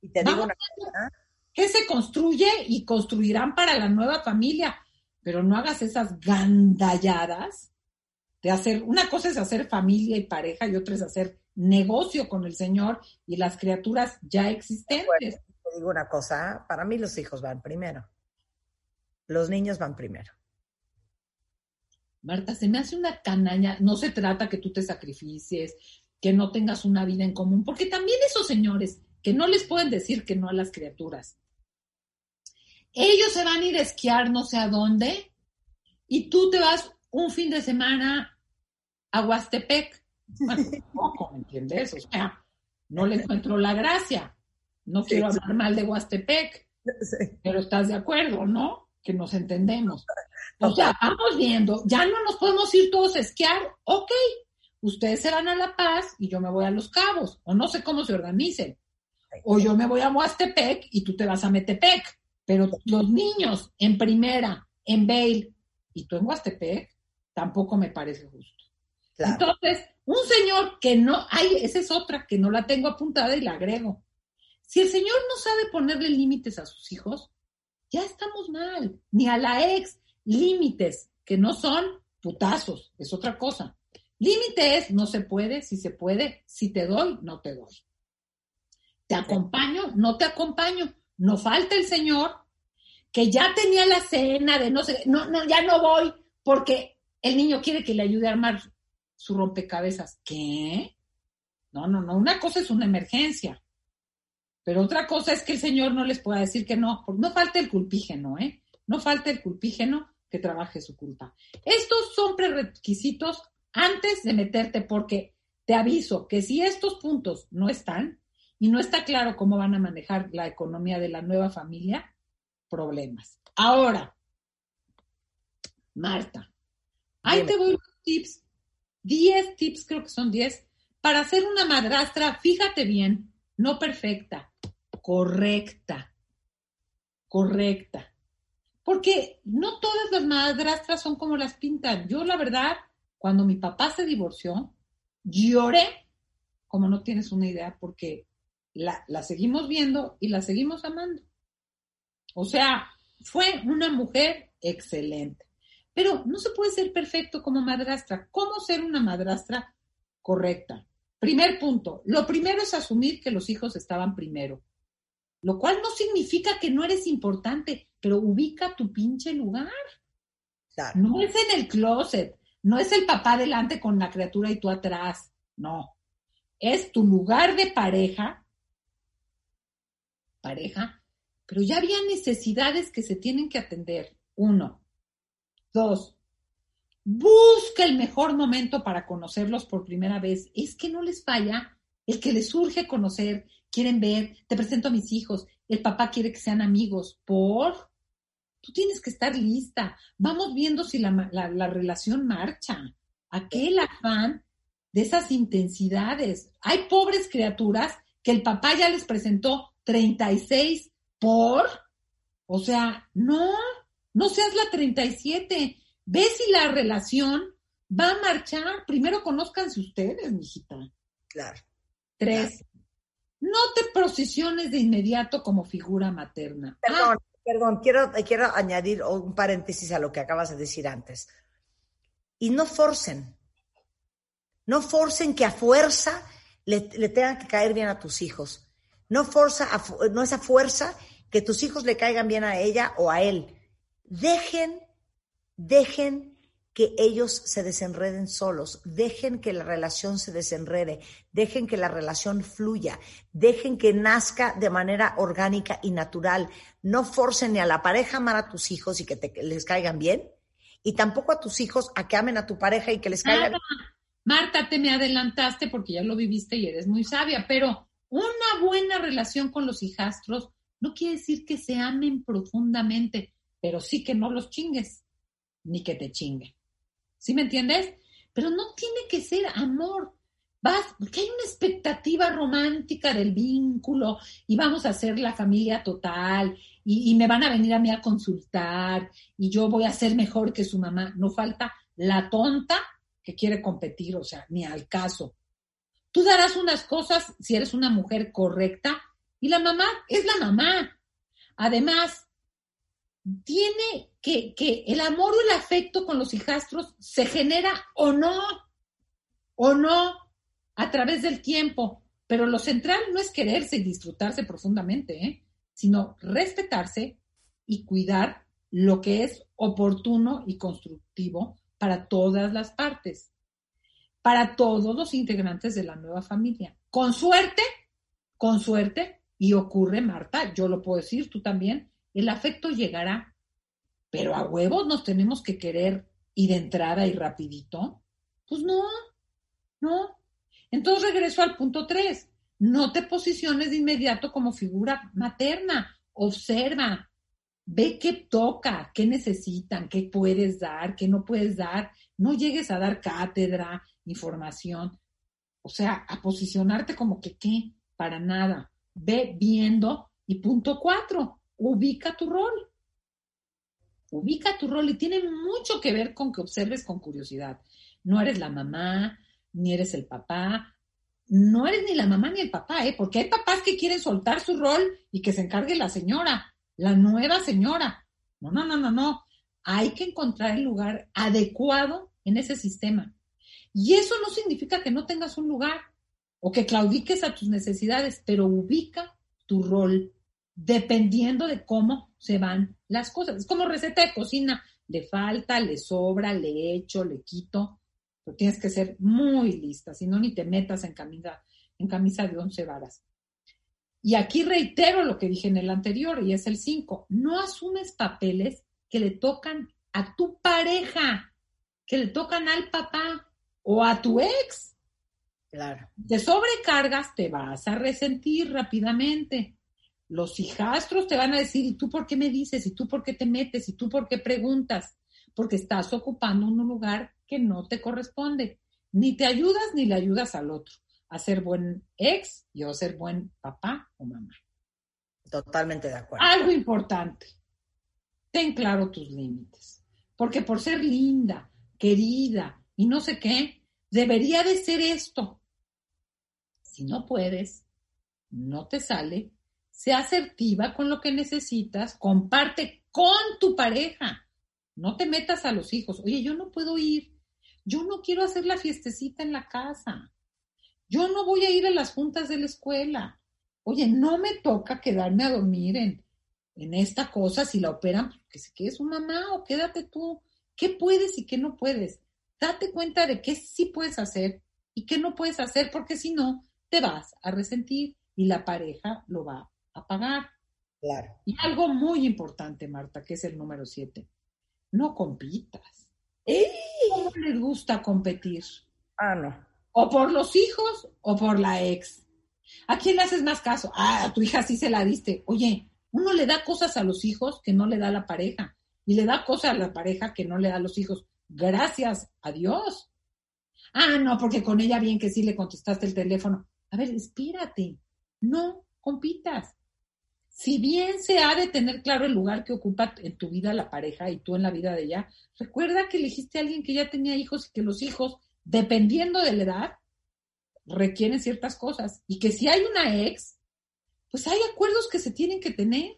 Y te digo Vamos una a ver que se construye y construirán para la nueva familia. Pero no hagas esas gandalladas de hacer, una cosa es hacer familia y pareja y otra es hacer negocio con el Señor y las criaturas ya existentes. Te digo una cosa, para mí los hijos van primero. Los niños van primero. Marta, se me hace una canaña. No se trata que tú te sacrificies, que no tengas una vida en común, porque también esos señores que no les pueden decir que no a las criaturas. Ellos se van a ir a esquiar no sé a dónde y tú te vas un fin de semana a Huastepec. Bueno, ¿me entiendes? O sea, no le encuentro la gracia. No quiero hablar mal de Huastepec, pero estás de acuerdo, ¿no? Que nos entendemos. O sea, vamos viendo, ya no nos podemos ir todos a esquiar, ok, ustedes se van a La Paz y yo me voy a Los Cabos, o no sé cómo se organicen. O yo me voy a Huastepec y tú te vas a Metepec. Pero los niños en primera, en Bale, y tú en Huastepec, tampoco me parece justo. Claro. Entonces, un señor que no, hay, esa es otra, que no la tengo apuntada y la agrego. Si el señor no sabe ponerle límites a sus hijos, ya estamos mal. Ni a la ex, límites, que no son putazos, es otra cosa. Límite es, no se puede, si se puede, si te doy, no te doy. Te acompaño, no te acompaño. No falta el señor que ya tenía la cena de no sé, no, no, ya no voy porque el niño quiere que le ayude a armar su rompecabezas. ¿Qué? No, no, no. Una cosa es una emergencia. Pero otra cosa es que el señor no les pueda decir que no. No falta el culpígeno, ¿eh? No falta el culpígeno que trabaje su culpa. Estos son prerequisitos antes de meterte porque te aviso que si estos puntos no están y no está claro cómo van a manejar la economía de la nueva familia, problemas. Ahora, Marta, ahí te doy los tips, 10 tips, creo que son 10, para hacer una madrastra, fíjate bien, no perfecta, correcta, correcta. Porque no todas las madrastras son como las pintan. Yo, la verdad, cuando mi papá se divorció, lloré, como no tienes una idea, porque la seguimos viendo y la seguimos amando. O sea, fue una mujer excelente. Pero no se puede ser perfecto como madrastra. ¿Cómo ser una madrastra correcta? Primer punto. Lo primero es asumir que los hijos estaban primero. Lo cual no significa que no eres importante, pero ubica tu pinche lugar. Claro. No es en el closet, no es el papá delante con la criatura y tú atrás. No. Es tu lugar de pareja. Pareja. Pero ya había necesidades que se tienen que atender. Uno. Dos. Busca el mejor momento para conocerlos por primera vez. Es que no les falla el que les surge conocer, quieren ver, te presento a mis hijos, el papá quiere que sean amigos. ¿Por? Tú tienes que estar lista. Vamos viendo si la, la, la relación marcha. Aquel afán de esas intensidades. Hay pobres criaturas que el papá ya les presentó 36 por. O sea, no, no seas la 37. Ve si la relación va a marchar. Primero conózcanse ustedes, mijita. Claro. Tres. No te posiciones de inmediato como figura materna. Perdón, perdón, quiero, quiero añadir un paréntesis a lo que acabas de decir antes. Y no forcen. No forcen que a fuerza le, le tengan que caer bien a tus hijos. No, forza a, no es a fuerza que tus hijos le caigan bien a ella o a él. Dejen, dejen que ellos se desenreden solos, dejen que la relación se desenrede, dejen que la relación fluya, dejen que nazca de manera orgánica y natural. No forcen ni a la pareja a amar a tus hijos y que, te, les caigan bien, y tampoco a tus hijos a que amen a tu pareja y que les caigan bien. Marta, te me adelantaste porque ya lo viviste y eres muy sabia, pero una buena relación con los hijastros no quiere decir que se amen profundamente, pero sí que no los chingues, ni que te chinguen. ¿Sí me entiendes? Pero no tiene que ser amor. Vas, porque hay una expectativa romántica del vínculo y vamos a hacer la familia total y, y, me van a venir a mí a consultar y yo voy a ser mejor que su mamá. No falta la tonta que quiere competir, o sea, ni al caso. Tú darás unas cosas si eres una mujer correcta y la mamá es la mamá. Además, tiene que, que el amor o el afecto con los hijastros se genera o no, o no, a través del tiempo. Pero lo central no es quererse y disfrutarse profundamente, ¿eh? sino respetarse y cuidar lo que es oportuno y constructivo para todas las partes, para todos los integrantes de la nueva familia. Con suerte, con suerte, y ocurre, Marta, yo lo puedo decir, tú también, el afecto llegará, pero a huevos nos tenemos que querer y de entrada y rapidito. Pues no, no. Entonces regreso al punto tres. No te posiciones de inmediato como figura materna. Observa. Ve qué toca, qué necesitan, qué puedes dar, qué no puedes dar. No llegues a dar cátedra, información. O sea, a posicionarte como que qué, para nada. Ve viendo. Y punto cuatro, ubica tu rol. Ubica tu rol y tiene mucho que ver con que observes con curiosidad. No eres la mamá, ni eres el papá, no eres ni la mamá ni el papá, ¿eh? porque hay papás que quieren soltar su rol y que se encargue la señora, la nueva señora. No, no, no, no, no. Hay que encontrar el lugar adecuado en ese sistema. Y eso no significa que no tengas un lugar o que claudiques a tus necesidades, pero ubica tu rol dependiendo de cómo se van las cosas. Es como receta de cocina, le falta, le sobra, le echo, le quito. Pero tienes que ser muy lista, si no, ni te metas en camisa, en camisa de once varas. Y aquí reitero lo que dije en el anterior, y es el 5. No asumes papeles que le tocan a tu pareja, que le tocan al papá o a tu ex. Claro. Te sobrecargas, te vas a resentir rápidamente. Los hijastros te van a decir, ¿y tú por qué me dices? ¿Y tú por qué te metes? ¿Y tú por qué preguntas? Porque estás ocupando un lugar que no te corresponde. Ni te ayudas ni le ayudas al otro a ser buen ex y a ser buen papá o mamá. Totalmente de acuerdo. Algo importante, ten claro tus límites, porque por ser linda, querida y no sé qué, debería de ser esto. Si no puedes, no te sale, sea asertiva con lo que necesitas, comparte con tu pareja. No te metas a los hijos. Oye, yo no puedo ir. Yo no quiero hacer la fiestecita en la casa. Yo no voy a ir a las juntas de la escuela. Oye, no me toca quedarme a dormir en, en esta cosa si la operan, que se quede su mamá o quédate tú. ¿Qué puedes y qué no puedes? Date cuenta de qué sí puedes hacer y qué no puedes hacer, porque si no, te vas a resentir y la pareja lo va a pagar. Claro. Y algo muy importante, Marta, que es el número siete. No compitas. ¡Ey! ¿Cómo les gusta competir? Ah, no. O por los hijos o por la ex. ¿A quién le haces más caso? Ah, a tu hija sí se la diste. Oye, uno le da cosas a los hijos que no le da a la pareja. Y le da cosas a la pareja que no le da a los hijos. Gracias a Dios. Ah, no, porque con ella bien que sí le contestaste el teléfono. A ver, espírate. No compitas. Si bien se ha de tener claro el lugar que ocupa en tu vida la pareja y tú en la vida de ella, recuerda que elegiste a alguien que ya tenía hijos y que los hijos, dependiendo de la edad, requieren ciertas cosas. Y que si hay una ex, pues hay acuerdos que se tienen que tener.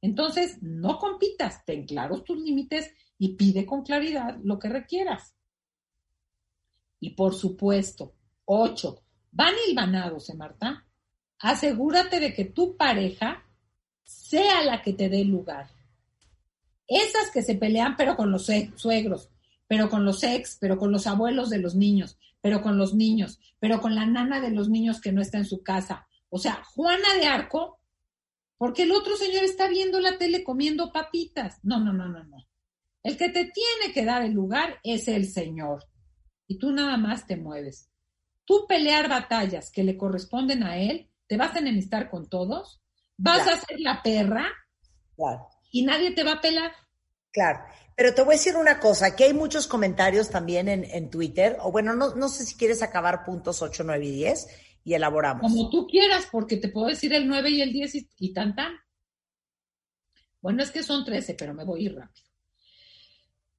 Entonces, no compitas, ten claros tus límites y pide con claridad lo que requieras. Y por supuesto, ocho, van hilvanados, ¿eh, Marta? Asegúrate de que tu pareja sea la que te dé lugar. Esas que se pelean, pero con los suegros, pero con los ex, pero con los abuelos de los niños, pero con los niños, pero con la nana de los niños que no está en su casa. O sea, Juana de Arco, porque el otro señor está viendo la tele comiendo papitas. No, no, no, no, no. El que te tiene que dar el lugar es el Señor. Y tú nada más te mueves. Tú pelear batallas que le corresponden a Él, te vas a enemistar con todos, vas Claro. a ser la perra Claro. y nadie te va a pelar. Claro, pero te voy a decir una cosa, que hay muchos comentarios también en, en Twitter, o bueno, no, no sé si quieres acabar puntos 8, 9 y 10 y elaboramos. Como tú quieras, porque te puedo decir el 9 y el 10 y, y tan tan. Bueno, es que son 13, pero me voy a ir rápido.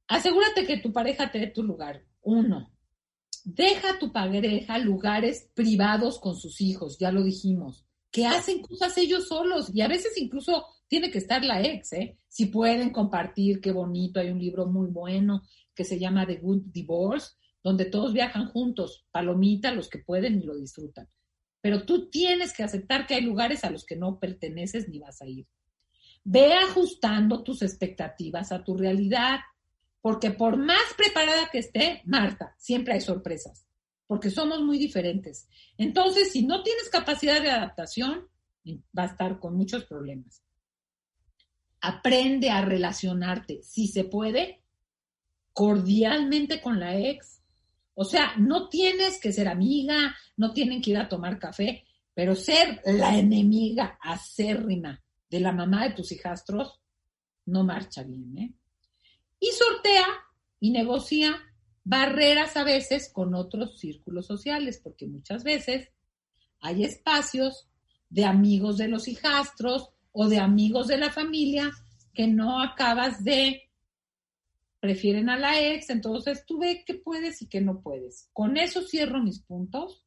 Asegúrate que tu pareja te dé tu lugar. Uno, deja a tu pareja lugares privados con sus hijos, ya lo dijimos, que hacen cosas ellos solos y a veces incluso tiene que estar la ex, ¿eh? Si pueden compartir, qué bonito, hay un libro muy bueno que se llama The Good Divorce, donde todos viajan juntos, palomita, los que pueden y lo disfrutan. Pero tú tienes que aceptar que hay lugares a los que no perteneces ni vas a ir. Ve ajustando tus expectativas a tu realidad, porque por más preparada que esté, Marta, siempre hay sorpresas, porque somos muy diferentes. Entonces, si no tienes capacidad de adaptación, va a estar con muchos problemas. Aprende a relacionarte, si se puede, cordialmente con la ex. O sea, no tienes que ser amiga, no tienen que ir a tomar café, pero ser la enemiga acérrima de la mamá de tus hijastros, no marcha bien. ¿eh? Y sortea y negocia barreras a veces con otros círculos sociales, porque muchas veces hay espacios de amigos de los hijastros o de amigos de la familia que no acabas de prefieren a la ex, entonces tú ve que puedes y que no puedes. Con eso cierro mis puntos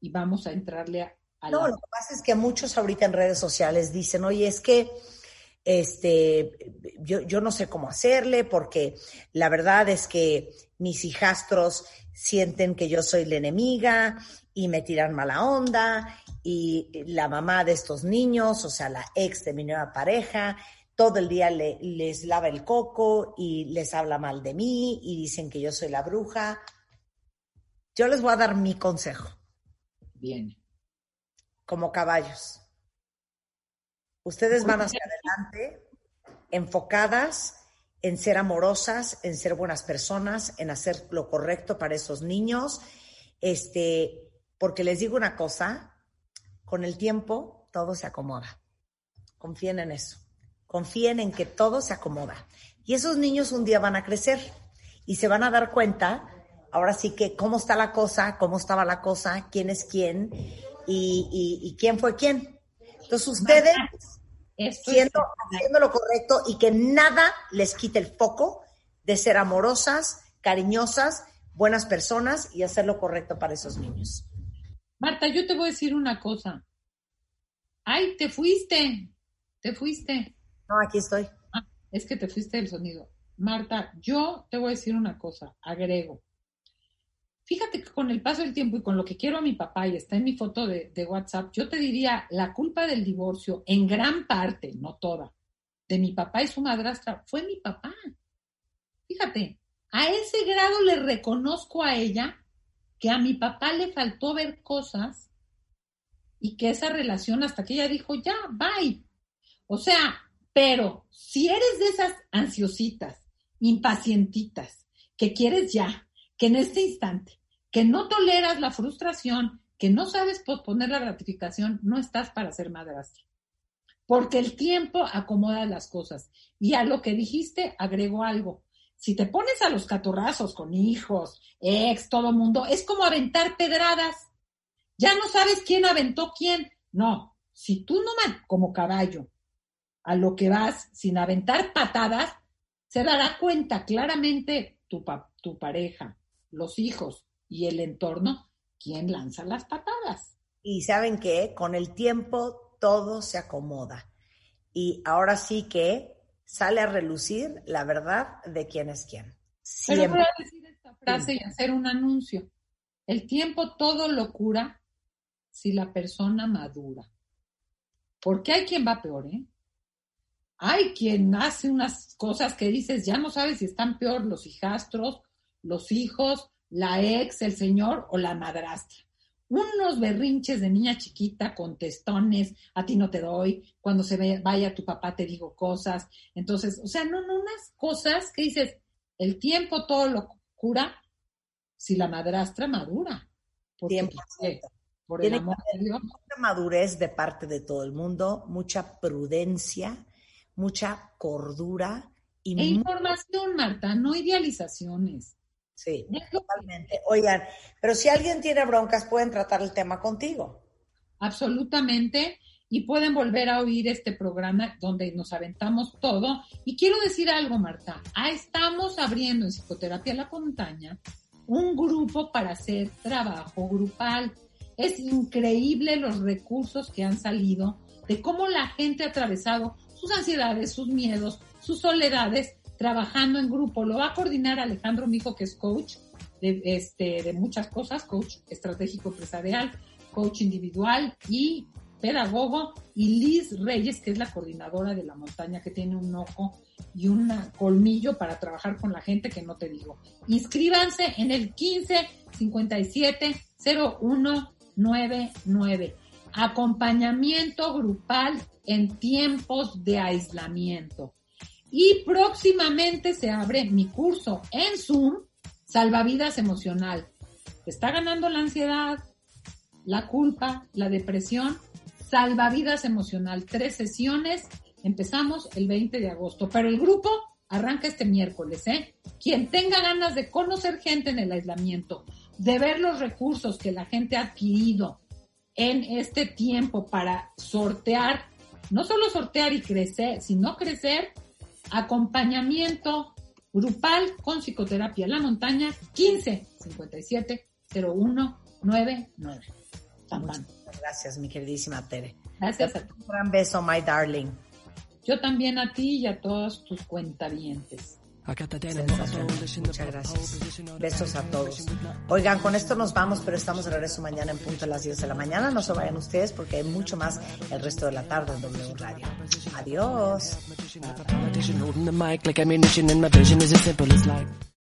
y vamos a entrarle a, No, lo que pasa es que muchos ahorita en redes sociales dicen, oye, es que este, yo, yo no sé cómo hacerle porque la verdad es que mis hijastros sienten que yo soy la enemiga y me tiran mala onda y la mamá de estos niños, o sea, la ex de mi nueva pareja, todo el día les lava el coco y les habla mal de mí y dicen que yo soy la bruja. Yo les voy a dar mi consejo. Bien. Como caballos. Ustedes van hacia adelante enfocadas en ser amorosas, en ser buenas personas, en hacer lo correcto para esos niños. Este, porque les digo una cosa, con el tiempo todo se acomoda. Confíen en eso confíen en que todo se acomoda. Y esos niños un día van a crecer y se van a dar cuenta, ahora sí que cómo está la cosa, cómo estaba la cosa, quién es quién y, quién fue quién. Entonces ustedes, siendo, haciendo lo correcto y que nada les quite el foco de ser amorosas, cariñosas, buenas personas y hacer lo correcto para esos niños. Marta, yo te voy a decir una cosa. Ay, te fuiste, te fuiste. No, aquí estoy. Ah, es que te fuiste del sonido. Marta, yo te voy a decir una cosa, agrego. Fíjate que con el paso del tiempo y con lo que quiero a mi papá, y está en mi foto de, WhatsApp, yo te diría, la culpa del divorcio, en gran parte, no toda, de mi papá y su madrastra, fue mi papá. Fíjate, a ese grado le reconozco a ella que a mi papá le faltó ver cosas y que esa relación hasta que ella dijo, ya, bye. O sea, pero si eres de esas ansiositas, impacientitas, que quieres ya, que en este instante, que no toleras la frustración, que no sabes posponer la gratificación, no estás para ser madrastra. Porque el tiempo acomoda las cosas. Y a lo que dijiste, agrego algo. Si te pones a los catorrazos con hijos, ex, todo mundo, es como aventar pedradas. Ya no sabes quién aventó quién. No, si tú no, como caballo, a lo que vas sin aventar patadas, se dará cuenta claramente tu, tu pareja, los hijos y el entorno quién lanza las patadas. Y saben que con el tiempo todo se acomoda. Y ahora sí que sale a relucir la verdad de quién es quién. Pero voy a decir esta frase y hacer un anuncio. El tiempo todo lo cura si la persona madura. Porque hay quien va peor, ¿eh? Hay quien hace unas cosas que dices, ya no sabes si están peor los hijastros, los hijos, la ex, el señor o la madrastra. Unos berrinches de niña chiquita con testones, a ti no te doy, cuando se vaya tu papá te digo cosas. Entonces, o sea, no, no, unas cosas que dices, el tiempo todo lo cura si la madrastra madura. Porque, Por el amor de Dios. Mucha madurez de parte de todo el mundo, mucha prudencia mucha cordura y e información, Marta, no idealizaciones. Sí, totalmente. Oigan, pero si alguien tiene broncas, pueden tratar el tema contigo. Absolutamente. Y pueden volver a oír este programa donde nos aventamos todo. Y quiero decir algo, Marta. Ah, estamos abriendo en Psicoterapia La Montaña un grupo para hacer trabajo grupal. Es increíble los recursos que han salido de cómo la gente ha atravesado sus ansiedades, sus miedos, sus soledades, trabajando en grupo. Lo va a coordinar Alejandro Mijo, que es coach de, este, de muchas cosas, coach estratégico empresarial, coach individual y pedagogo, y Liz Reyes, que es la coordinadora de la montaña, que tiene un ojo y un colmillo para trabajar con la gente que no te digo. Inscríbanse en el 15 57 0199. Acompañamiento grupal en tiempos de aislamiento. Y próximamente se abre mi curso en Zoom, Salvavidas Emocional. está ganando la ansiedad, la culpa, la depresión? Salvavidas Emocional. Tres sesiones empezamos el 20 de agosto, pero el grupo arranca este miércoles, ¿eh? Quien tenga ganas de conocer gente en el aislamiento, de ver los recursos que la gente ha adquirido en este tiempo para sortear, no solo sortear y crecer, sino crecer, acompañamiento grupal con psicoterapia La Montaña, 15 57 01 99. Gracias, mi queridísima Tere. Gracias a ti. Un gran beso, my darling. Yo también a ti y a todos tus cuentavientes. Muchas gracias. Besos a todos. Oigan, con esto nos vamos, pero estamos de regreso mañana en punto a las 10 de la mañana. No se vayan ustedes porque hay mucho más el resto de la tarde en W Radio. Adiós.